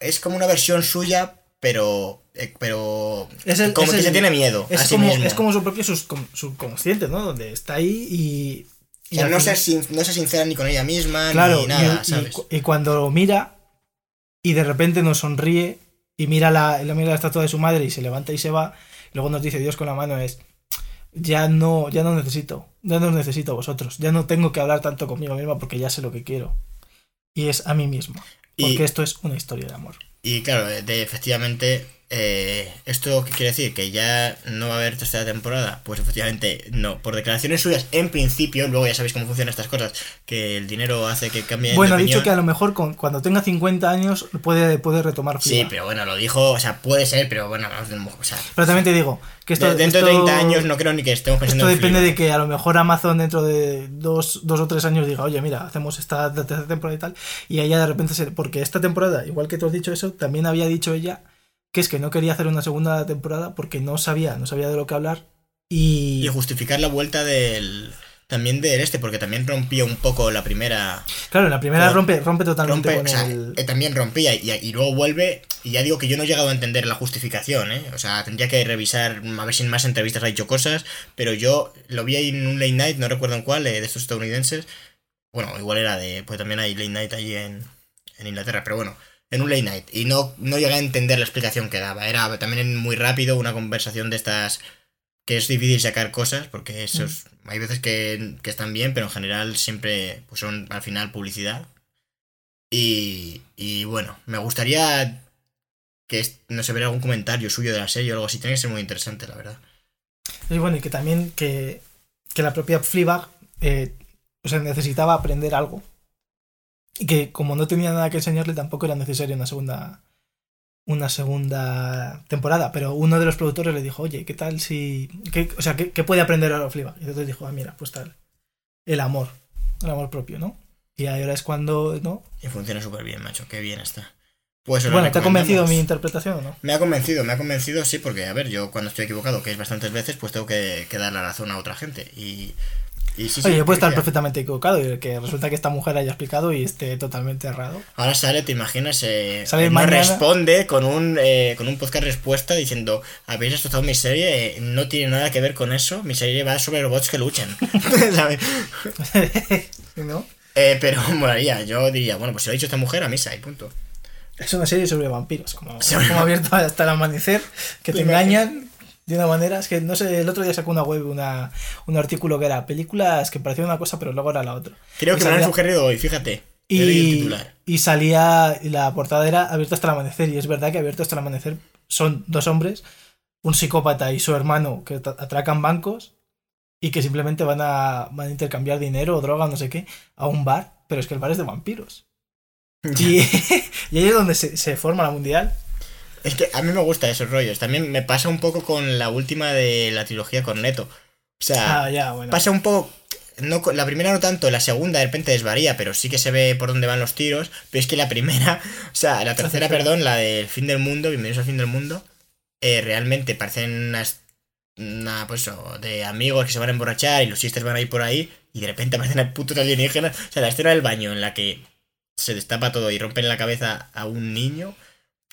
[SPEAKER 1] Es como una versión suya, pero. eh, pero.
[SPEAKER 2] Es el-
[SPEAKER 1] como
[SPEAKER 2] es
[SPEAKER 1] que
[SPEAKER 2] el-
[SPEAKER 1] se tiene miedo. a
[SPEAKER 2] Es,
[SPEAKER 1] sí
[SPEAKER 2] como,
[SPEAKER 1] mismo.
[SPEAKER 2] es como su propio subconsciente, ¿no? Donde está ahí y.
[SPEAKER 1] O sea, no, se, sin- no se sincera ni con ella misma,
[SPEAKER 2] Claro,
[SPEAKER 1] ni
[SPEAKER 2] y-
[SPEAKER 1] nada,
[SPEAKER 2] y,
[SPEAKER 1] ¿sabes?
[SPEAKER 2] cu- y cuando mira y de repente nos sonríe y mira la, mira la estatua de su madre y se levanta y se va, luego nos dice Dios con la mano es ya no, ya no necesito, ya no necesito a vosotros, ya no tengo que hablar tanto conmigo misma porque ya sé lo que quiero. Y es a mí mismo. Porque
[SPEAKER 1] Y-
[SPEAKER 2] esto es una historia de amor.
[SPEAKER 1] Y claro, de, efectivamente, eh, ¿esto qué quiere decir? ¿Que ya no va a haber tercera temporada? Pues efectivamente no. Por declaraciones suyas, en principio, luego ya sabéis cómo funcionan estas cosas, que el dinero hace que cambie
[SPEAKER 2] Bueno, ha dicho que a lo mejor con- cuando tenga 50 años puede, puede retomar
[SPEAKER 1] Sí, pero bueno, lo dijo, o sea, puede ser, pero bueno, vamos, o sea,
[SPEAKER 2] Pero también te digo que esto,
[SPEAKER 1] de- dentro de
[SPEAKER 2] esto-
[SPEAKER 1] 30 años no creo ni que estemos pensando
[SPEAKER 2] Esto
[SPEAKER 1] en
[SPEAKER 2] depende de que a lo mejor Amazon dentro de dos, dos o tres años diga, oye, mira, hacemos esta tercera temporada y tal, y ella de repente se... Porque esta temporada, igual que tú has dicho eso, también había dicho ella que es que no quería hacer una segunda temporada porque no sabía, no sabía de lo que hablar y...
[SPEAKER 1] Y justificar la vuelta del... También del este, porque también rompió un poco la primera...
[SPEAKER 2] Claro, la primera rompe, rompe totalmente
[SPEAKER 1] rompe,
[SPEAKER 2] con
[SPEAKER 1] o sea,
[SPEAKER 2] el...
[SPEAKER 1] eh, también rompía y, y luego vuelve y ya digo que yo no he llegado a entender la justificación, ¿eh? O sea, tendría que revisar, a ver si en más entrevistas ha dicho cosas, pero yo lo vi ahí en un late night, no recuerdo en cuál, eh, de estos estadounidenses. Bueno, igual era de, pues también hay late night allí en, en Inglaterra, pero bueno, en un late night. Y no, no llegué a entender la explicación que daba. Era también muy rápido, una conversación de estas que es difícil sacar cosas, porque esos, hay veces que, que están bien, pero en general siempre pues son al final publicidad. Y, y bueno, me gustaría que, no sé, ver algún comentario suyo de la serie o algo así. Tiene que ser muy interesante, la verdad.
[SPEAKER 2] Y bueno, y que también que, que la propia Fleabag eh, o sea, necesitaba aprender algo. Y que como no tenía nada que enseñarle, tampoco era necesaria una segunda una segunda temporada. Pero uno de los productores le dijo, oye, ¿qué tal si... qué- o sea, ¿qué, qué puede aprender ahora Fleabag? Y entonces dijo, ah, mira, pues tal. El amor. El amor propio, ¿no? Y ahora es cuando, ¿no?
[SPEAKER 1] Y funciona súper bien, macho. Qué bien está. Pues
[SPEAKER 2] Bueno, ¿te ha convencido mi interpretación o no?
[SPEAKER 1] Me ha convencido, me ha convencido, sí, porque, a ver, yo cuando estoy equivocado, que es bastantes veces, pues tengo que, que dar la razón a otra gente. Y, y sí, sí,
[SPEAKER 2] Oye, yo puedo estar perfectamente equivocado y que resulta que esta mujer haya explicado y esté totalmente errado.
[SPEAKER 1] Ahora sale, te imaginas, eh,
[SPEAKER 2] Sale
[SPEAKER 1] no responde con un, eh, con un podcast respuesta diciendo, habéis destrozado mi serie, eh, no tiene nada que ver con eso, mi serie va sobre robots que luchan. ¿Sabes?
[SPEAKER 2] ¿No?
[SPEAKER 1] Eh, pero molaría, yo diría, bueno, pues si lo ha dicho esta mujer, a misa y punto.
[SPEAKER 2] Es una serie sobre vampiros, como,
[SPEAKER 1] Sobre-
[SPEAKER 2] como abierto hasta el amanecer, que te engañan de una manera. Es que no sé, el otro día sacó una web una, un artículo que era películas que parecían una cosa, pero luego era la otra.
[SPEAKER 1] Creo
[SPEAKER 2] Y
[SPEAKER 1] que me lo han sugerido hoy, fíjate.
[SPEAKER 2] Y, y salía, y la portada era Abierto hasta el amanecer, y es verdad que Abierto hasta el amanecer son dos hombres, un psicópata y su hermano que at- atracan bancos y que simplemente van a, van a intercambiar dinero o droga no sé qué a un bar, pero es que el bar es de vampiros. Y, y ahí es donde se, se forma la mundial.
[SPEAKER 1] Es que a mí me gustan esos rollos. También me pasa un poco con la última de la trilogía con Neto. O sea,
[SPEAKER 2] Ah, ya, bueno.
[SPEAKER 1] pasa un poco. No, la primera no tanto, la segunda de repente desvaría, pero sí que se ve por dónde van los tiros. Pero es que la primera, o sea, la tercera, perdón, la del fin del mundo, bienvenidos al fin del mundo, eh, realmente parecen unas. Una, pues eso, de amigos que se van a emborrachar y los sisters van a ir por ahí y de repente aparecen el puto alienígena. O sea, la escena del baño en la que se destapa todo y rompen la cabeza a un niño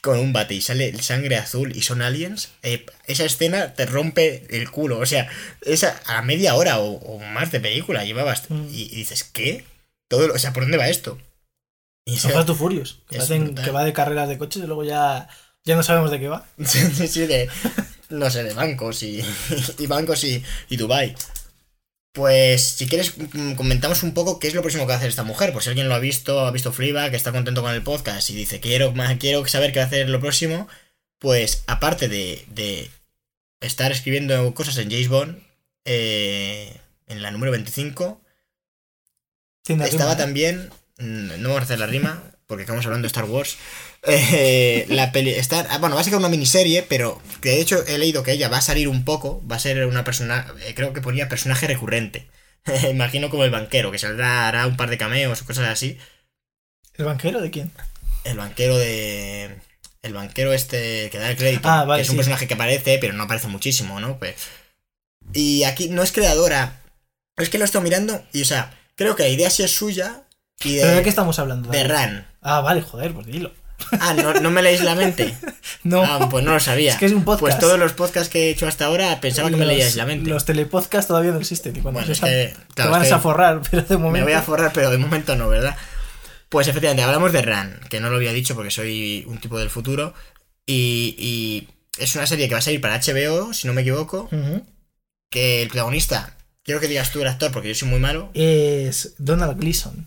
[SPEAKER 1] con un bate y sale sangre azul y son aliens, eh, esa escena te rompe el culo. O sea, esa a media hora o, o más de película llevabas
[SPEAKER 2] Mm.
[SPEAKER 1] y, y dices, ¿qué? Todo, lo- o sea, ¿por dónde va esto? Y
[SPEAKER 2] Son Fast and Furious, que,
[SPEAKER 1] brutal.
[SPEAKER 2] que va de carreras de coches y luego ya, ya no sabemos de qué va.
[SPEAKER 1] sí, sí, de, no sé, de bancos y, y bancos y, y Dubai. Pues si quieres mm, comentamos un poco qué es lo próximo que va a hacer esta mujer, por si alguien lo ha visto, ha visto Freeba, que está contento con el podcast y dice quiero, quiero saber qué va a hacer lo próximo, pues aparte de, de estar escribiendo cosas en James Bond, eh, en la número 25,
[SPEAKER 2] Tiene
[SPEAKER 1] estaba
[SPEAKER 2] rima, ¿eh?
[SPEAKER 1] también, mm, no vamos a hacer la rima, porque estamos hablando de Star Wars. eh, la peli ah, bueno, va a ser una miniserie, pero que de hecho he leído que ella va a salir un poco, va a ser una persona, eh, creo que ponía personaje recurrente. Imagino como el banquero, que saldrá, hará un par de cameos o cosas así.
[SPEAKER 2] ¿El banquero de quién?
[SPEAKER 1] El banquero de. El banquero este que da el crédito.
[SPEAKER 2] Ah, vale,
[SPEAKER 1] que es un
[SPEAKER 2] sí.
[SPEAKER 1] personaje que aparece, pero no aparece muchísimo, ¿no? Pues. Y aquí no es creadora. Es que lo he estado mirando y, o sea, creo que la idea sí es suya. Y
[SPEAKER 2] ¿Pero de
[SPEAKER 1] de,
[SPEAKER 2] qué estamos hablando?
[SPEAKER 1] de? Ran.
[SPEAKER 2] Ah, vale, joder, pues dilo.
[SPEAKER 1] Ah, ¿no, ¿no me leéis la mente?
[SPEAKER 2] No,
[SPEAKER 1] Ah, pues no lo sabía.
[SPEAKER 2] es que es un podcast.
[SPEAKER 1] Pues todos los podcasts que he hecho hasta ahora pensaba que me leíais la mente.
[SPEAKER 2] Los telepodcasts todavía no existen. Y cuando
[SPEAKER 1] Bueno, es que,
[SPEAKER 2] te
[SPEAKER 1] claro,
[SPEAKER 2] van
[SPEAKER 1] es que
[SPEAKER 2] a forrar, pero de momento.
[SPEAKER 1] me voy a forrar, pero de momento no, ¿verdad? Pues efectivamente, hablamos de Ran, que no lo había dicho porque soy un tipo del futuro. Y, y es una serie que va a salir para HBO, si no me equivoco. Que el protagonista, quiero que digas tú el actor porque yo soy muy malo.
[SPEAKER 2] Es Donald Gleason,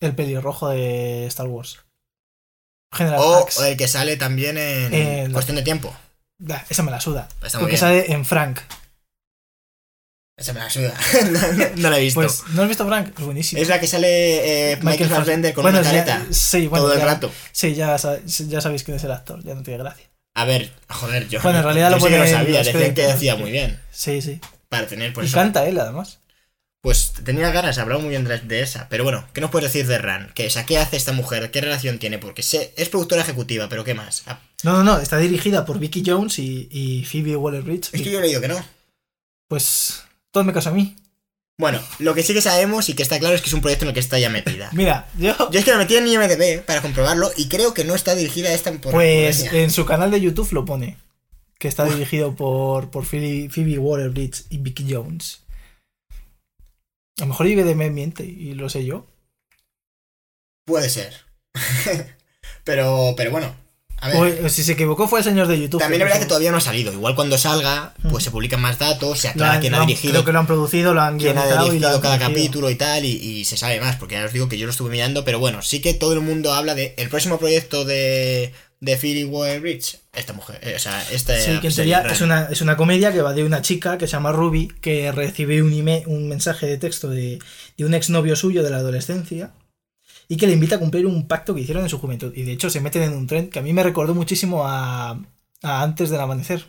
[SPEAKER 2] el pelirrojo de Star Wars. General
[SPEAKER 1] O el que sale también en
[SPEAKER 2] En-
[SPEAKER 1] Cuestión de Tiempo.
[SPEAKER 2] Da, esa me la suda.
[SPEAKER 1] Está muy
[SPEAKER 2] Porque
[SPEAKER 1] bien.
[SPEAKER 2] sale en Frank.
[SPEAKER 1] Esa me la suda. no, la he visto.
[SPEAKER 2] Pues, ¿no has visto Frank? Es buenísimo.
[SPEAKER 1] es la que sale eh, Michael Fassbender con
[SPEAKER 2] Bueno,
[SPEAKER 1] una careta
[SPEAKER 2] sí, bueno,
[SPEAKER 1] todo el rato.
[SPEAKER 2] Sí, ya, ya sabéis quién es el actor, ya no tiene gracia.
[SPEAKER 1] A ver, joder, yo,
[SPEAKER 2] Bueno, en realidad
[SPEAKER 1] yo
[SPEAKER 2] lo
[SPEAKER 1] sí que lo sabía, decían que decía muy bien.
[SPEAKER 2] Sí, sí.
[SPEAKER 1] Para tener, pues
[SPEAKER 2] y
[SPEAKER 1] eso.
[SPEAKER 2] canta él, además.
[SPEAKER 1] Pues tenía ganas, hablaba muy bien de, de esa. Pero bueno, ¿qué nos puedes decir de Ran? ¿Qué, o sea, ¿Qué hace esta mujer? ¿Qué relación tiene? Porque sé, es productora ejecutiva, pero ¿qué más? Ah,
[SPEAKER 2] No, no, no, está dirigida por Vicky Jones y, y Phoebe Waller-Bridge.
[SPEAKER 1] Es que yo he leído que no.
[SPEAKER 2] Pues todo me caso a mí.
[SPEAKER 1] Bueno, lo que sí que sabemos y que está claro es que es un proyecto en el que está ya metida.
[SPEAKER 2] Mira, yo...
[SPEAKER 1] Yo es que me metí en IMDB para comprobarlo y creo que no está dirigida a esta por
[SPEAKER 2] Pues en su canal de YouTube lo pone. Que está dirigido por, por Phoebe, Phoebe Waller-Bridge y Vicky Jones. A lo mejor IBDM miente y lo sé yo.
[SPEAKER 1] Puede ser. pero, pero bueno. A ver.
[SPEAKER 2] O, si se equivocó fue el señor de YouTube.
[SPEAKER 1] También es verdad que
[SPEAKER 2] puso-
[SPEAKER 1] todavía no ha salido. Igual cuando salga, pues
[SPEAKER 2] Ujú.
[SPEAKER 1] se publican más datos, se aclara
[SPEAKER 2] han-
[SPEAKER 1] quién ha dirigido,
[SPEAKER 2] Creo que lo han producido, lo han
[SPEAKER 1] quién ha
[SPEAKER 2] y
[SPEAKER 1] dirigido cada
[SPEAKER 2] dirigido.
[SPEAKER 1] capítulo y tal, y, y se sabe más, porque ya os digo que yo lo estuve mirando, pero bueno, sí que todo el mundo habla de el próximo proyecto de, de Phoebe Waller-Bridge, esta mujer, eh, o sea, esta
[SPEAKER 2] Sí, que en teoría es una, es una comedia que va de una chica que se llama Ruby, que recibe un, email- un mensaje de texto de, de un exnovio suyo de la adolescencia y que le invita a cumplir un pacto que hicieron en su juventud. Y de hecho se meten en un tren que a mí me recordó muchísimo a, a Antes del Amanecer.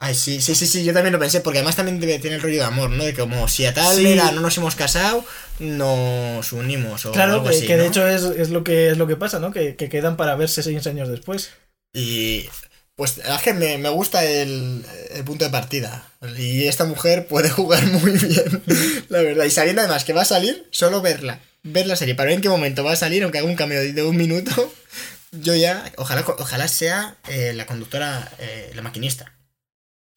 [SPEAKER 1] Ay, sí, sí, sí, sí, yo también lo pensé, porque además también tener el rollo de amor, ¿no? De como si a tal
[SPEAKER 2] Sí.
[SPEAKER 1] edad no nos hemos casado, nos unimos o
[SPEAKER 2] Claro,
[SPEAKER 1] algo
[SPEAKER 2] que,
[SPEAKER 1] así,
[SPEAKER 2] que de hecho es, es lo que es lo que pasa, ¿no? Que, que quedan para verse seis años después.
[SPEAKER 1] Y pues es que me, me gusta el, el punto de partida. Y esta mujer puede jugar muy bien, la verdad. Y sabiendo además que va a salir, solo verla. Ver la serie, para ver en qué momento va a salir, aunque haga un cambio de un minuto. Yo ya, ojalá, ojalá sea eh, la conductora, eh, la maquinista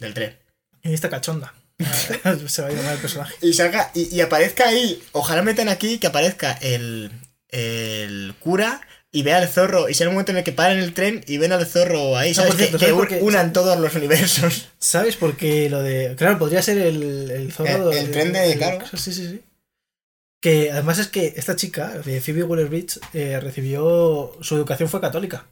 [SPEAKER 1] del tren.
[SPEAKER 2] Y esta cachonda. Se va a llamar el personaje.
[SPEAKER 1] Y salga, y, y aparezca ahí, ojalá metan aquí que aparezca el, el cura y vea al zorro. Y sea el momento en el que paren el tren y ven al zorro ahí,
[SPEAKER 2] Ah,
[SPEAKER 1] ¿sabes?
[SPEAKER 2] cierto,
[SPEAKER 1] que unan todos los universos.
[SPEAKER 2] ¿Sabes por qué lo de. Claro, podría ser el, el zorro.
[SPEAKER 1] El- el tren de- claro.
[SPEAKER 2] Sí, sí, sí. Que además es que esta chica, de Phoebe Waller-Bridge, eh, recibió. Su educación fue católica.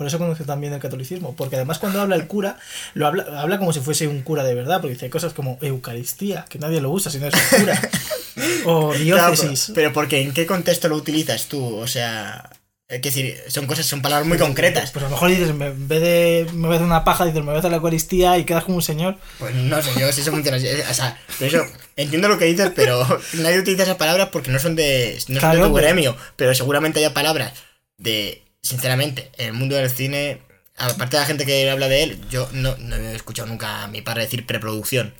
[SPEAKER 2] Por eso conoce también el catolicismo. Porque además, cuando habla el cura, lo habla, habla como si fuese un cura de verdad. Porque dice cosas como Eucaristía, que nadie lo usa si no es un cura. o diócesis.
[SPEAKER 1] pero, pero porque en qué contexto lo utilizas tú, o sea, es decir, son cosas, son palabras muy concretas.
[SPEAKER 2] Pues a lo mejor dices, me- en vez de me voy a hacer una paja, dices, me voy a hacer la Eucaristía y quedas como un señor.
[SPEAKER 1] Pues no sé yo si eso funciona así. O sea, eso, entiendo lo que dices, pero nadie utiliza esas palabras porque no son de, no son de tu gremio. Pero seguramente haya palabras de, sinceramente, en el mundo del cine, aparte de la gente que habla de él, yo no, no he escuchado nunca a mi padre decir preproducción.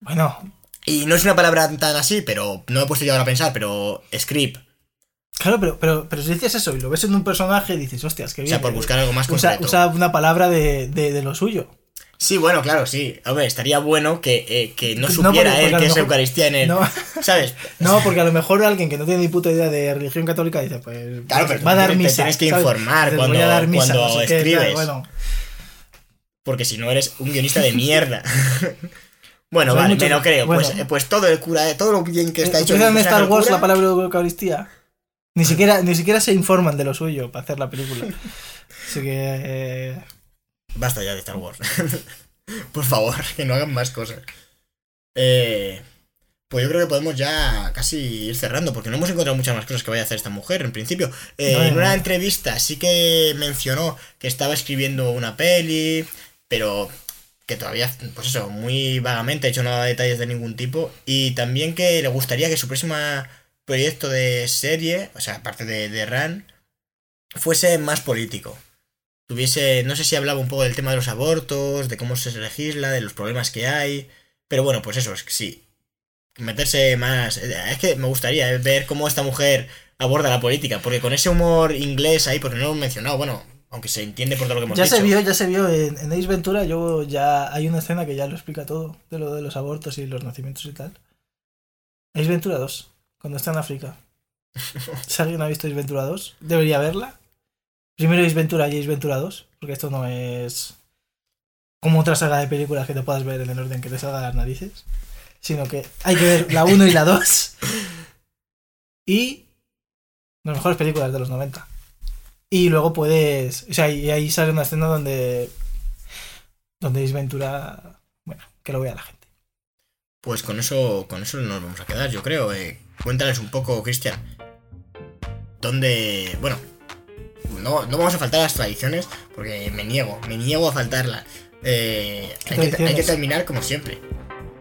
[SPEAKER 2] Bueno,
[SPEAKER 1] Y no es una palabra tan así, pero no me he puesto yo ahora a pensar, pero script.
[SPEAKER 2] claro, pero, pero, pero si dices eso y lo ves en un personaje, dices, hostias, qué
[SPEAKER 1] O
[SPEAKER 2] bien.
[SPEAKER 1] sea, por
[SPEAKER 2] eh,
[SPEAKER 1] buscar algo más
[SPEAKER 2] usa,
[SPEAKER 1] concreto.
[SPEAKER 2] usa una palabra de, de, de lo suyo.
[SPEAKER 1] Sí, bueno, claro, sí. A ver, estaría bueno que, eh, que no
[SPEAKER 2] No,
[SPEAKER 1] supiera
[SPEAKER 2] porque-
[SPEAKER 1] él
[SPEAKER 2] porque
[SPEAKER 1] que es Eucaristía en él.
[SPEAKER 2] No,
[SPEAKER 1] ¿Sabes?
[SPEAKER 2] no, porque a lo mejor alguien que no tiene ni puta idea de religión católica dice, pues
[SPEAKER 1] Claro, pero
[SPEAKER 2] va a dar
[SPEAKER 1] te
[SPEAKER 2] misa.
[SPEAKER 1] tienes que
[SPEAKER 2] ¿sabes?
[SPEAKER 1] informar cuando-
[SPEAKER 2] dar misa,
[SPEAKER 1] cuando
[SPEAKER 2] no sé qué,
[SPEAKER 1] escribes.
[SPEAKER 2] bueno,
[SPEAKER 1] Porque si no eres un guionista de mierda. bueno,
[SPEAKER 2] Pues
[SPEAKER 1] vale,
[SPEAKER 2] muchos-
[SPEAKER 1] me lo creo.
[SPEAKER 2] bueno.
[SPEAKER 1] Pues, pues todo el cura, todo lo bien que está hecho.
[SPEAKER 2] En Star Wars
[SPEAKER 1] cura,
[SPEAKER 2] la palabra Eucaristía. Ni siquiera, ni siquiera se informan de lo suyo para hacer la película. Así que. eh,
[SPEAKER 1] Basta ya de Star Wars. Por favor, que no hagan más cosas. Eh, pues yo creo que podemos ya casi ir cerrando, porque no hemos encontrado muchas más cosas que vaya a hacer esta mujer, en principio. Eh,
[SPEAKER 2] No,
[SPEAKER 1] en
[SPEAKER 2] no,
[SPEAKER 1] una entrevista sí que mencionó que estaba escribiendo una peli, pero que todavía, pues eso, muy vagamente, ha hecho no daba detalles de ningún tipo. Y también que le gustaría que su próximo proyecto de serie, o sea, aparte de, de Ran, fuese más político tuviese, no sé si hablaba un poco del tema de los abortos, de cómo se legisla, de los problemas que hay, pero bueno, pues eso, es que sí, meterse más, es que me gustaría eh, ver cómo esta mujer aborda la política, porque con ese humor inglés ahí, porque no lo he mencionado, bueno, aunque se entiende por todo lo que hemos
[SPEAKER 2] ya
[SPEAKER 1] dicho.
[SPEAKER 2] se vio, ya se vio en, en Ace Ventura. Yo ya hay una escena que ya lo explica todo de lo de los abortos y los nacimientos y tal. Ace Ventura 2, cuando está en África. Si alguien ha visto Ace Ventura 2, debería verla. Primero Ace y Ace Ventura 2, porque esto no es como otra saga de películas que te puedas ver en el orden que te salga las narices, sino que hay que ver la 1 y la 2 y las mejores películas de los 90. Y luego puedes, o sea, y ahí sale una escena donde donde Ace Ventura, bueno, que lo vea la gente.
[SPEAKER 1] Pues con eso, con eso nos vamos a quedar, yo creo. Eh, cuéntales un poco, Cristian. ¿Dónde. Bueno, no, no vamos a faltar a las tradiciones, porque me niego, me niego a faltarlas. Eh,
[SPEAKER 2] ¿Qué
[SPEAKER 1] hay, que, hay que
[SPEAKER 2] tradiciones?
[SPEAKER 1] terminar como siempre.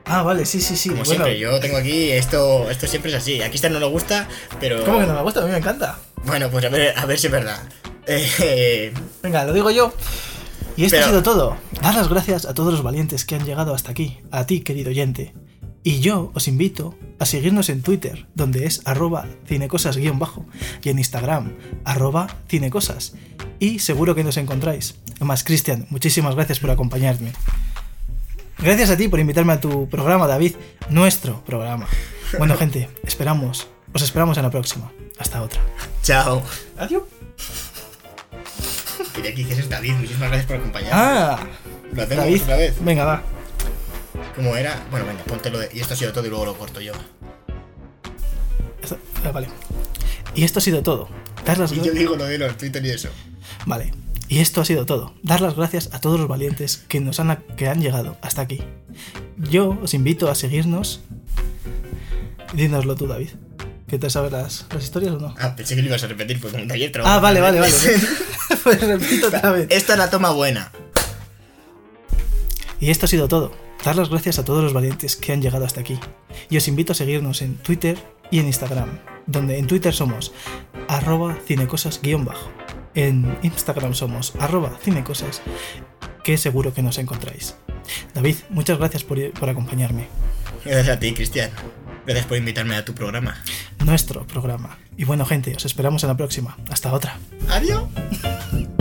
[SPEAKER 2] Ah, vale, sí, sí, sí.
[SPEAKER 1] Como
[SPEAKER 2] bueno,
[SPEAKER 1] siempre, yo tengo aquí, esto, esto siempre es así. A Cristian no le gusta, pero.
[SPEAKER 2] ¿Cómo que no me gusta? A mí me encanta.
[SPEAKER 1] Bueno, pues a ver, a ver si es verdad. Eh,
[SPEAKER 2] Venga, lo digo yo. Y esto
[SPEAKER 1] Pero-
[SPEAKER 2] ha sido todo. Dar las gracias a todos los valientes que han llegado hasta aquí, a ti, querido oyente. Y yo os invito a seguirnos en Twitter, donde es arroba cinecosas-bajo, y en Instagram, arroba cinecosas. Y seguro que nos encontráis. Además, Cristian, muchísimas gracias por acompañarme. Gracias a ti por invitarme a tu programa, David, nuestro programa. Bueno, gente, esperamos, os esperamos en la próxima. Hasta otra.
[SPEAKER 1] chao.
[SPEAKER 2] Adiós.
[SPEAKER 1] Y aquí, que es David, muchísimas gracias por acompañarme.
[SPEAKER 2] Ah,
[SPEAKER 1] Lo hacemos
[SPEAKER 2] David.
[SPEAKER 1] otra vez.
[SPEAKER 2] Venga, va.
[SPEAKER 1] ¿Cómo era? Bueno, venga, póntelo de. Y esto ha sido todo y luego lo corto yo.
[SPEAKER 2] Esto- ah, vale. Y esto ha sido todo. Dar las
[SPEAKER 1] Y yo digo lo de los Twitter y eso.
[SPEAKER 2] Vale. Y esto ha sido todo. Dar las gracias a todos los valientes que nos han, que han llegado hasta aquí. Yo os invito a seguirnos. Dínoslo tú, David. ¿Qué te sabes las, las historias o no?
[SPEAKER 1] Ah, pensé que lo ibas a repetir porque como ayer
[SPEAKER 2] Ah, vale, vale, vale. pues repito otra vez.
[SPEAKER 1] Esta es la toma buena.
[SPEAKER 2] Y esto ha sido todo. Dar las gracias a todos los valientes que han llegado hasta aquí. Y os invito a seguirnos en Twitter y en Instagram, donde en Twitter somos arroba cinecosas-bajo. En Instagram somos arroba cinecosas, que seguro que nos encontráis. David, muchas gracias por, por acompañarme.
[SPEAKER 1] Gracias a ti, Cristian. Gracias por invitarme a tu programa.
[SPEAKER 2] Nuestro programa. Y bueno, gente, os esperamos en la próxima. Hasta otra.
[SPEAKER 1] Adiós.